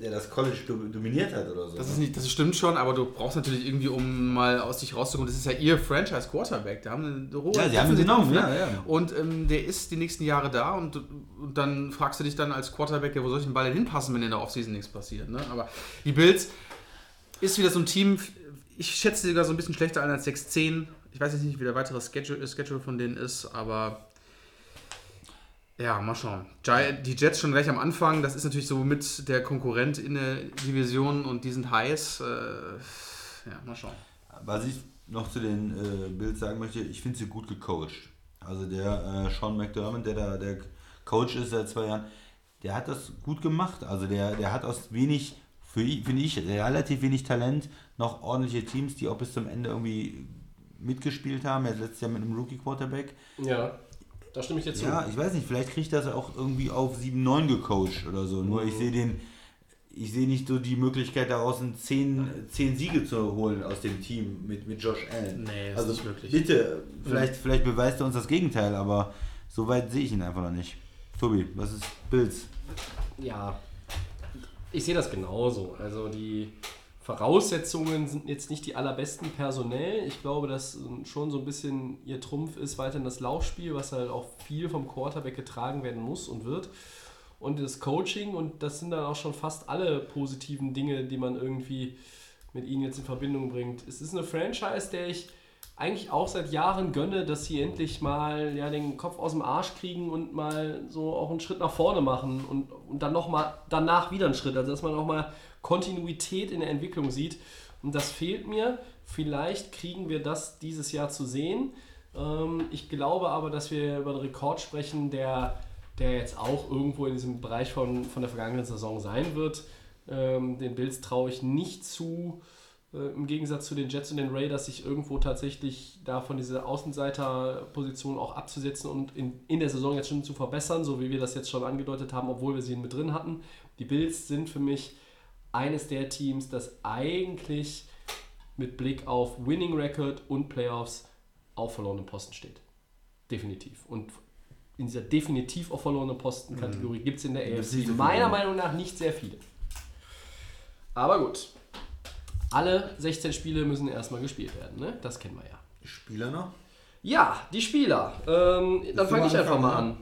der das College do- dominiert hat oder so. Das, ist nicht, das stimmt schon, aber du brauchst natürlich irgendwie, um mal aus dich rauszukommen, das ist ja ihr Franchise-Quarterback. Da haben eine hohe Ja, sie haben ihn genommen, ne? ja, ja. Und ähm, der ist die nächsten Jahre da und, und dann fragst du dich dann als Quarterback, ja, wo soll ich den Ball denn hinpassen, wenn in der Offseason nichts passiert. Ne? Aber die Bills ist wieder so ein Team, ich schätze sie sogar so ein bisschen schlechter ein als 6-10. Ich weiß jetzt nicht, wie der weitere Schedule, Schedule von denen ist, aber ja, mal schauen. Die Jets schon gleich am Anfang, das ist natürlich so mit der Konkurrent in der Division und die sind heiß. Äh, ja, mal schauen. Was ich noch zu den äh, Bills sagen möchte, ich finde sie gut gecoacht. Also der äh, Sean McDermott, der da der Coach ist seit zwei Jahren, der hat das gut gemacht. Also der, der hat aus wenig, für ich- finde ich, relativ wenig Talent noch ordentliche Teams, die auch bis zum Ende irgendwie mitgespielt haben. Er ist letztes Jahr mit einem Rookie-Quarterback. Ja, da stimme ich dir zu. Ja, ich weiß nicht, vielleicht kriegt das auch irgendwie auf 7-9 gecoacht oder so. Nur Mhm. ich sehe den, ich sehe nicht so die Möglichkeit daraus, ein 10, 10 Siege zu holen aus dem Team mit, mit Josh Allen. Nee, ist also nicht möglich. bitte, vielleicht, vielleicht beweist er uns das Gegenteil, aber so weit sehe ich ihn einfach noch nicht. Tobi, was ist Bills? Ja, ich sehe das genauso. Also die Voraussetzungen sind jetzt nicht die allerbesten personell. Ich glaube, dass schon so ein bisschen ihr Trumpf ist weiterhin das Laufspiel, was halt auch viel vom Quarterback getragen werden muss und wird. Und das Coaching und das sind dann auch schon fast alle positiven Dinge, die man irgendwie mit ihnen jetzt in Verbindung bringt. Es ist eine Franchise, der ich eigentlich auch seit Jahren gönne, dass sie endlich mal ja, den Kopf aus dem Arsch kriegen und mal so auch einen Schritt nach vorne machen und, und dann nochmal danach wieder einen Schritt. Also dass man auch mal Kontinuität in der Entwicklung sieht. Und das fehlt mir. Vielleicht kriegen wir das dieses Jahr zu sehen. Ähm, ich glaube aber, dass wir über einen Rekord sprechen, der, der jetzt auch irgendwo in diesem Bereich von, von der vergangenen Saison sein wird. Ähm, den Bills traue ich nicht zu, äh, im Gegensatz zu den Jets und den Raiders, sich irgendwo tatsächlich da von dieser Außenseiterposition auch abzusetzen und in, in der Saison jetzt schon zu verbessern, so wie wir das jetzt schon angedeutet haben, obwohl wir sie mit drin hatten. Die Bills sind für mich eines der Teams, das eigentlich mit Blick auf Winning Record und Playoffs auf verlorenen Posten steht. Definitiv. Und in dieser definitiv auf verlorenen Posten-Kategorie gibt es in der AFC meiner. Meinung nach nicht sehr viele. Aber gut. Alle 16 Spiele müssen erstmal gespielt werden, ne? Das kennen wir ja. Spieler noch? Ja, die Spieler. Ähm, dann fange ich einfach mal ja? an.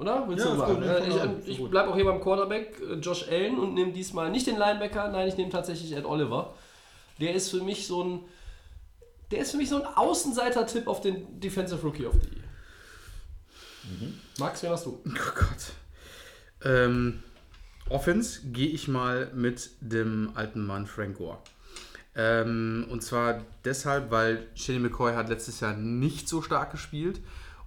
Oder? Willst Ja, du mal? gut, Äh, ne? An. ich ich bleibe auch hier beim Quarterback äh, Josh Allen und nehme diesmal nicht den Linebacker, nein, ich nehme tatsächlich Ed Oliver. Der ist für mich so ein der ist für mich so ein Außenseiter-Tipp auf den Defensive Rookie of the Year. Mhm. Max, wen hast du? Oh Gott. Ähm, Offense gehe ich mal mit dem alten Mann Frank Gore. Ähm, und zwar deshalb, weil Shane McCoy hat letztes Jahr nicht so stark gespielt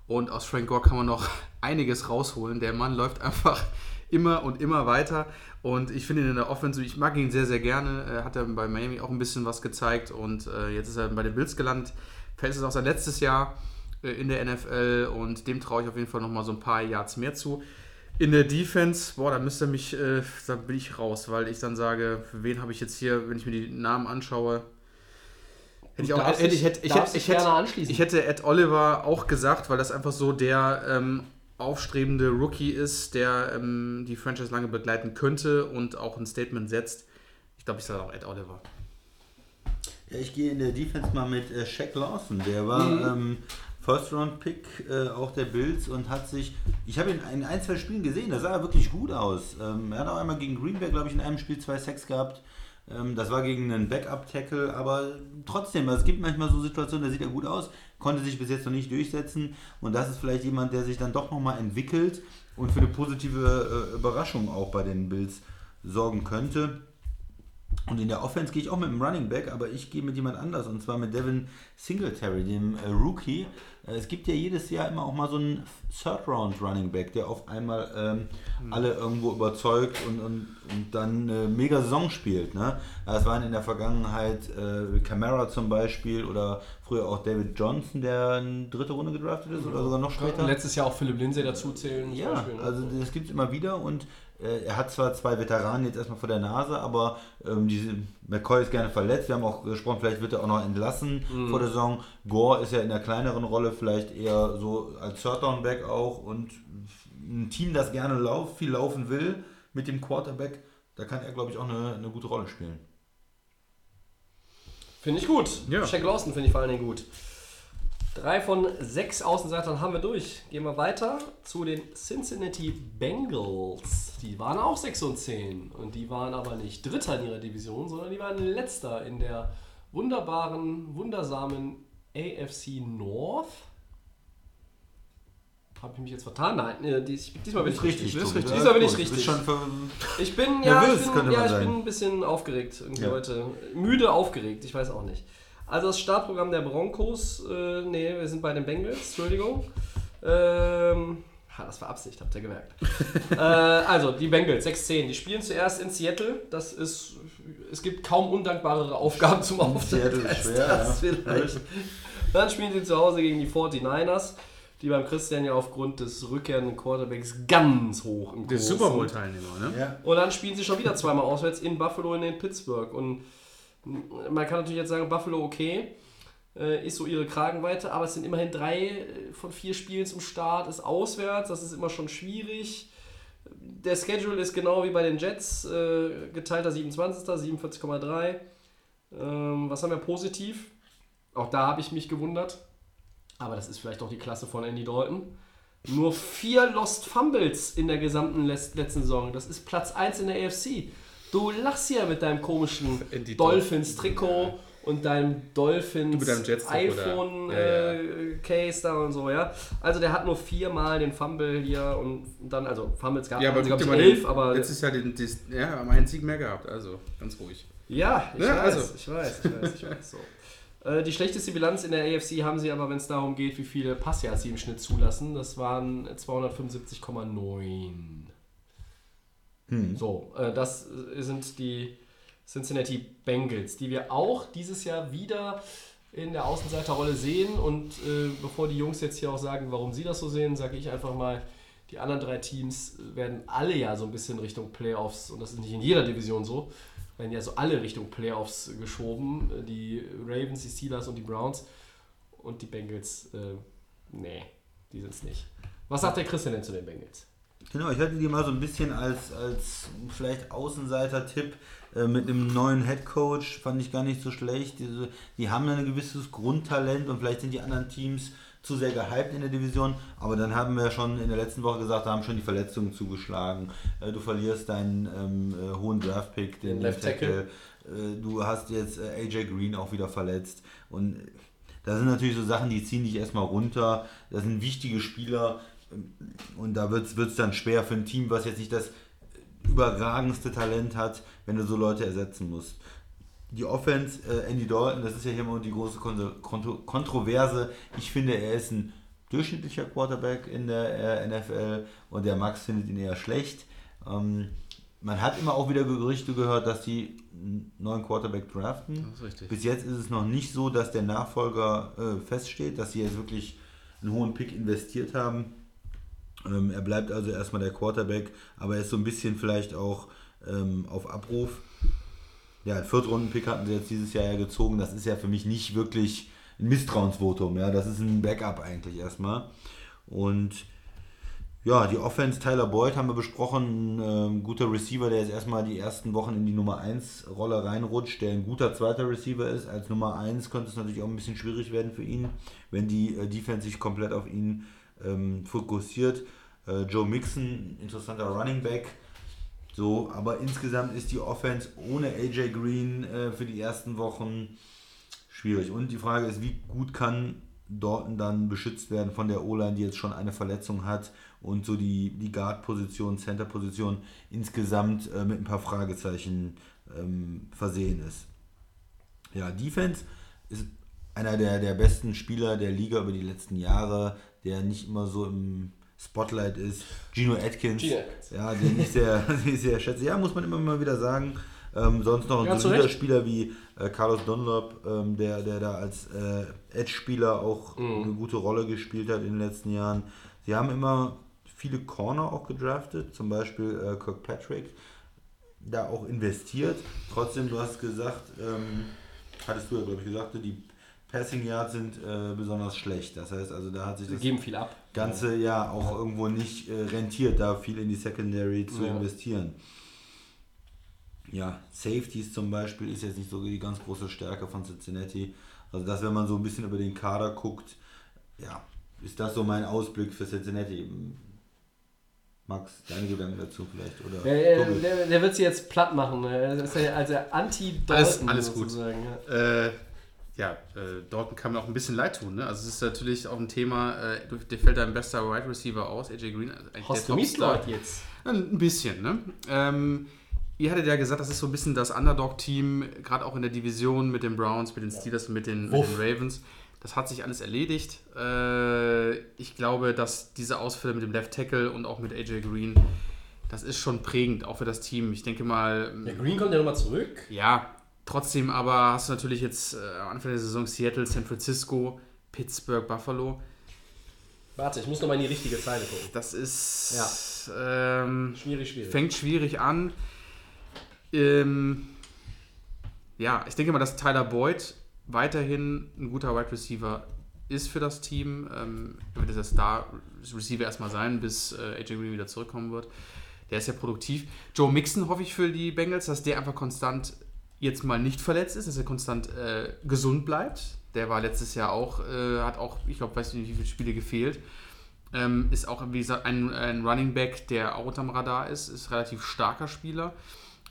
und aus Frank Gore kann man noch einiges rausholen. Der Mann läuft einfach immer und immer weiter und ich finde ihn in der Offense, ich mag ihn sehr, sehr gerne. Er hat ja bei Miami auch ein bisschen was gezeigt und äh, jetzt ist er bei den Bills gelandet. Fällt es auch sein letztes Jahr äh, in der NFL und dem traue ich auf jeden Fall nochmal so ein paar Yards mehr zu. In der Defense, boah, da müsste mich, äh, da bin ich raus, weil ich dann sage, für wen habe ich jetzt hier, wenn ich mir die Namen anschaue, Hätte ich, auch, hätte, ich, hätte, ich, hätte, ich, hätte, anschließen. ich hätte Ed Oliver auch gesagt, weil das einfach so der ähm, aufstrebende Rookie ist, der ähm, die Franchise lange begleiten könnte und auch ein Statement setzt. Ich glaube, ich sage auch Ed Oliver. Ja, ich gehe in der Defense mal mit äh, Shaq Lawson. Der war ähm, First-Round-Pick äh, auch der Bills und hat sich. Ich habe ihn in ein, zwei Spielen gesehen, da sah er wirklich gut aus. Ähm, er hat auch einmal gegen Green Bay, glaube ich, in einem Spiel zwei Sacks gehabt. Ähm, das war gegen einen Backup-Tackle, aber trotzdem, also es gibt manchmal so Situationen, da sieht er gut aus, konnte sich bis jetzt noch nicht durchsetzen und das ist vielleicht jemand, der sich dann doch nochmal entwickelt und für eine positive äh, Überraschung auch bei den Bills sorgen könnte. Und in der Offense gehe ich auch mit dem Running Back, aber ich gehe mit jemand anders und zwar mit Devin Singletary, dem äh, Rookie. Äh, es gibt ja jedes Jahr immer auch mal so einen Third Round Running Back, der auf einmal ähm, alle irgendwo überzeugt und, und, und dann eine mega Saison spielt. Ne? Das waren in der Vergangenheit äh, Camara zum Beispiel oder früher auch David Johnson, der in dritte Runde gedraftet ist oder sogar noch später. Letztes Jahr auch Philipp Lindsay dazu zählen. Ja, Beispiel, ne? also das gibt es immer wieder und äh, er hat zwar zwei Veteranen jetzt erstmal vor der Nase, aber ähm, diese, McCoy ist gerne verletzt. Wir haben auch gesprochen, vielleicht wird er auch noch entlassen Mhm. vor der Saison. Gore ist ja in der kleineren Rolle vielleicht eher so als Third Down Back auch und ein Team, das gerne lauf, viel laufen will mit dem Quarterback, da kann er, glaube ich, auch eine, eine gute Rolle spielen. Finde ich gut. Ja. Shaq Lawson finde ich vor allen Dingen gut. Drei von sechs Außenseitern haben wir durch. Gehen wir weiter zu den Cincinnati Bengals. Die waren auch 6 und 10. Und die waren aber nicht Dritter in ihrer Division, sondern die waren Letzter in der wunderbaren, wundersamen AFC North. Habe ich mich jetzt vertan? Nein, äh, dies, diesmal bin ich richtig. Tobi. richtig. Ja, Diesmal bin ich richtig. Ich bin, ja, Nervös, ich bin, könnte ja, man ich sagen. bin ein bisschen aufgeregt irgendwie Ja. heute. Müde aufgeregt, ich weiß auch nicht. Also das Startprogramm der Broncos, äh, nee, wir sind bei den Bengals, Entschuldigung. Ähm, ha, das war Absicht, habt ihr gemerkt. äh, also, die Bengals, 6-10, die spielen zuerst in Seattle. Das ist, es gibt kaum undankbarere Aufgaben zum ist als schwer, das ja. vielleicht. Dann spielen sie zu Hause gegen die 49ers, die beim Christian ja aufgrund des rückkehrenden Quarterbacks ganz hoch im Der Super sind. Bowl-Teilnehmer, ne? Ja. Und dann spielen sie schon wieder zweimal auswärts in Buffalo und in Pittsburgh. Und man kann natürlich jetzt sagen, Buffalo okay, äh, ist so ihre Kragenweite, aber es sind immerhin drei äh, von vier Spielen zum Start, ist auswärts, das ist immer schon schwierig. Der Schedule ist genau wie bei den Jets, äh, geteilter 27. 47,3. Ähm, was haben wir positiv? Auch da habe ich mich gewundert. Aber das ist vielleicht auch die Klasse von Andy Dalton. Nur vier Lost Fumbles in der gesamten letzten Saison. Das ist Platz 1 in der AFC. Du lachst ja mit deinem komischen Dolphins-Trikot und deinem Dolphins deinem Jets-Trikot da. iPhone-Case da und so, ja. Also der hat nur viermal den Fumble hier und dann, also Fumbles gab Ja, aber es, glaube ich, mal, elf, aber letztes Jahr den, den, ja, haben einen Sieg mehr gehabt, also ganz ruhig. ja, ich weiß, also. ich weiß, ich weiß, ich weiß. So. Äh, Die schlechteste Bilanz in der AFC haben sie aber, wenn es darum geht, wie viele Passyards sie im Schnitt zulassen. Das waren 275,9. Hm. So, äh, das äh, sind die Cincinnati Bengals, die wir auch dieses Jahr wieder in der Außenseiterrolle sehen. Und äh, bevor die Jungs jetzt hier auch sagen, warum sie das so sehen, sage ich einfach mal, die anderen drei Teams werden alle ja so ein bisschen Richtung Playoffs, und das ist nicht in jeder Division so, werden ja so alle Richtung Playoffs geschoben. Die Ravens, die Steelers und die Browns. Und die Bengals, äh, nee, die sind es nicht. Was sagt der Christian denn zu den Bengals? Genau, ich hatte die mal so ein bisschen als, als vielleicht Außenseiter-Tipp äh, mit einem neuen Headcoach, fand ich gar nicht so schlecht. Diese, die haben ein gewisses Grundtalent und vielleicht sind die anderen Teams zu sehr gehypt in der Division, aber dann haben wir schon in der letzten Woche gesagt, da haben schon die Verletzungen zugeschlagen. Äh, du verlierst deinen ähm, äh, hohen Draft-Pick, den Left Tackle. Äh, du hast jetzt äh, AJ Green auch wieder verletzt und das sind natürlich so Sachen, die ziehen dich erstmal runter. Das sind wichtige Spieler. Und da wird es dann schwer für ein Team, was jetzt nicht das überragendste Talent hat, wenn du so Leute ersetzen musst. Die Offense, äh, Andy Dalton, das ist ja hier immer die große Kon Kontro Kontroverse. Ich finde, er ist ein durchschnittlicher Quarterback in der äh, NFL und der Max findet ihn eher schlecht. Ähm, man hat immer auch wieder Gerüchte gehört, dass die einen neuen Quarterback draften. Bis jetzt ist es noch nicht so, dass der Nachfolger äh, feststeht, dass sie jetzt wirklich einen hohen Pick investiert haben. Ähm, er bleibt also erstmal der Quarterback, aber er ist so ein bisschen vielleicht auch ähm, auf Abruf. Ja, einen Viertrunden-Pick hatten sie jetzt dieses Jahr ja gezogen. Das ist ja für mich nicht wirklich ein Misstrauensvotum. Ja, das ist ein Backup eigentlich erstmal. Und ja, die Offense, Tyler Boyd haben wir besprochen, ein ähm, guter Receiver, der jetzt erstmal die ersten Wochen in die Nummer 1 Rolle reinrutscht, der ein guter zweiter Receiver ist. Als Nummer 1 könnte es natürlich auch ein bisschen schwierig werden für ihn, wenn die äh, Defense sich komplett auf ihn ähm, fokussiert. Äh, Joe Mixon, interessanter Running Back. So, aber insgesamt ist die Offense ohne AJ Green äh, für die ersten Wochen schwierig. Und die Frage ist, wie gut kann Dortmund dann beschützt werden von der O-Line, die jetzt schon eine Verletzung hat und so die, die Guard-Position, Center-Position insgesamt äh, mit ein paar Fragezeichen ähm, versehen ist. Ja, Defense ist einer der, der besten Spieler der Liga über die letzten Jahre, der nicht immer so im Spotlight ist. Gino Atkins, Gino ja, den ich sehr, den ich sehr schätze. Ja, muss man immer mal wieder sagen. Ähm, sonst noch ein solider. Spieler wie äh, Carlos Dunlop, ähm, der, der da als äh, Edge-Spieler auch Mhm. eine gute Rolle gespielt hat in den letzten Jahren. Sie haben immer viele Corner auch gedraftet, zum Beispiel äh, Kirkpatrick, da auch investiert. Trotzdem, du hast gesagt, ähm, hattest du ja glaube ich gesagt, die Passing Yards sind äh, besonders schlecht. Das heißt also, da hat sich das geben viel ab. ganze Jahr auch irgendwo nicht äh, rentiert, da viel in die Secondary zu Ja. investieren. Ja, Safeties zum Beispiel ist jetzt nicht so die ganz große Stärke von Cincinnati. Also das, wenn man so ein bisschen über den Kader guckt, ja, ist das so mein Ausblick für Cincinnati. Max, deine Gedanken dazu vielleicht? Oder Der, der, der, der wird sie jetzt platt machen. ne? Das ist ja also Anti-Dalton Alles- alles gut. sozusagen, Ja. Äh, ja, äh, Dortmund kann mir auch ein bisschen leid tun. Ne? Also es ist natürlich auch ein Thema, äh, dir fällt dein bester Wide Receiver aus, AJ Green. Also eigentlich Hast der du Topstar. Jetzt? Ein bisschen, ne? Ähm, ihr hattet ja gesagt, das ist so ein bisschen das Underdog-Team, gerade auch in der Division mit den Browns, mit den Steelers und mit den, mit den Ravens. Das hat sich alles erledigt. Äh, ich glaube, dass diese Ausfälle mit dem Left Tackle und auch mit AJ Green, das ist schon prägend, auch für das Team. Ich denke mal, Der Green kommt ja nochmal zurück. ja, trotzdem aber hast du natürlich jetzt äh, am Anfang der Saison Seattle, San Francisco, Pittsburgh, Buffalo. Warte, ich muss nochmal in die richtige Zeile gucken. Das ist ähm, Schwierig, schwierig. fängt schwierig an. Ähm, ja, ich denke mal, dass Tyler Boyd weiterhin ein guter Wide Receiver ist für das Team. Ähm, er wird der Star Receiver erstmal sein, bis äh, AJ Green wieder zurückkommen wird. Der ist ja produktiv. Joe Mixon hoffe ich für die Bengals, dass der einfach konstant jetzt mal nicht verletzt ist, dass er konstant äh, gesund bleibt. Der war letztes Jahr auch, äh, hat auch, ich glaube, weiß nicht, wie viele Spiele gefehlt. Ähm, ist auch, wie gesagt, ein, ein Running Back, der auch unterm Radar ist, ist relativ starker Spieler.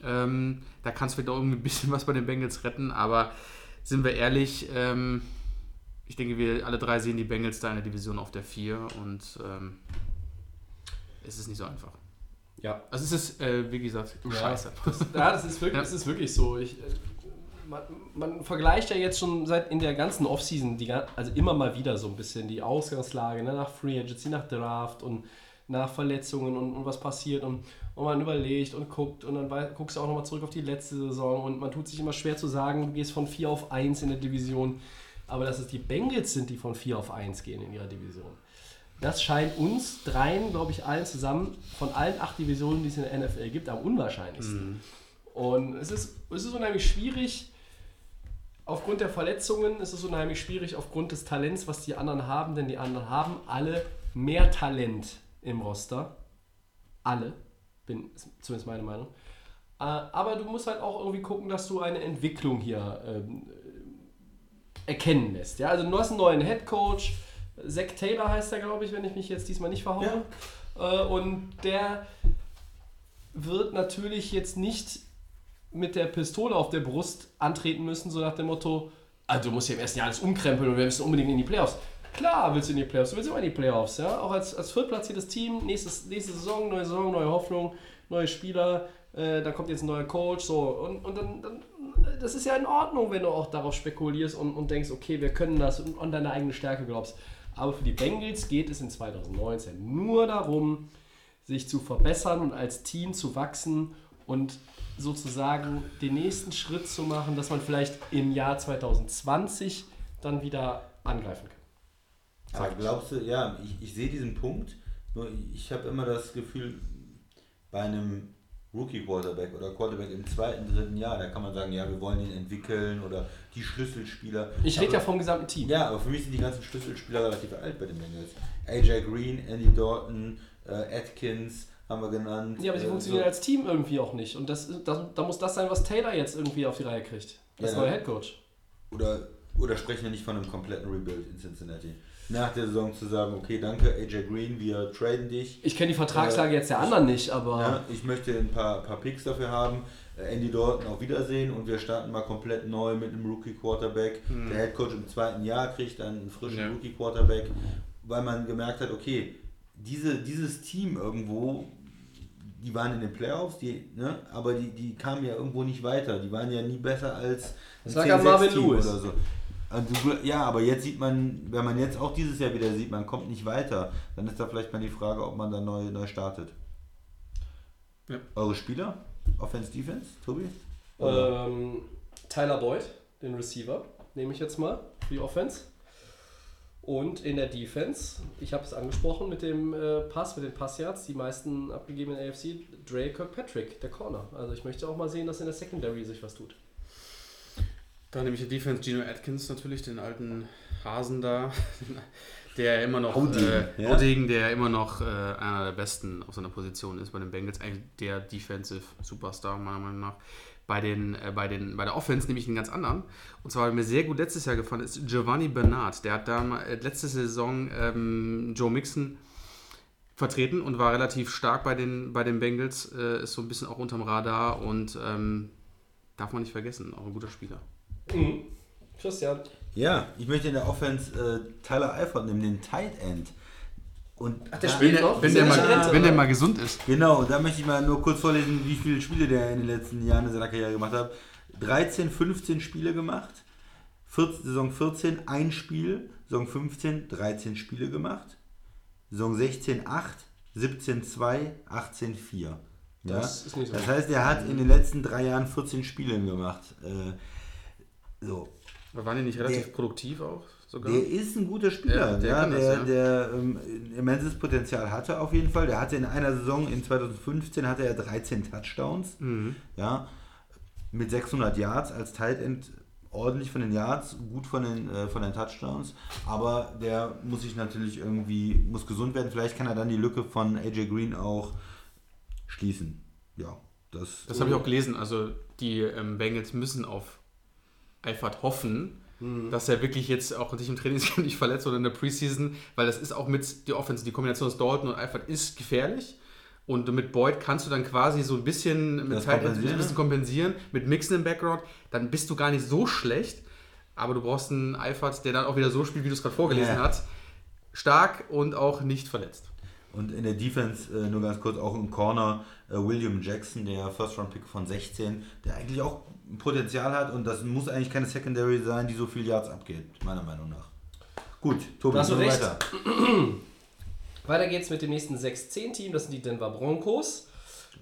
Ähm, da kannst du vielleicht auch irgendwie ein bisschen was bei den Bengals retten, aber sind wir ehrlich, ähm, ich denke, wir alle drei sehen die Bengals da in der Division auf der 4 und ähm, es ist nicht so einfach. Ja. Also es ist, äh, wie gesagt, Ja. scheiße. Ja, das ist wirklich, Ja. das ist wirklich so. Ich, äh, man, man vergleicht ja jetzt schon seit in der ganzen Offseason, die, also immer mal wieder so ein bisschen die Ausgangslage ne, nach Free Agency, nach Draft und nach Verletzungen und, und was passiert und, und man überlegt und guckt und dann wei- guckst du auch nochmal zurück auf die letzte Saison und man tut sich immer schwer zu sagen, du gehst von 4 auf 1 in der Division, aber dass es die Bengals sind, die von 4 auf 1 gehen in ihrer Division. Das scheint uns dreien, glaube ich, allen zusammen von allen acht Divisionen, die es in der NFL gibt, am unwahrscheinlichsten. Und es ist, es ist unheimlich schwierig, aufgrund der Verletzungen ist es unheimlich schwierig, aufgrund des Talents, was die anderen haben, denn die anderen haben alle mehr Talent im Roster. Alle, bin ist zumindest meine Meinung. Äh, Aber du musst halt auch irgendwie gucken, dass du eine Entwicklung hier ähm, äh, erkennen lässt. Ja? Also du hast einen neuen Head Coach, Zach Taylor heißt er, glaube ich, wenn ich mich jetzt diesmal nicht verhaue. Äh, Und der wird natürlich jetzt nicht mit der Pistole auf der Brust antreten müssen, so nach dem Motto, ah, du musst ja im ersten Jahr alles umkrempeln und wir müssen unbedingt in die Playoffs. Klar willst du in die Playoffs, du willst immer in die Playoffs, ja. Auch als, als viertplatziertes Team, nächstes, nächste Saison, neue Saison, neue Hoffnung, neue Spieler, äh, da kommt jetzt ein neuer Coach, so. Und, und dann, dann, das ist ja in Ordnung, wenn du auch darauf spekulierst und, und denkst, okay, wir können das und an deine eigene Stärke glaubst. Aber für die Bengals geht es in 2019 nur darum, sich zu verbessern und als Team zu wachsen und sozusagen den nächsten Schritt zu machen, dass man vielleicht im Jahr 2020 dann wieder angreifen kann. Aber glaubst du, ja, ich, ich sehe diesen Punkt, nur ich habe immer das Gefühl, bei einem Rookie-Quarterback oder Quarterback im zweiten, dritten Jahr. Da kann man sagen, ja, wir wollen ihn entwickeln oder die Schlüsselspieler. Ich rede ja vom gesamten Team. Ja, aber für mich sind die ganzen Schlüsselspieler relativ alt bei den Bengals. AJ Green, Andy Dalton, äh, Atkins haben wir genannt. Ja, aber sie äh, funktionieren so. als Team irgendwie auch nicht. Und das, das, da muss das sein, was Taylor jetzt irgendwie auf die Reihe kriegt. Das Ja, neue ne? Headcoach. Oder, oder sprechen wir nicht von einem kompletten Rebuild in Cincinnati? Nach der Saison zu sagen, okay, danke AJ Green, wir traden dich. Ich kenne die Vertragslage Äh, jetzt der ich- anderen nicht, aber Ja, ich möchte ein paar, paar Picks dafür haben. Äh, Andy Dalton auf Wiedersehen und wir starten mal komplett neu mit einem Rookie-Quarterback. Der Headcoach im zweiten Jahr kriegt dann einen frischen Ja. Rookie-Quarterback, weil man gemerkt hat, okay, diese, dieses Team irgendwo, die waren in den Playoffs, die, ne, aber die, die kamen ja irgendwo nicht weiter. Die waren ja nie besser als Das ein lag an Marvin 10-6-Team Lewis. oder so. Also, ja, aber jetzt sieht man, wenn man jetzt auch dieses Jahr wieder sieht, man kommt nicht weiter, dann ist da vielleicht mal die Frage, ob man dann neu, neu startet. Ja. Eure Spieler? Offense, Defense, Tobi? Ähm, Tyler Boyd, den Receiver, nehme ich jetzt mal für die Offense. Und in der Defense, ich habe es angesprochen mit dem äh, Pass, mit den Passyards, die meisten abgegebenen AFC, Dre Kirkpatrick, der Corner. Also ich möchte auch mal sehen, dass in der Secondary sich was tut. Da nehme ich die Defense Gino Atkins natürlich, den alten Hasen da, der immer noch, Haudegen, äh. Haudegen, der immer noch äh, einer der besten auf seiner Position ist bei den Bengals, eigentlich der Defensive Superstar meiner Meinung nach. Bei, den, äh, bei, den, bei der Offense nehme ich einen ganz anderen. Und zwar, der mir sehr gut letztes Jahr gefallen ist, Giovanni Bernard. Der hat da äh, letzte Saison ähm, Joe Mixon vertreten und war relativ stark bei den, bei den Bengals, äh, ist so ein bisschen auch unterm Radar und ähm, darf man nicht vergessen, auch ein guter Spieler. Mhm. Christian. Ja, ich möchte in der Offense äh, Tyler Eifert nehmen, den Tight End. Und der da- spielt noch? Wenn der, er mal, Rente, wenn der mal gesund ist. Genau, und da möchte ich mal nur kurz vorlesen, wie viele Spiele der in den letzten Jahren in seiner Karriere gemacht hat. 13, 15 Spiele gemacht. 14, Saison 14 ein Spiel. Saison 15 13 Spiele gemacht. Saison 16 8, 17 2, 18 4. Ja? Das ist nicht so Das heißt, er hat in den letzten drei Jahren 14 Spiele gemacht. Äh, so. Aber waren die nicht relativ Der- produktiv auch sogar? Der ist ein guter Spieler, Ja, der ja, kann das, der, ja. der ähm, immenses Potenzial hatte auf jeden Fall. Der hatte in einer Saison, in 2015, hatte er 13 Touchdowns, Mhm. ja, mit 600 Yards als Tight End ordentlich von den Yards, gut von den, äh, von den Touchdowns, aber der muss sich natürlich irgendwie, muss gesund werden. Vielleicht kann er dann die Lücke von AJ Green auch schließen. Ja, das, Das habe ich auch gelesen. Also die ähm, Bengals müssen auf Eifert hoffen, dass er wirklich jetzt auch sich im Trainingscamp nicht verletzt oder in der Preseason, weil das ist auch mit die Offense, die Kombination aus Dalton und Eifert ist gefährlich. Und mit Boyd kannst du dann quasi so ein bisschen mit Das Ends kompensieren, ein bisschen kompensieren. Mit Mixen im Background, dann bist du gar nicht so schlecht. Aber du brauchst einen Eifert, der dann auch wieder so spielt, wie du es gerade vorgelesen Ja. hast. Stark und auch nicht verletzt. Und in der Defense, äh, nur ganz kurz, auch im Corner, äh, William Jackson, der First-Round-Pick von 16, der eigentlich auch Potenzial hat und das muss eigentlich keine Secondary sein, die so viel Yards abgeht, meiner Meinung nach. Gut, Tobi, hast du recht. weiter. Weiter geht's mit dem nächsten 6-10-Team, das sind die Denver Broncos.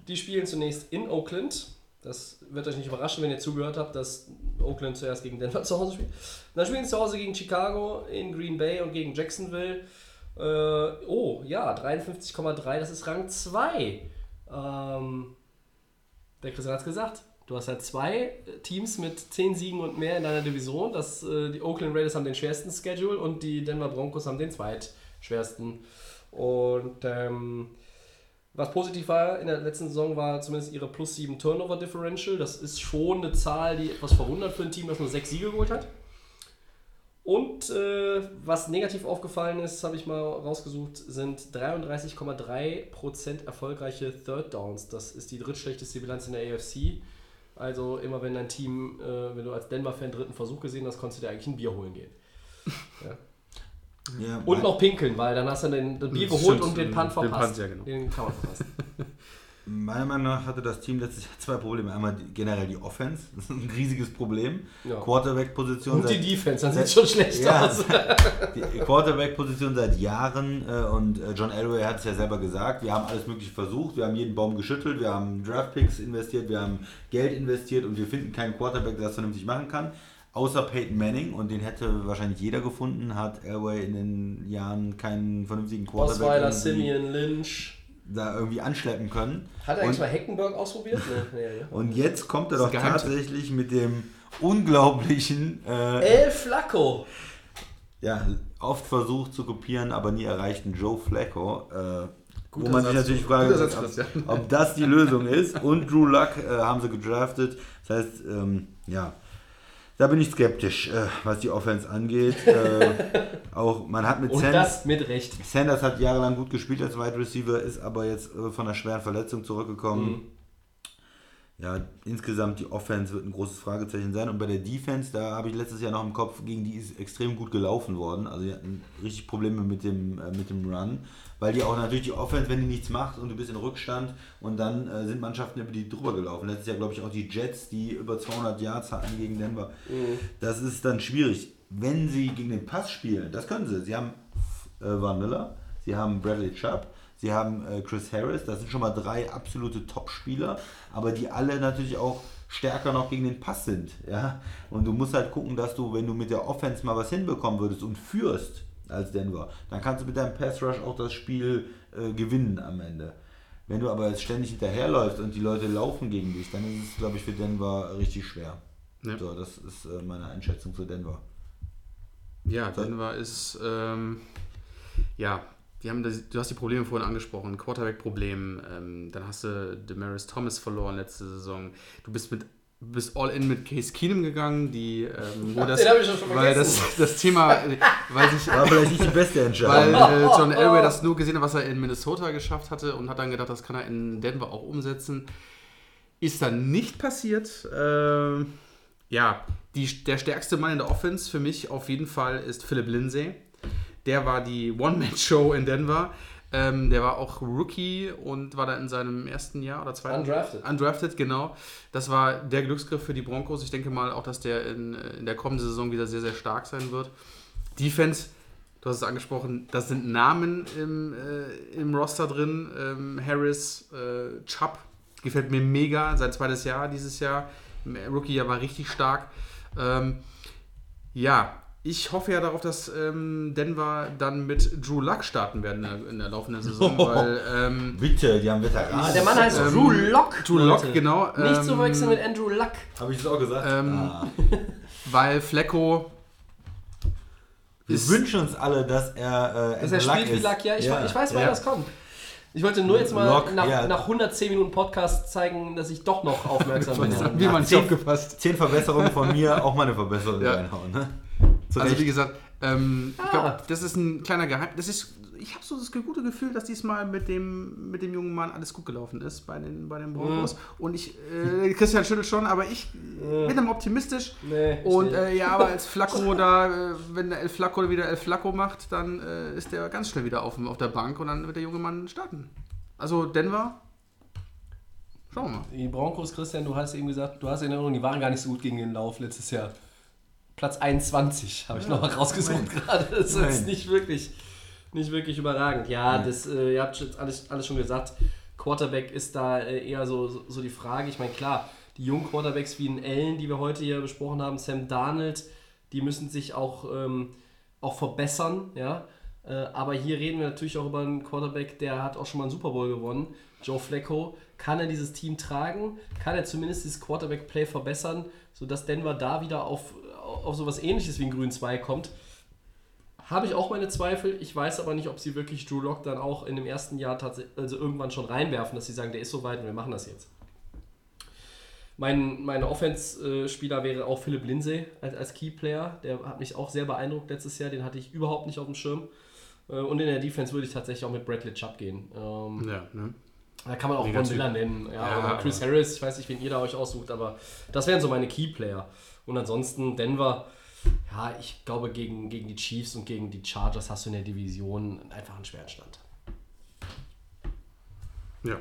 Die spielen zunächst in Oakland. Das wird euch nicht überraschen, wenn ihr zugehört habt, dass Oakland zuerst gegen Denver zu Hause spielt. Dann spielen sie zu Hause gegen Chicago, in Green Bay und gegen Jacksonville. Äh, oh, ja, 53,3, das ist Rang 2. Ähm, der Christian hat es gesagt. Du hast ja zwei Teams mit 10 Siegen und mehr in deiner Division. Das, äh, die Oakland Raiders haben den schwersten Schedule und die Denver Broncos haben den zweitschwersten. Und ähm, was positiv war in der letzten Saison war zumindest ihre plus 7 Turnover Differential. Das ist schon eine Zahl, die etwas verwundert für ein Team, das nur 6 Siege geholt hat. Und äh, was negativ aufgefallen ist, habe ich mal rausgesucht, sind 33,3% erfolgreiche Third Downs. Das ist die drittschlechteste Bilanz in der AFC. Also immer wenn dein Team, äh, wenn du als Denver-Fan dritten Versuch gesehen hast, konntest du dir eigentlich ein Bier holen gehen. Ja. Ja, Und noch pinkeln, weil dann hast du den, das Bier geholt und den den- Punt den verpasst. Punt, ja, genau. Den kann man verpassen. Meiner Meinung nach hatte das Team letztes Jahr zwei Probleme. Einmal die, generell die Offense, das ist ein riesiges Problem. Ja. Quarterback-Position Und die seit- Defense, dann sieht es schon schlecht Ja, aus. die Quarterback-Position seit Jahren äh, und äh, John Elway hat es ja selber gesagt, wir haben alles mögliche versucht, wir haben jeden Baum geschüttelt, wir haben Draftpicks investiert, wir haben Geld investiert und wir finden keinen Quarterback, der das vernünftig machen kann. Außer Peyton Manning und den hätte wahrscheinlich jeder gefunden, hat Elway in den Jahren keinen vernünftigen Quarterback. Osweiler, Simeon, Lynch. Da irgendwie anschleppen können. Hat er eigentlich mal Heckenberg ausprobiert? Nee, nee, nee. Und jetzt kommt er Das doch tatsächlich mit dem unglaublichen, äh, El Flacco. ja, oft versucht zu kopieren, aber nie erreichten Joe Flacco. Äh, wo man sich natürlich fragt, ob, ob das die Lösung ist. Und Drew Luck äh, haben sie gedraftet. Das heißt, ähm, ja, da bin ich skeptisch, äh, was die Offense angeht. äh, auch man hat mit Und Sanders, das mit Recht. Sanders hat jahrelang gut gespielt als Wide Receiver, ist aber jetzt äh, von einer schweren Verletzung zurückgekommen. Mhm. Ja, insgesamt die Offense wird ein großes Fragezeichen sein. Und bei der Defense, da habe ich letztes Jahr noch im Kopf, gegen die ist extrem gut gelaufen worden. Also die hatten richtig Probleme mit dem, äh, mit dem Run. Weil die auch natürlich die Offense, wenn die nichts macht und du bist in Rückstand und dann äh, sind Mannschaften über die drüber gelaufen. Letztes Jahr, glaube ich, auch die Jets, die über 200 Yards hatten gegen Denver. Das ist dann schwierig. Wenn sie gegen den Pass spielen, das können sie. Sie haben äh, Van Miller, sie haben Bradley Chubb, sie haben äh, Chris Harris. Das sind schon mal drei absolute Top-Spieler, aber die alle natürlich auch stärker noch gegen den Pass sind. Ja? Und du musst halt gucken, dass du, wenn du mit der Offense mal was hinbekommen würdest und führst als Denver, dann kannst du mit deinem Pass Rush auch das Spiel äh, gewinnen am Ende. Wenn du aber jetzt ständig hinterherläufst und die Leute laufen gegen dich, dann ist es, glaube ich, für Denver richtig schwer. Ja. So, das ist äh, meine Einschätzung zu Denver. Ja, Denver ist, ähm, ja, die haben das, du hast die Probleme vorhin angesprochen, Quarterback-Problem, ähm, dann hast du Demaris Thomas verloren letzte Saison. Du bist mit bist all in mit Case Keenum gegangen, die ähm, wo das, weil das, das Thema, äh, weil sich War vielleicht nicht die beste weil Entscheidung. äh, John Elway das nur gesehen hat, was er in Minnesota geschafft hatte und hat dann gedacht, das kann er in Denver auch umsetzen. Ist dann nicht passiert. Ähm, ja, die, der stärkste Mann in der Offense für mich auf jeden Fall ist Philip Lindsay. Der war die One-Man-Show in Denver. Ähm, der war auch Rookie und war da in seinem ersten Jahr oder zweiten. Undrafted. Undrafted, genau. Das war der Glücksgriff für die Broncos. Ich denke mal auch, dass der in, in der kommenden Saison wieder sehr, sehr stark sein wird. Defense, du hast es angesprochen, das sind Namen im, äh, im Roster drin. Ähm, Harris, äh, Chubb, gefällt mir mega. Sein zweites Jahr dieses Jahr. Rookie-Jahr war richtig stark. Ähm, ja, ich hoffe ja darauf, dass ähm, Denver dann mit Drew Luck starten werden in der, in der laufenden Saison, weil ähm, Bitte, die haben Veteranen. Der Mann heißt Ähm, Drew Lock. Drew Lock, genau. Nicht ähm, zu verwechseln mit Andrew Luck. Habe ich das auch gesagt? Ähm, ah. Weil Flecko Wir ist- wünschen uns alle, dass er äh, Dass er spielt wie ist. Luck, ja. Ich, ja. ich weiß, wann Ja. das kommt. Ich wollte nur jetzt mal Lock, nach, ja. nach 110 Minuten Podcast zeigen, dass ich doch noch aufmerksam bin. wie man nicht zehn- aufgepasst. Zehn Verbesserungen von mir, auch mal eine Verbesserung Ja. reinhauen. Ne? Zu Also wie gesagt, ähm, ich Ah. glaube, das ist ein kleiner Geheim. Das ist, ich habe so das gute Gefühl, dass diesmal mit dem, mit dem jungen Mann alles gut gelaufen ist bei den, bei den Broncos. Und ich, äh, Christian schüttelt schon, aber ich bin am optimistisch. Nee, ich Und äh, ja, aber als Flacco da, äh, wenn der El Flacco wieder El Flacco macht, dann äh, ist der ganz schnell wieder auf, auf der Bank und dann wird der junge Mann starten. Also Denver, schauen wir mal. Die Broncos, Christian, du hast eben gesagt, du hast in Erinnerung, die waren gar nicht so gut gegen den Lauf letztes Jahr. Platz 21 habe ich noch mal rausgesucht gerade. Das ist Nein. jetzt nicht wirklich, nicht wirklich überragend. Ja, das, äh, ihr habt jetzt alles, alles schon gesagt. Quarterback ist da äh, eher so, so, so die Frage. Ich meine, klar, die jungen Quarterbacks wie ein Allen, die wir heute hier besprochen haben, Sam Darnold, die müssen sich auch, ähm, auch verbessern, ja. Äh, aber hier reden wir natürlich auch über einen Quarterback, der hat auch schon mal einen Super Bowl gewonnen. Joe Flacco. Kann er dieses Team tragen? Kann er zumindest dieses Quarterback-Play verbessern, sodass Denver da wieder auf, auf sowas ähnliches wie ein Grün 2 kommt? Habe ich auch meine Zweifel. Ich weiß aber nicht, ob sie wirklich Drew Lock dann auch in dem ersten Jahr tatsächlich, also irgendwann schon reinwerfen, dass sie sagen, der ist so weit und wir machen das jetzt. Mein, mein Offense-Spieler wäre auch Philipp Lindsay als, als Key-Player. Der hat mich auch sehr beeindruckt letztes Jahr. Den hatte ich überhaupt nicht auf dem Schirm. Äh, Und in der Defense würde ich tatsächlich auch mit Bradley Chubb gehen. Ähm, Ja, ne? da kann man auch Von. Miller nennen. Ja, Ja, Chris Harris. Ich weiß nicht, wen ihr da euch aussucht, aber das wären so meine Key-Player. Und ansonsten Denver. Ja, ich glaube, gegen, gegen die Chiefs und gegen die Chargers hast du in der Division einfach einen schweren Stand. Ja.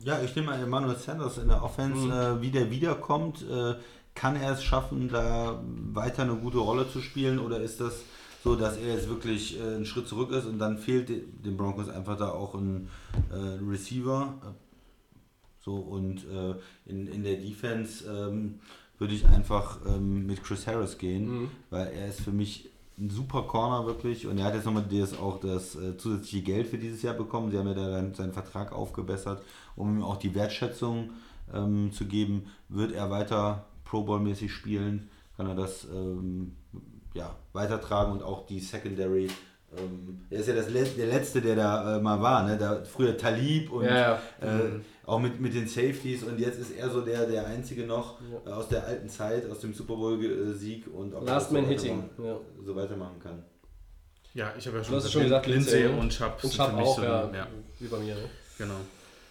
Ja, ich nehme mal Emmanuel Sanders in der Offense, Mhm. äh, wie der wiederkommt. Äh, kann er es schaffen, da weiter eine gute Rolle zu spielen oder ist das so, dass er jetzt wirklich äh, einen Schritt zurück ist und dann fehlt de- den Broncos einfach da auch ein äh, Receiver? So und äh, in, in der Defense ähm, würde ich einfach ähm, mit Chris Harris gehen, Mhm. weil er ist für mich ein super Corner wirklich und er hat jetzt nochmal das, auch das äh, zusätzliche Geld für dieses Jahr bekommen. Sie haben ja da dann seinen Vertrag aufgebessert, um ihm auch die Wertschätzung ähm, zu geben. Wird er weiter Pro Bowl-mäßig spielen, kann er das ähm, ja, weitertragen und auch die Secondary. Ähm, er ist ja das, Let- der Letzte, der da äh, mal war. Ne? Da, früher Talib und Ja, ja. Äh, auch mit, mit den Safeties und jetzt ist er so der, der Einzige noch äh, aus der alten Zeit, aus dem Super Bowl-Sieg und ob Last Man so Hitting. weitermachen- Ja. so weitermachen kann. Ja, ich habe ja es schon gesagt, Lindsay und Chubb. Und sind Chubb für mich auch, so- ja, ja. Wie bei mir, ne? Genau.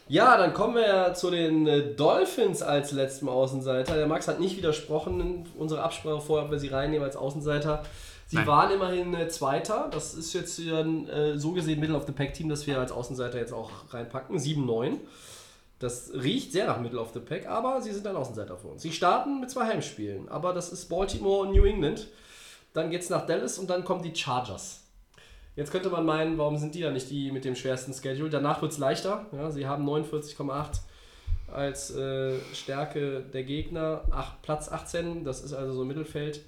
Ja, dann kommen wir ja zu den äh, Dolphins als letzten Außenseiter. Der Max hat nicht widersprochen in unserer Absprache vorher, ob wir sie reinnehmen als Außenseiter. Sie Nein. waren immerhin äh, Zweiter. Das ist jetzt äh, so gesehen Middle of the Pack Team, das wir als Außenseiter jetzt auch reinpacken. 7-9. Das riecht sehr nach Middle of the Pack, aber sie sind ein Außenseiter für uns. Sie starten mit zwei Heimspielen, aber das ist Baltimore und New England. Dann geht's nach Dallas und dann kommen die Chargers. Jetzt könnte man meinen, warum sind die da nicht die mit dem schwersten Schedule? Danach wird es leichter. Ja, sie haben 49,8 als äh, Stärke der Gegner, Ach, Platz 18, das ist also so Mittelfeld.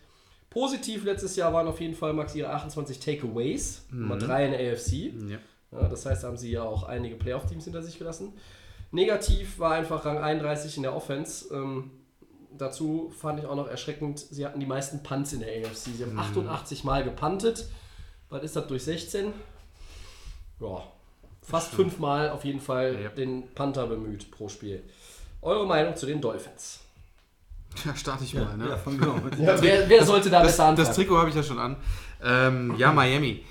Positiv letztes Jahr waren auf jeden Fall Max ihre 28 Takeaways, Nummer 3 in der AFC. Ja. Ja, das heißt, da haben sie ja auch einige Playoff-Teams hinter sich gelassen. Negativ war einfach Rang 31 in der Offense. Ähm, dazu fand ich auch noch erschreckend, sie hatten die meisten Punts in der AFC. Sie haben 88 Mal gepuntet. Was ist das durch 16? Ja, fast fünfmal auf jeden Fall Ja. den Panther bemüht pro Spiel. Eure Meinung zu den Dolphins? Ja, starte ich mal. Ne? Ja, mit Ja, wer, wer sollte da das, besser anfangen? das Trikot habe ich ja schon an. Ähm, ja, Miami.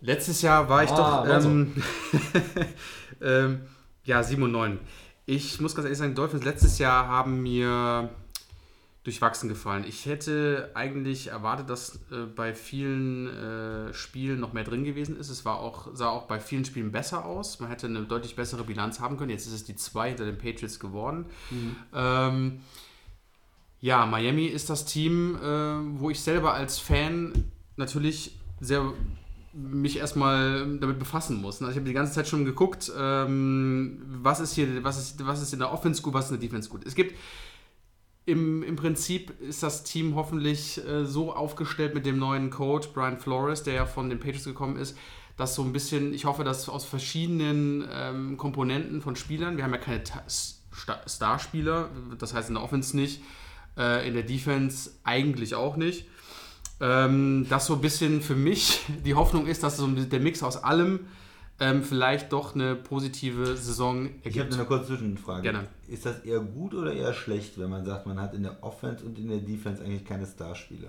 Letztes Jahr war ich Ah, doch. Ähm, ähm, ja, 7 und 9. Ich muss ganz ehrlich sagen, Dolphins letztes Jahr haben mir durchwachsen gefallen. Ich hätte eigentlich erwartet, dass äh, bei vielen äh, Spielen noch mehr drin gewesen ist. Es war auch, sah auch bei vielen Spielen besser aus. Man hätte eine deutlich bessere Bilanz haben können. Jetzt ist es die 2 hinter den Patriots geworden. Ähm, ja, Miami ist das Team, äh, wo ich selber als Fan natürlich sehr mich erstmal damit befassen muss. Also ich habe die ganze Zeit schon geguckt, ähm, was ist hier, was ist, was ist in der Offense gut, was ist in der Defense gut. Es gibt im, im Prinzip ist das Team hoffentlich äh, so aufgestellt mit dem neuen Coach Brian Flores, der ja von den Patriots gekommen ist, dass so ein bisschen, ich hoffe, dass aus verschiedenen ähm, Komponenten von Spielern, wir haben ja keine Ta- Sta- Starspieler, das heißt in der Offense nicht, äh, in der Defense eigentlich auch nicht. Ähm, dass so ein bisschen für mich die Hoffnung ist, dass so der Mix aus allem ähm, vielleicht doch eine positive Saison Ich habe ergibt. eine kurze Zwischenfrage. Gerne. Ist das eher gut oder eher schlecht, wenn man sagt, man hat in der Offense und in der Defense eigentlich keine Starspieler?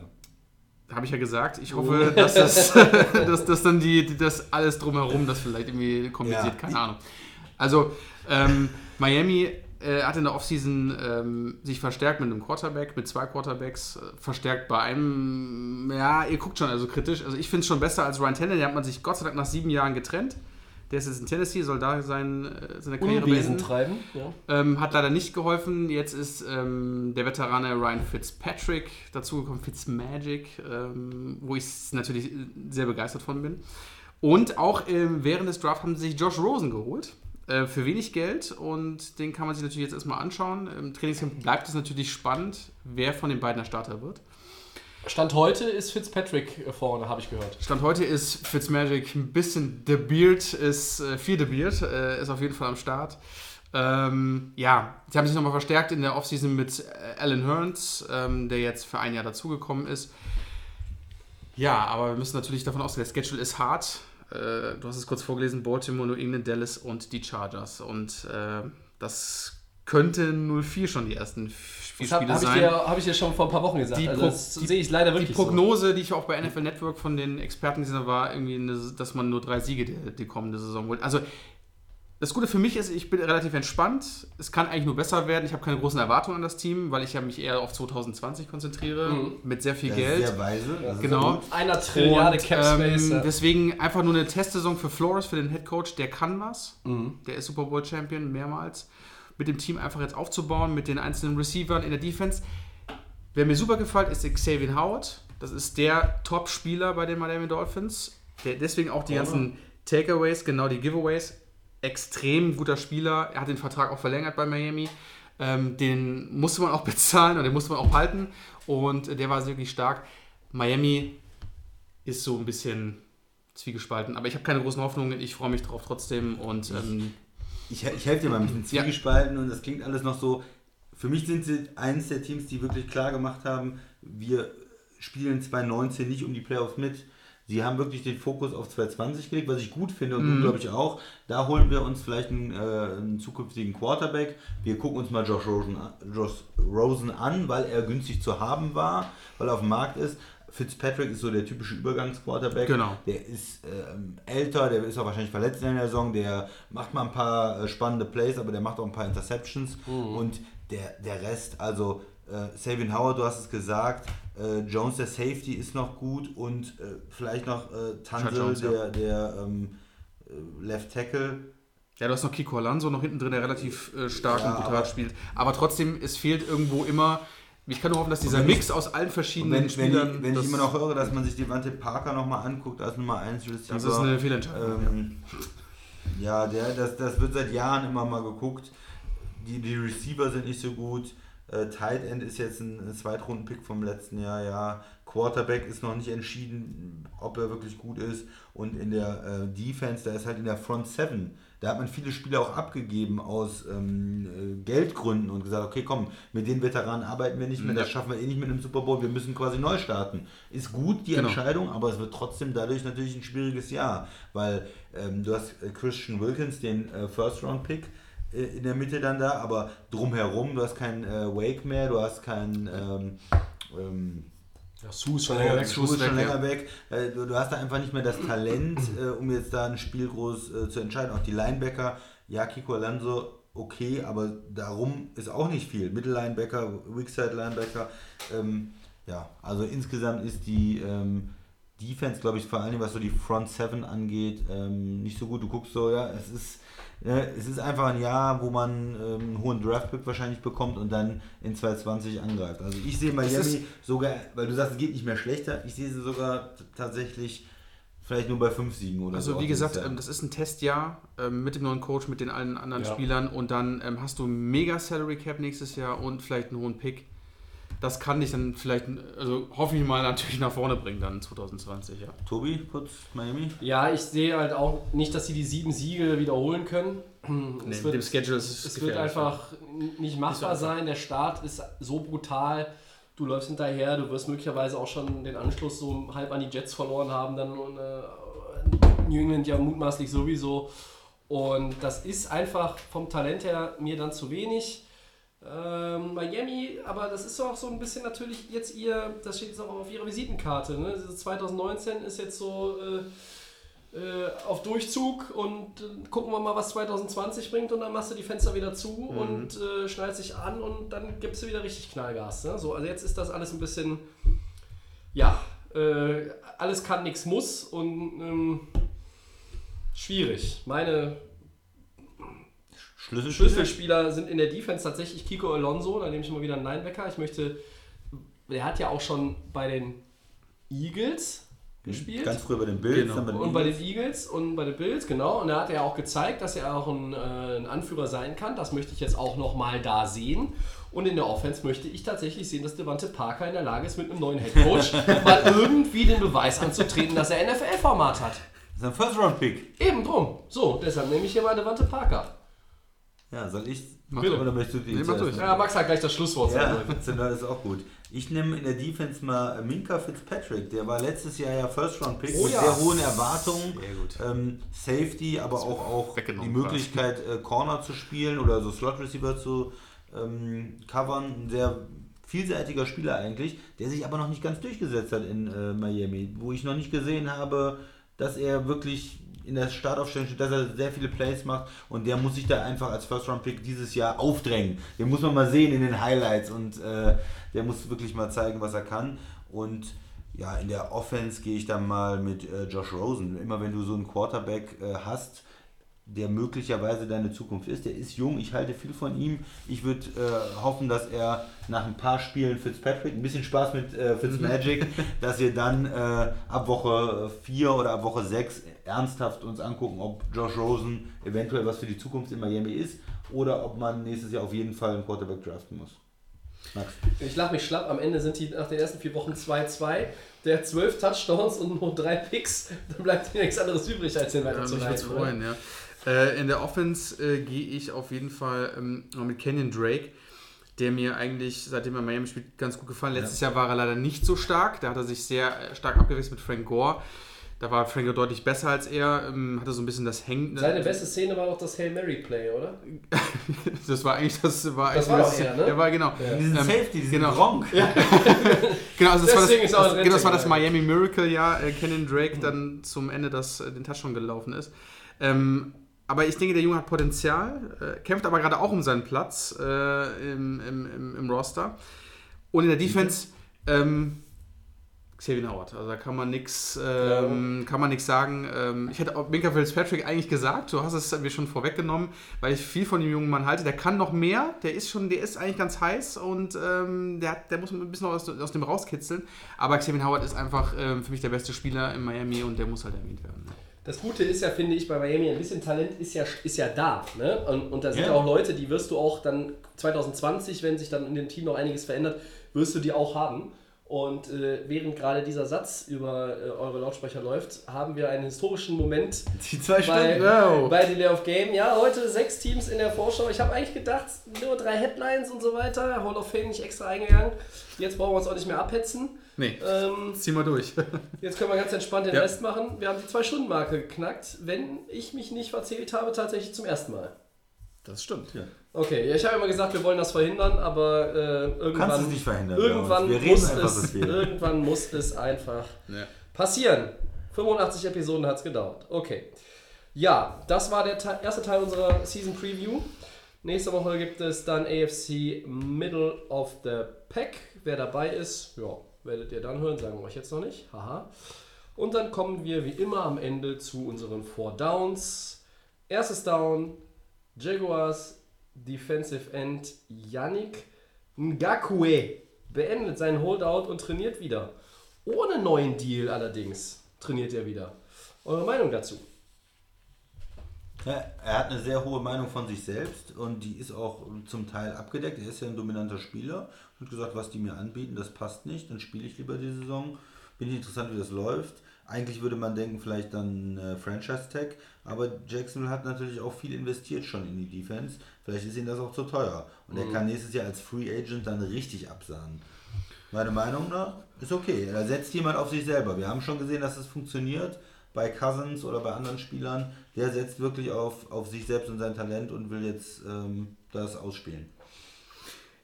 Habe ich ja gesagt. Ich hoffe, dass das, dass, dass dann die, das alles drumherum das vielleicht irgendwie kompensiert. Ja. Keine Ahnung. Also, ähm, Miami äh, hat in der Offseason ähm, sich verstärkt mit einem Quarterback, mit zwei Quarterbacks, äh, verstärkt bei einem, ja, ihr guckt schon also kritisch. Also ich finde es schon besser als Ryan Tannehill. Der hat man sich Gott sei Dank nach sieben Jahren getrennt. Der ist jetzt in Tennessee, soll da sein, äh, seine Karriere Unwesen beenden. treiben. Ja. Ähm, hat leider nicht geholfen. Jetzt ist ähm, der Veterane Ryan Fitzpatrick dazugekommen, Fitzmagic, ähm, wo ich natürlich sehr begeistert von bin. Und auch ähm, während des Drafts haben sie sich Josh Rosen geholt. Äh, für wenig Geld und den kann man sich natürlich jetzt erstmal anschauen. Im Trainingscamp bleibt es natürlich spannend, wer von den beiden der Starter wird. Stand heute ist Fitzpatrick äh, vorne, habe ich gehört. Stand heute ist Fitzmagic ein bisschen The Beard, ist äh, viel The Beard, äh, ist auf jeden Fall am Start. Ähm, ja, sie haben sich nochmal verstärkt in der Offseason mit äh, Alan Hearns, ähm, der jetzt für ein Jahr dazugekommen ist. Ja, aber wir müssen natürlich davon ausgehen, der Schedule ist hart. Äh, du hast es kurz vorgelesen, Baltimore, New England, Dallas und die Chargers. Und äh, das könnte 0-4 schon die ersten vier Das habe Spiele hab ich, sein. dir- hab ich dir schon vor ein paar Wochen gesagt. Die also das die- sehe ich leider Die wirklich so. Prognose, die ich auch bei NFL Network von den Experten gesehen habe, war irgendwie, eine, dass man nur drei Siege die, die kommende Saison holt. Also das Gute für mich ist, ich bin relativ entspannt. Es kann eigentlich nur besser werden. Ich habe keine großen Erwartungen an das Team, weil ich ja mich eher auf 2020 konzentriere Mhm. mit sehr viel Das Geld. sehr weise. Das Genau. Einer Trilliarde Cap Space. ähm, ja. deswegen einfach nur eine Testsaison für Flores, für den Head Coach. Der kann was. Mhm. Der ist Super Bowl Champion mehrmals. Mit dem Team einfach jetzt aufzubauen, mit den einzelnen Receivern in der Defense. Wer mir super gefällt, ist Xavier Howard. Das ist der Top-Spieler bei den Miami Dolphins. Der deswegen auch die ganzen Takeaways, genau die Giveaways. Extrem guter Spieler. Er hat den Vertrag auch verlängert bei Miami. Ähm, den musste man auch bezahlen und den musste man auch halten. Und der war wirklich stark. Miami ist so ein bisschen zwiegespalten. Aber ich habe keine großen Hoffnungen. Ich freue mich drauf trotzdem. Und ähm, Ich, ich helfe dir mal mit den Ja. Zwiegespalten und das klingt alles noch so. Für mich sind sie eines der Teams, die wirklich klar gemacht haben, wir spielen 2019 nicht um die Playoffs mit. Sie haben wirklich den Fokus auf 2020 gelegt, was ich gut finde und du glaube ich auch. Da holen wir uns vielleicht einen, äh, einen zukünftigen Quarterback. Wir gucken uns mal Josh Rosen, Josh Rosen an, weil er günstig zu haben war, weil er auf dem Markt ist. Fitzpatrick ist so der typische Übergangsquarterback. Genau. Der ist ähm, älter, der ist auch wahrscheinlich verletzt in der Saison, der macht mal ein paar äh, spannende Plays, aber der macht auch ein paar Interceptions. Und der, der Rest, also äh, Sabian Howard, du hast es gesagt, äh, Jones, der Safety, ist noch gut und äh, vielleicht noch äh, Tansel, Jones, ja. der, der ähm, äh, Left Tackle. ja, du hast noch Kiko Alonso noch hinten drin, der relativ äh, stark Ja, und brutal spielt. Aber trotzdem, es fehlt irgendwo immer. Ich kann nur hoffen, dass dieser wenn ich- Mix aus allen verschiedenen wenn, wenn, Spielern. ich, wenn ich immer noch höre, dass man sich Devante Parker nochmal anguckt als Nummer 1 Receiver. das ist eine Fehlentscheidung. Ähm, ja, der, das, das wird seit Jahren immer mal geguckt. Die, die Receiver sind nicht so gut. Äh, Tight End ist jetzt ein, ein Zweitrunden-Pick vom letzten Jahr, ja. Quarterback ist noch nicht entschieden, ob er wirklich gut ist. Und in der äh, Defense, da ist halt in der Front Seven, da hat man viele Spieler auch abgegeben aus ähm, äh, Geldgründen und gesagt, okay, komm, mit den Veteranen arbeiten wir nicht mehr, das schaffen wir eh nicht mit einem Super Bowl, wir müssen quasi neu starten. Ist gut, die Genau. Entscheidung, aber es wird trotzdem dadurch natürlich ein schwieriges Jahr, weil ähm, du hast äh, Christian Wilkins, den äh, First-Round-Pick, äh, in der Mitte dann da, aber drumherum, du hast keinen äh, Wake mehr, du hast keinen ähm, ähm, Ja, Sue ist schon länger weg. Schuh ist weg, schon ja. länger weg. Äh, Du, du hast da einfach nicht mehr das Talent, äh, um jetzt da ein Spiel groß äh, zu entscheiden. Auch die Linebacker, ja, Kiko Alonso, okay, aber darum ist auch nicht viel. Mittellinebacker, Weakside Linebacker. Ähm, ja, also insgesamt ist die ähm, Defense, glaube ich, vor allem was so die Front Seven angeht, ähm, nicht so gut. Du guckst so, ja, es ist, es ist einfach ein Jahr, wo man ähm, einen hohen Draftpick wahrscheinlich bekommt und dann in 2020 angreift. Also ich sehe Miami sogar, weil du sagst, es geht nicht mehr schlechter, ich sehe sie sogar tatsächlich vielleicht nur bei 5 Siegen oder so. Also wie gesagt, Jahr. ähm, das ist ein Testjahr ähm, mit dem neuen Coach, mit den allen anderen Ja. Spielern und dann hast du ein mega Salary Cap nächstes Jahr und vielleicht einen hohen Pick. Das kann dich dann vielleicht, also hoffe ich mal, natürlich nach vorne bringen dann 2020, ja. Tobi, kurz Miami? Ja, ich sehe halt auch nicht, dass sie die sieben Siege wiederholen können. Nee, es mit dem wird, Schedule ist es es wird einfach nicht machbar sein. Der Start ist so brutal. Du läufst hinterher, du wirst möglicherweise auch schon den Anschluss so halb an die Jets verloren haben, dann äh, New England ja mutmaßlich sowieso. Und das ist einfach vom Talent her mir dann zu wenig. Ähm, Miami, aber das ist auch so ein bisschen natürlich jetzt ihr, das steht jetzt auch auf ihrer Visitenkarte. Ne? Also 2019 ist jetzt so äh, äh, auf Durchzug und äh, gucken wir mal, was 2020 bringt und dann machst du die Fenster wieder zu und äh, schnallst dich an und dann gibst du wieder richtig Knallgas. Ne? So, also jetzt ist das alles ein bisschen, ja, äh, alles kann, nichts muss und ähm, schwierig. Meine Schlüsselspieler? Schlüsselspieler sind in der Defense tatsächlich Kiko Alonso, da nehme ich mal wieder einen Linebacker. Ich möchte, der hat ja auch schon bei den Eagles gespielt. Ganz früher bei den Bills, Genau. dann bei den und bei den Eagles und bei den Bills, genau. Und da hat er auch gezeigt, dass er auch ein, äh, ein Anführer sein kann. Das möchte ich jetzt auch nochmal da sehen. Und in der Offense möchte ich tatsächlich sehen, dass Devante Parker in der Lage ist, mit einem neuen Headcoach mal irgendwie den Beweis anzutreten, dass er NFL-Format hat. Das ist ein First-Round-Pick. Eben drum. So, deshalb nehme ich hier mal Devante Parker. Ja, soll ich? Mach Oder durch. möchtest du die Nee, mach durch. Ja, Max hat gleich das Schlusswort. Ja. Zender ist auch gut. Ich nehme in der Defense mal Minka Fitzpatrick. Der war letztes Jahr ja First Round Pick Oh mit ja. sehr hohen Erwartungen. Sehr gut. Ähm, Safety, aber auch, auch die Möglichkeit, äh, Corner zu spielen oder so Slot Receiver zu ähm, covern. Ein sehr vielseitiger Spieler eigentlich, der sich aber noch nicht ganz durchgesetzt hat in äh, Miami, wo ich noch nicht gesehen habe, dass er wirklich in der Startaufstellung steht, dass er sehr viele Plays macht und der muss sich da einfach als First-Round-Pick dieses Jahr aufdrängen. Den muss man mal sehen in den Highlights und äh, der muss wirklich mal zeigen, was er kann. Und ja, in der Offense gehe ich dann mal mit äh, Josh Rosen. Immer wenn du so einen Quarterback äh, hast, der möglicherweise deine Zukunft ist. Der ist jung, ich halte viel von ihm. Ich würde äh, hoffen, dass er nach ein paar Spielen Fitzpatrick, ein bisschen Spaß mit äh, Fitzmagic, dass wir dann äh, ab Woche 4 oder ab Woche 6 ernsthaft uns angucken, ob Josh Rosen eventuell was für die Zukunft in Miami ist oder ob man nächstes Jahr auf jeden Fall einen Quarterback draften muss. Max. Ich lach mich schlapp, am Ende sind die nach den ersten vier Wochen 2-2. Der hat zwölf Touchdowns und nur drei Picks. Dann bleibt dir nichts anderes übrig, als den Ja, weiter zu mich freuen, ja. Äh, in der Offense äh, gehe ich auf jeden Fall ähm, noch mit Kenyon Drake, der mir eigentlich, seitdem er Miami spielt, ganz gut gefallen. Letztes Jahr war er leider nicht so stark. Da hat er sich sehr äh, stark abgewechselt mit Frank Gore. Da war Frank Gore deutlich besser als er, ähm, hatte so ein bisschen das Hängen. Seine beste Szene war auch das Hail Mary Play, oder? Das war eigentlich das war Das eigentlich war das- doch er, ne? Ja, war genau. Ja. Diesen Ähm, Safety, diesen genau. Gronk. Genau, also das war das, er das, in genau, das war das Miami Miracle Jahr, äh, Kenan Drake dann zum Ende das, äh, den Touchdown gelaufen ist. Ähm, aber ich denke, der Junge hat Potenzial, äh, kämpft aber gerade auch um seinen Platz äh, im, im, im, im Roster. Und in der Defense, ähm, Xavier Howard, also da kann man nichts ähm, kann man nichts sagen. Ähm, ich hätte auch Minka Fitzpatrick eigentlich gesagt, du hast es mir schon vorweggenommen, weil ich viel von dem jungen Mann halte. Der kann noch mehr, der ist schon, der ist eigentlich ganz heiß und ähm, der, hat- der muss ein bisschen aus, aus dem rauskitzeln. Aber Xavier Howard ist einfach ähm, für mich der beste Spieler in Miami und der muss halt erwähnt werden. Das Gute ist ja, finde ich, bei Miami, ein bisschen Talent ist ja, ist ja da. Ne? Und, und da sind Ja. ja auch Leute, die wirst du auch dann 2020, wenn sich dann in dem Team noch einiges verändert, wirst du die auch haben. Und äh, während gerade dieser Satz über äh, eure Lautsprecher läuft, haben wir einen historischen Moment Die zwei bei, Stunden. Wow. bei Delay of Game. Ja, heute sechs Teams in der Vorschau. Ich habe eigentlich gedacht, nur drei Headlines und so weiter. Hall of Fame nicht extra eingegangen. Jetzt brauchen wir uns auch nicht mehr abhetzen. Nee, Ähm, zieh mal durch. Jetzt können wir ganz entspannt den Ja. Rest machen. Wir haben die Zwei-Stunden-Marke geknackt, wenn ich mich nicht verzählt habe, tatsächlich zum ersten Mal. Das stimmt. Ja. Okay, ja, ich habe immer gesagt, wir wollen das verhindern, aber äh, Du kannst irgendwann, es nicht verhindern. irgendwann, Wir muss einfach, was es, irgendwann muss es einfach Ja. passieren. 85 Episoden hat es gedauert. Okay. Ja, das war der Te erste Teil unserer Season Preview. Nächste Woche gibt es dann AFC Middle of the Pack. Wer dabei ist, ja, werdet ihr dann hören, sagen wir euch jetzt noch nicht. Haha. Und dann kommen wir wie immer am Ende zu unseren Four Downs. Erstes Down, Jaguars Defensive End Yannick Ngakwe beendet seinen Holdout und trainiert wieder. Ohne neuen Deal allerdings trainiert er wieder. Eure Meinung dazu? Ja, er hat eine sehr hohe Meinung von sich selbst und die ist auch zum Teil abgedeckt. Er ist ja ein dominanter Spieler und hat gesagt, was die mir anbieten, das passt nicht, dann spiele ich lieber die Saison. Bin ich interessant, wie das läuft. Eigentlich würde man denken, vielleicht dann äh, Franchise-Tag, aber Jacksonville hat natürlich auch viel investiert schon in die Defense. Vielleicht ist ihm das auch zu teuer. Und er kann nächstes Jahr als Free Agent dann richtig absahen. Meine Meinung nach ist okay. Er setzt jemand auf sich selber. Wir haben schon gesehen, dass es funktioniert bei Cousins oder bei anderen Spielern. Der setzt wirklich auf, auf sich selbst und sein Talent und will jetzt ähm, das ausspielen.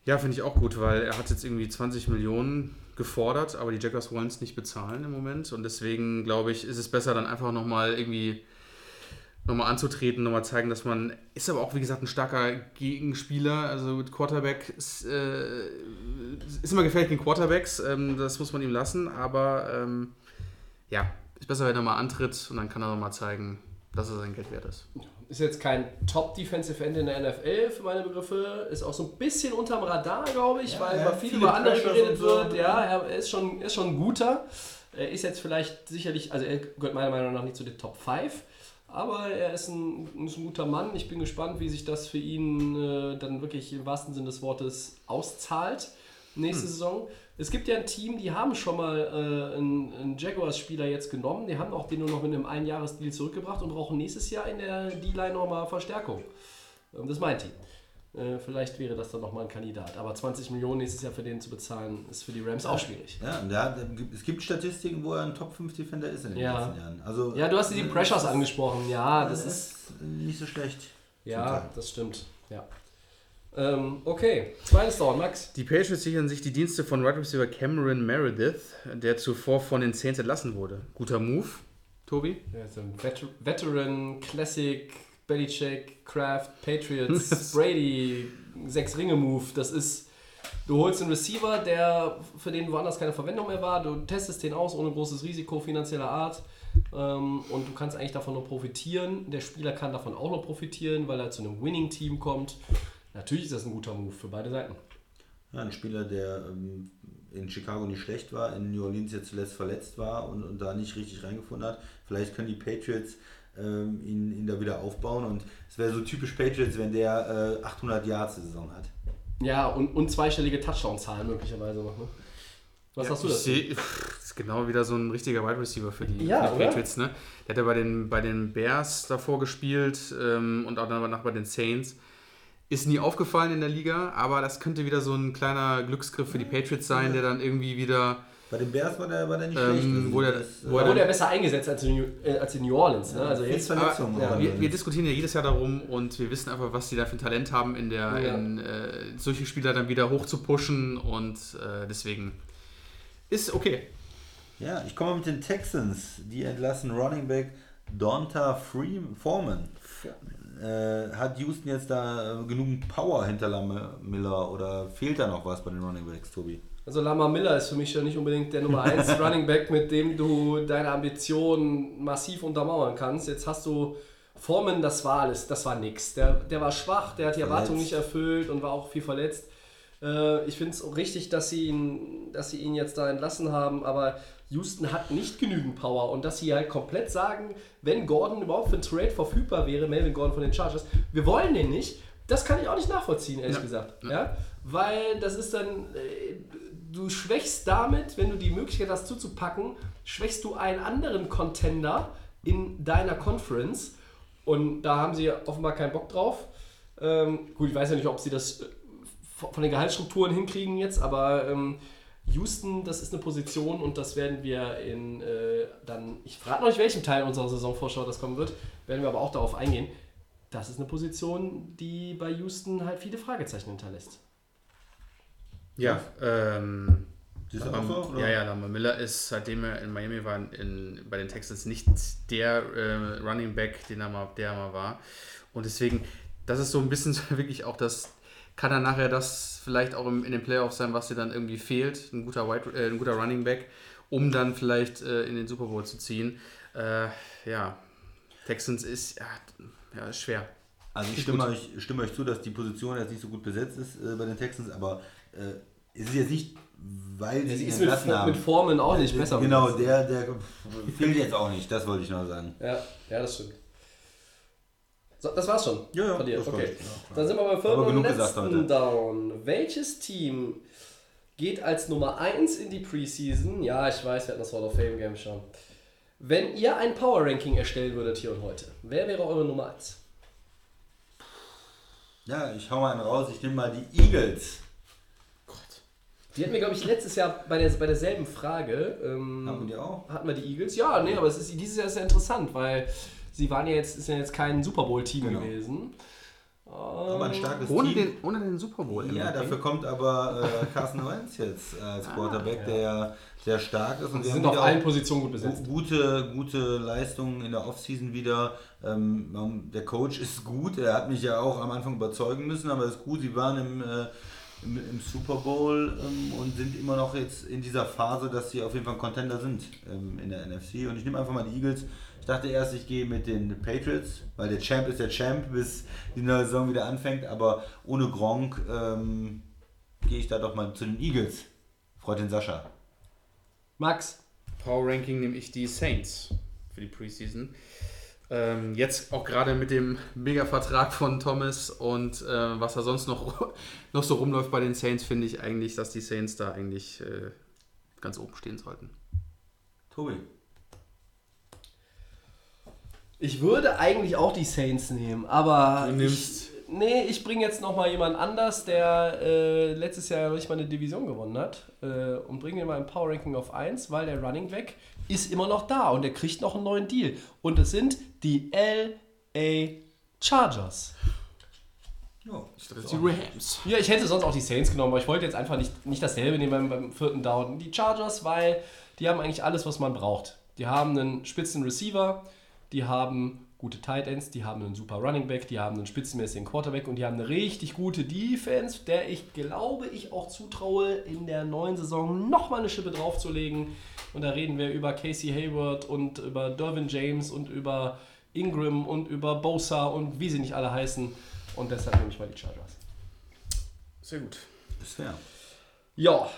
Ja, finde ich auch gut, weil er hat jetzt irgendwie 20 Millionen gefordert, aber die Jaguars wollen es nicht bezahlen im Moment und deswegen glaube ich, ist es besser dann einfach nochmal irgendwie nochmal anzutreten, nochmal zeigen, dass man, ist aber auch wie gesagt ein starker Gegenspieler, also mit Quarterback ist, äh, ist immer gefährlich gegen Quarterbacks, ähm, das muss man ihm lassen, aber ähm, ja, ist besser, wenn er mal antritt und dann kann er nochmal zeigen, dass er sein Geld wert ist. Ist jetzt kein Top-Defensive End in der NFL für meine Begriffe. Ist auch so ein bisschen unterm Radar, glaube ich, Ja, weil er über viel viele über andere Pressures geredet so. wird. Ja, er ist schon, er ist schon ein guter. Er ist jetzt vielleicht sicherlich, also er gehört meiner Meinung nach nicht zu den Top 5. Aber er ist ein, ein guter Mann. Ich bin gespannt, wie sich das für ihn äh, dann wirklich im wahrsten Sinne des Wortes auszahlt nächste Saison. Es gibt ja ein Team, die haben schon mal äh, einen, einen Jaguars-Spieler jetzt genommen. Die haben auch den nur noch mit einem Einjahresdeal zurückgebracht und brauchen nächstes Jahr in der D-Line nochmal Verstärkung. Ähm, das ist mein Team. Äh, vielleicht wäre das dann nochmal ein Kandidat. Aber 20 Millionen nächstes Jahr für den zu bezahlen, ist für die Rams auch schwierig. Ja, und der es gibt Statistiken, wo er ein Top 5 Defender ist in den Ja. letzten Jahren. Also, Ja, du hast die äh, Pressures das- angesprochen. Ja, das Das ist. ist nicht so schlecht. Ja, das stimmt. Ja. Ähm, okay, zweites Down, Max. Die Patriots sichern sich die Dienste von Wide Receiver Cameron Meredith, der zuvor von den Saints entlassen wurde. Guter Move, Tobi? Ja, so ein Vet Veteran, Classic, Belichick, Kraft, Patriots, Brady, sechs Ringe Move. Das ist, du holst einen Receiver, der für den woanders keine Verwendung mehr war. Du testest den aus ohne großes Risiko finanzieller Art. Ähm, und du kannst eigentlich davon nur profitieren. Der Spieler kann davon auch noch profitieren, weil er zu einem Winning-Team kommt. Natürlich ist das ein guter Move für beide Seiten. Ja, ein Spieler, der ähm, in Chicago nicht schlecht war, in New Orleans jetzt zuletzt verletzt war und, und da nicht richtig reingefunden hat. Vielleicht können die Patriots ähm, ihn, ihn da wieder aufbauen und es wäre so typisch Patriots, wenn der äh, 800 Yards Saison hat. Ja, und, und zweistellige Touchdown-Zahlen möglicherweise noch. Ne? Was sagst du ich dazu? seh- Das ist genau wieder so ein richtiger Wide Receiver für die, Ja, für die? Patriots. Ne? Der hat ja bei den, bei den Bears davor gespielt ähm, und auch danach bei den Saints. Ist nie aufgefallen in der Liga, aber das könnte wieder so ein kleiner Glücksgriff für die Patriots sein, der dann irgendwie wieder. Bei den Bears war der, war der nicht Ähm, schlecht. Also wo der- das, wo Da er wurde er besser eingesetzt als in, New, äh, als in New Orleans. Ne? Also jetzt, Verletzungen. Aber auch. wir, wir diskutieren ja jedes Jahr darum und wir wissen einfach, was die da für ein Talent haben, in der, Ja. in, äh, solche Spieler dann wieder hoch zu pushen und äh, deswegen ist okay. Ja, ich komme mit den Texans. Die entlassen Running Back Donta Free Foreman. Äh, hat Houston jetzt da äh, genug Power hinter Miller oder fehlt da noch was bei den Running Backs, Tobi? Also Lama Miller ist für mich ja nicht unbedingt der Nummer 1 Running Back, mit dem du deine Ambitionen massiv untermauern kannst. Jetzt hast du Foreman, das war alles, das war nix. Der, der war schwach, der hat die Erwartungen nicht erfüllt und war auch viel verletzt. Äh, ich finde es richtig, dass sie, ihn, dass sie ihn jetzt da entlassen haben, aber Houston hat nicht genügend Power und dass sie halt komplett sagen, wenn Gordon überhaupt für ein Trade verfügbar wäre, Melvin Gordon von den Chargers, wir wollen den nicht, das kann ich auch nicht nachvollziehen, ehrlich Ja. gesagt. Ja. Weil das ist dann, äh, du schwächst damit, wenn du die Möglichkeit hast zuzupacken, schwächst du einen anderen Contender in deiner Conference und da haben sie offenbar keinen Bock drauf. Ähm, gut, ich weiß ja nicht, ob sie das äh, von den Gehaltsstrukturen hinkriegen jetzt, aber ähm, Houston, das ist eine Position und das werden wir in äh, dann, ich frage noch nicht, welchem Teil unserer Saisonvorschau das kommen wird, werden wir aber auch darauf eingehen. Das ist eine Position, die bei Houston halt viele Fragezeichen hinterlässt. Ja, ähm, Lam- auch so, oder? ja, ja, Lamar Miller ist, seitdem er in Miami war, in, bei den Texans nicht der äh, Running Back, den er mal, der er mal war. Und deswegen, das ist so ein bisschen wirklich auch das, kann er nachher das vielleicht auch im, in den Playoffs sein, was dir dann irgendwie fehlt, ein guter, Wide, äh, ein guter Running Back, um dann vielleicht äh, in den Super Bowl zu ziehen. Äh, ja, Texans ist, ja, ist schwer. Also ich stimme euch, stimme euch zu, dass die Position jetzt nicht so gut besetzt ist äh, bei den Texans, aber äh, es ist jetzt nicht, weil Ja, sie ist mit, haben. mit Formen auch nicht Äh, besser. Genau, der, der fehlt jetzt auch nicht, das wollte ich noch sagen. Ja, ja, das stimmt. So, das war's schon Ja, ja, von dir. Okay. Ja. Dann sind wir beim vierten letzten. Down. Welches Team geht als Nummer 1 in die Preseason? Ja, ich weiß, wir hatten das Hall of Fame Game schon. Wenn ihr ein Power Ranking erstellen würdet hier und heute, wer wäre eure Nummer 1? Ja, ich hau mal einen raus, ich nehme mal die Eagles. Die hatten wir, glaube ich, letztes Jahr bei, der, bei derselben Frage. Ähm, Haben wir die auch? Hatten wir die Eagles? Ja, nee, aber es ist, dieses Jahr ist ja interessant, weil sie waren ja jetzt, ist ja jetzt kein Super Bowl-Team Genau. gewesen. Aber ein starkes Ohne Team. den, ohne den Super Bowl. Ja, dafür kommt aber äh, Carson Wentz jetzt als Quarterback, ja. der ja sehr stark ist. Und Sie sind auf allen Positionen gut besetzt. gu- Gute, gute Leistungen in der Offseason wieder. Ähm, der Coach ist gut. Er hat mich ja auch am Anfang überzeugen müssen, aber ist gut. Sie waren im, äh, im, im Super Bowl ähm, und sind immer noch jetzt in dieser Phase, dass sie auf jeden Fall ein Contender sind ähm, in der NFC. Und ich nehme einfach mal die Eagles. Ich dachte erst, ich gehe mit den Patriots, weil der Champ ist der Champ, bis die neue Saison wieder anfängt. Aber ohne Gronk ähm, gehe ich da doch mal zu den Eagles. Freut den Sascha. Max, Power Ranking nehme ich die Saints für die Preseason. Ähm, jetzt auch gerade mit dem Mega-Vertrag von Thomas und äh, was da sonst noch, noch so rumläuft bei den Saints, finde ich eigentlich, dass die Saints da eigentlich äh, ganz oben stehen sollten. Tobi. ich würde eigentlich auch die Saints nehmen, aber Du nimmst- ich, nee, ich bringe jetzt noch mal jemand anders, der äh, letztes Jahr noch nicht mal eine Division gewonnen hat äh, und bringe ihn mal im Power Ranking auf 1, weil der Running Back ist immer noch da und der kriegt noch einen neuen Deal und es sind die LA Chargers. Ja, Ich dachte, die Rams. Ja, ich hätte sonst auch die Saints genommen, aber ich wollte jetzt einfach nicht, nicht dasselbe nehmen beim, beim vierten Down. Die Chargers, weil die haben eigentlich alles, was man braucht. Die haben einen spitzen Receiver, die haben gute Tight Ends, die haben einen super Running Back, die haben einen spitzenmäßigen Quarterback und die haben eine richtig gute Defense, der ich glaube, ich auch zutraue, in der neuen Saison nochmal eine Schippe draufzulegen. Und da reden wir über Casey Hayward und über Dervin James und über Ingram und über Bosa und wie sie nicht alle heißen. Und deshalb nehme ich mal die Chargers. Sehr gut. ist fair. Ja,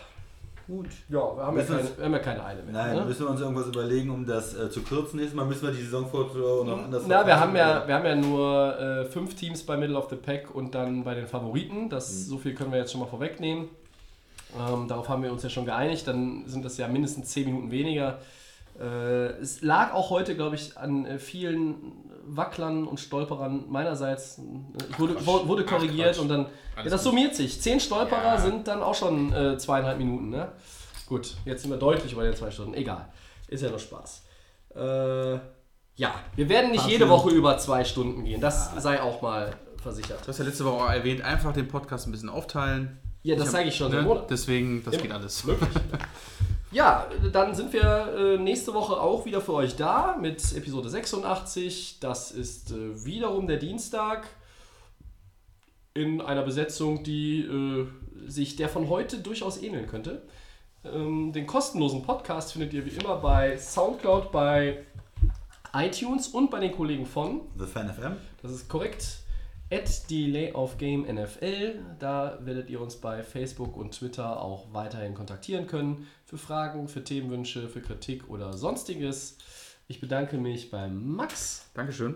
Gut. Ja, wir haben, ja keine, uns- wir haben ja keine Eile mehr. Nein, ne? müssen wir uns irgendwas überlegen, um das äh, zu kürzen. Nächstes Mal müssen wir die Saisonvorschau noch anders Na, wir haben ja, wir haben ja nur äh, fünf Teams bei Middle of the Pack und dann bei den Favoriten. Das, Mhm. So viel können wir jetzt schon mal vorwegnehmen. Ähm, darauf haben wir uns ja schon geeinigt. Dann sind das ja mindestens zehn Minuten weniger. Äh, es lag auch heute, glaube ich, an äh, vielen Wacklern und Stolperern meinerseits. Ich wurde, Quatsch. wurde Ach, korrigiert Quatsch. und dann. Ja, das gut. summiert sich. Zehn Stolperer Ja. sind dann auch schon äh, zweieinhalb Minuten. Ne? Gut, jetzt sind wir deutlich über den zwei Stunden. Egal. Ist ja nur Spaß. Äh, ja, wir werden nicht jede Woche über zwei Stunden gehen. Das sei auch mal versichert. Du hast ja letzte Woche auch erwähnt, einfach den Podcast ein bisschen aufteilen. Ja, das sage ich schon ne? Deswegen, das Ja. geht alles. Ja, dann sind wir äh, nächste Woche auch wieder für euch da mit Episode 86. Das ist äh, wiederum der Dienstag in einer Besetzung, die äh, sich der von heute durchaus ähneln könnte. Ähm, den kostenlosen Podcast findet ihr wie immer bei Soundcloud, bei iTunes und bei den Kollegen von The Fan FM. Das ist korrekt. At Delay of Game NFL. Da werdet ihr uns bei Facebook und Twitter auch weiterhin kontaktieren können. Für Fragen, für Themenwünsche, für Kritik oder sonstiges. Ich bedanke mich beim Max. Dankeschön.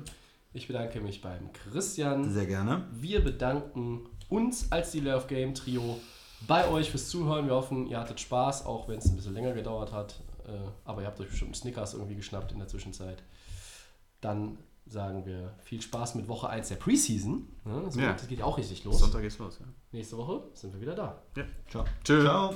Ich bedanke mich beim Christian. Sehr gerne. Wir bedanken uns als Delay of Game Trio bei euch fürs Zuhören. Wir hoffen, ihr hattet Spaß, auch wenn es ein bisschen länger gedauert hat. Äh, Aber ihr habt euch bestimmt Snickers irgendwie geschnappt in der Zwischenzeit. Dann sagen wir viel Spaß mit Woche 1 der Preseason. Ja, das, Ja. das geht ja auch richtig los. Sonntag geht's los. Ja. Nächste Woche sind wir wieder da. Ciao. Tschö. Ciao.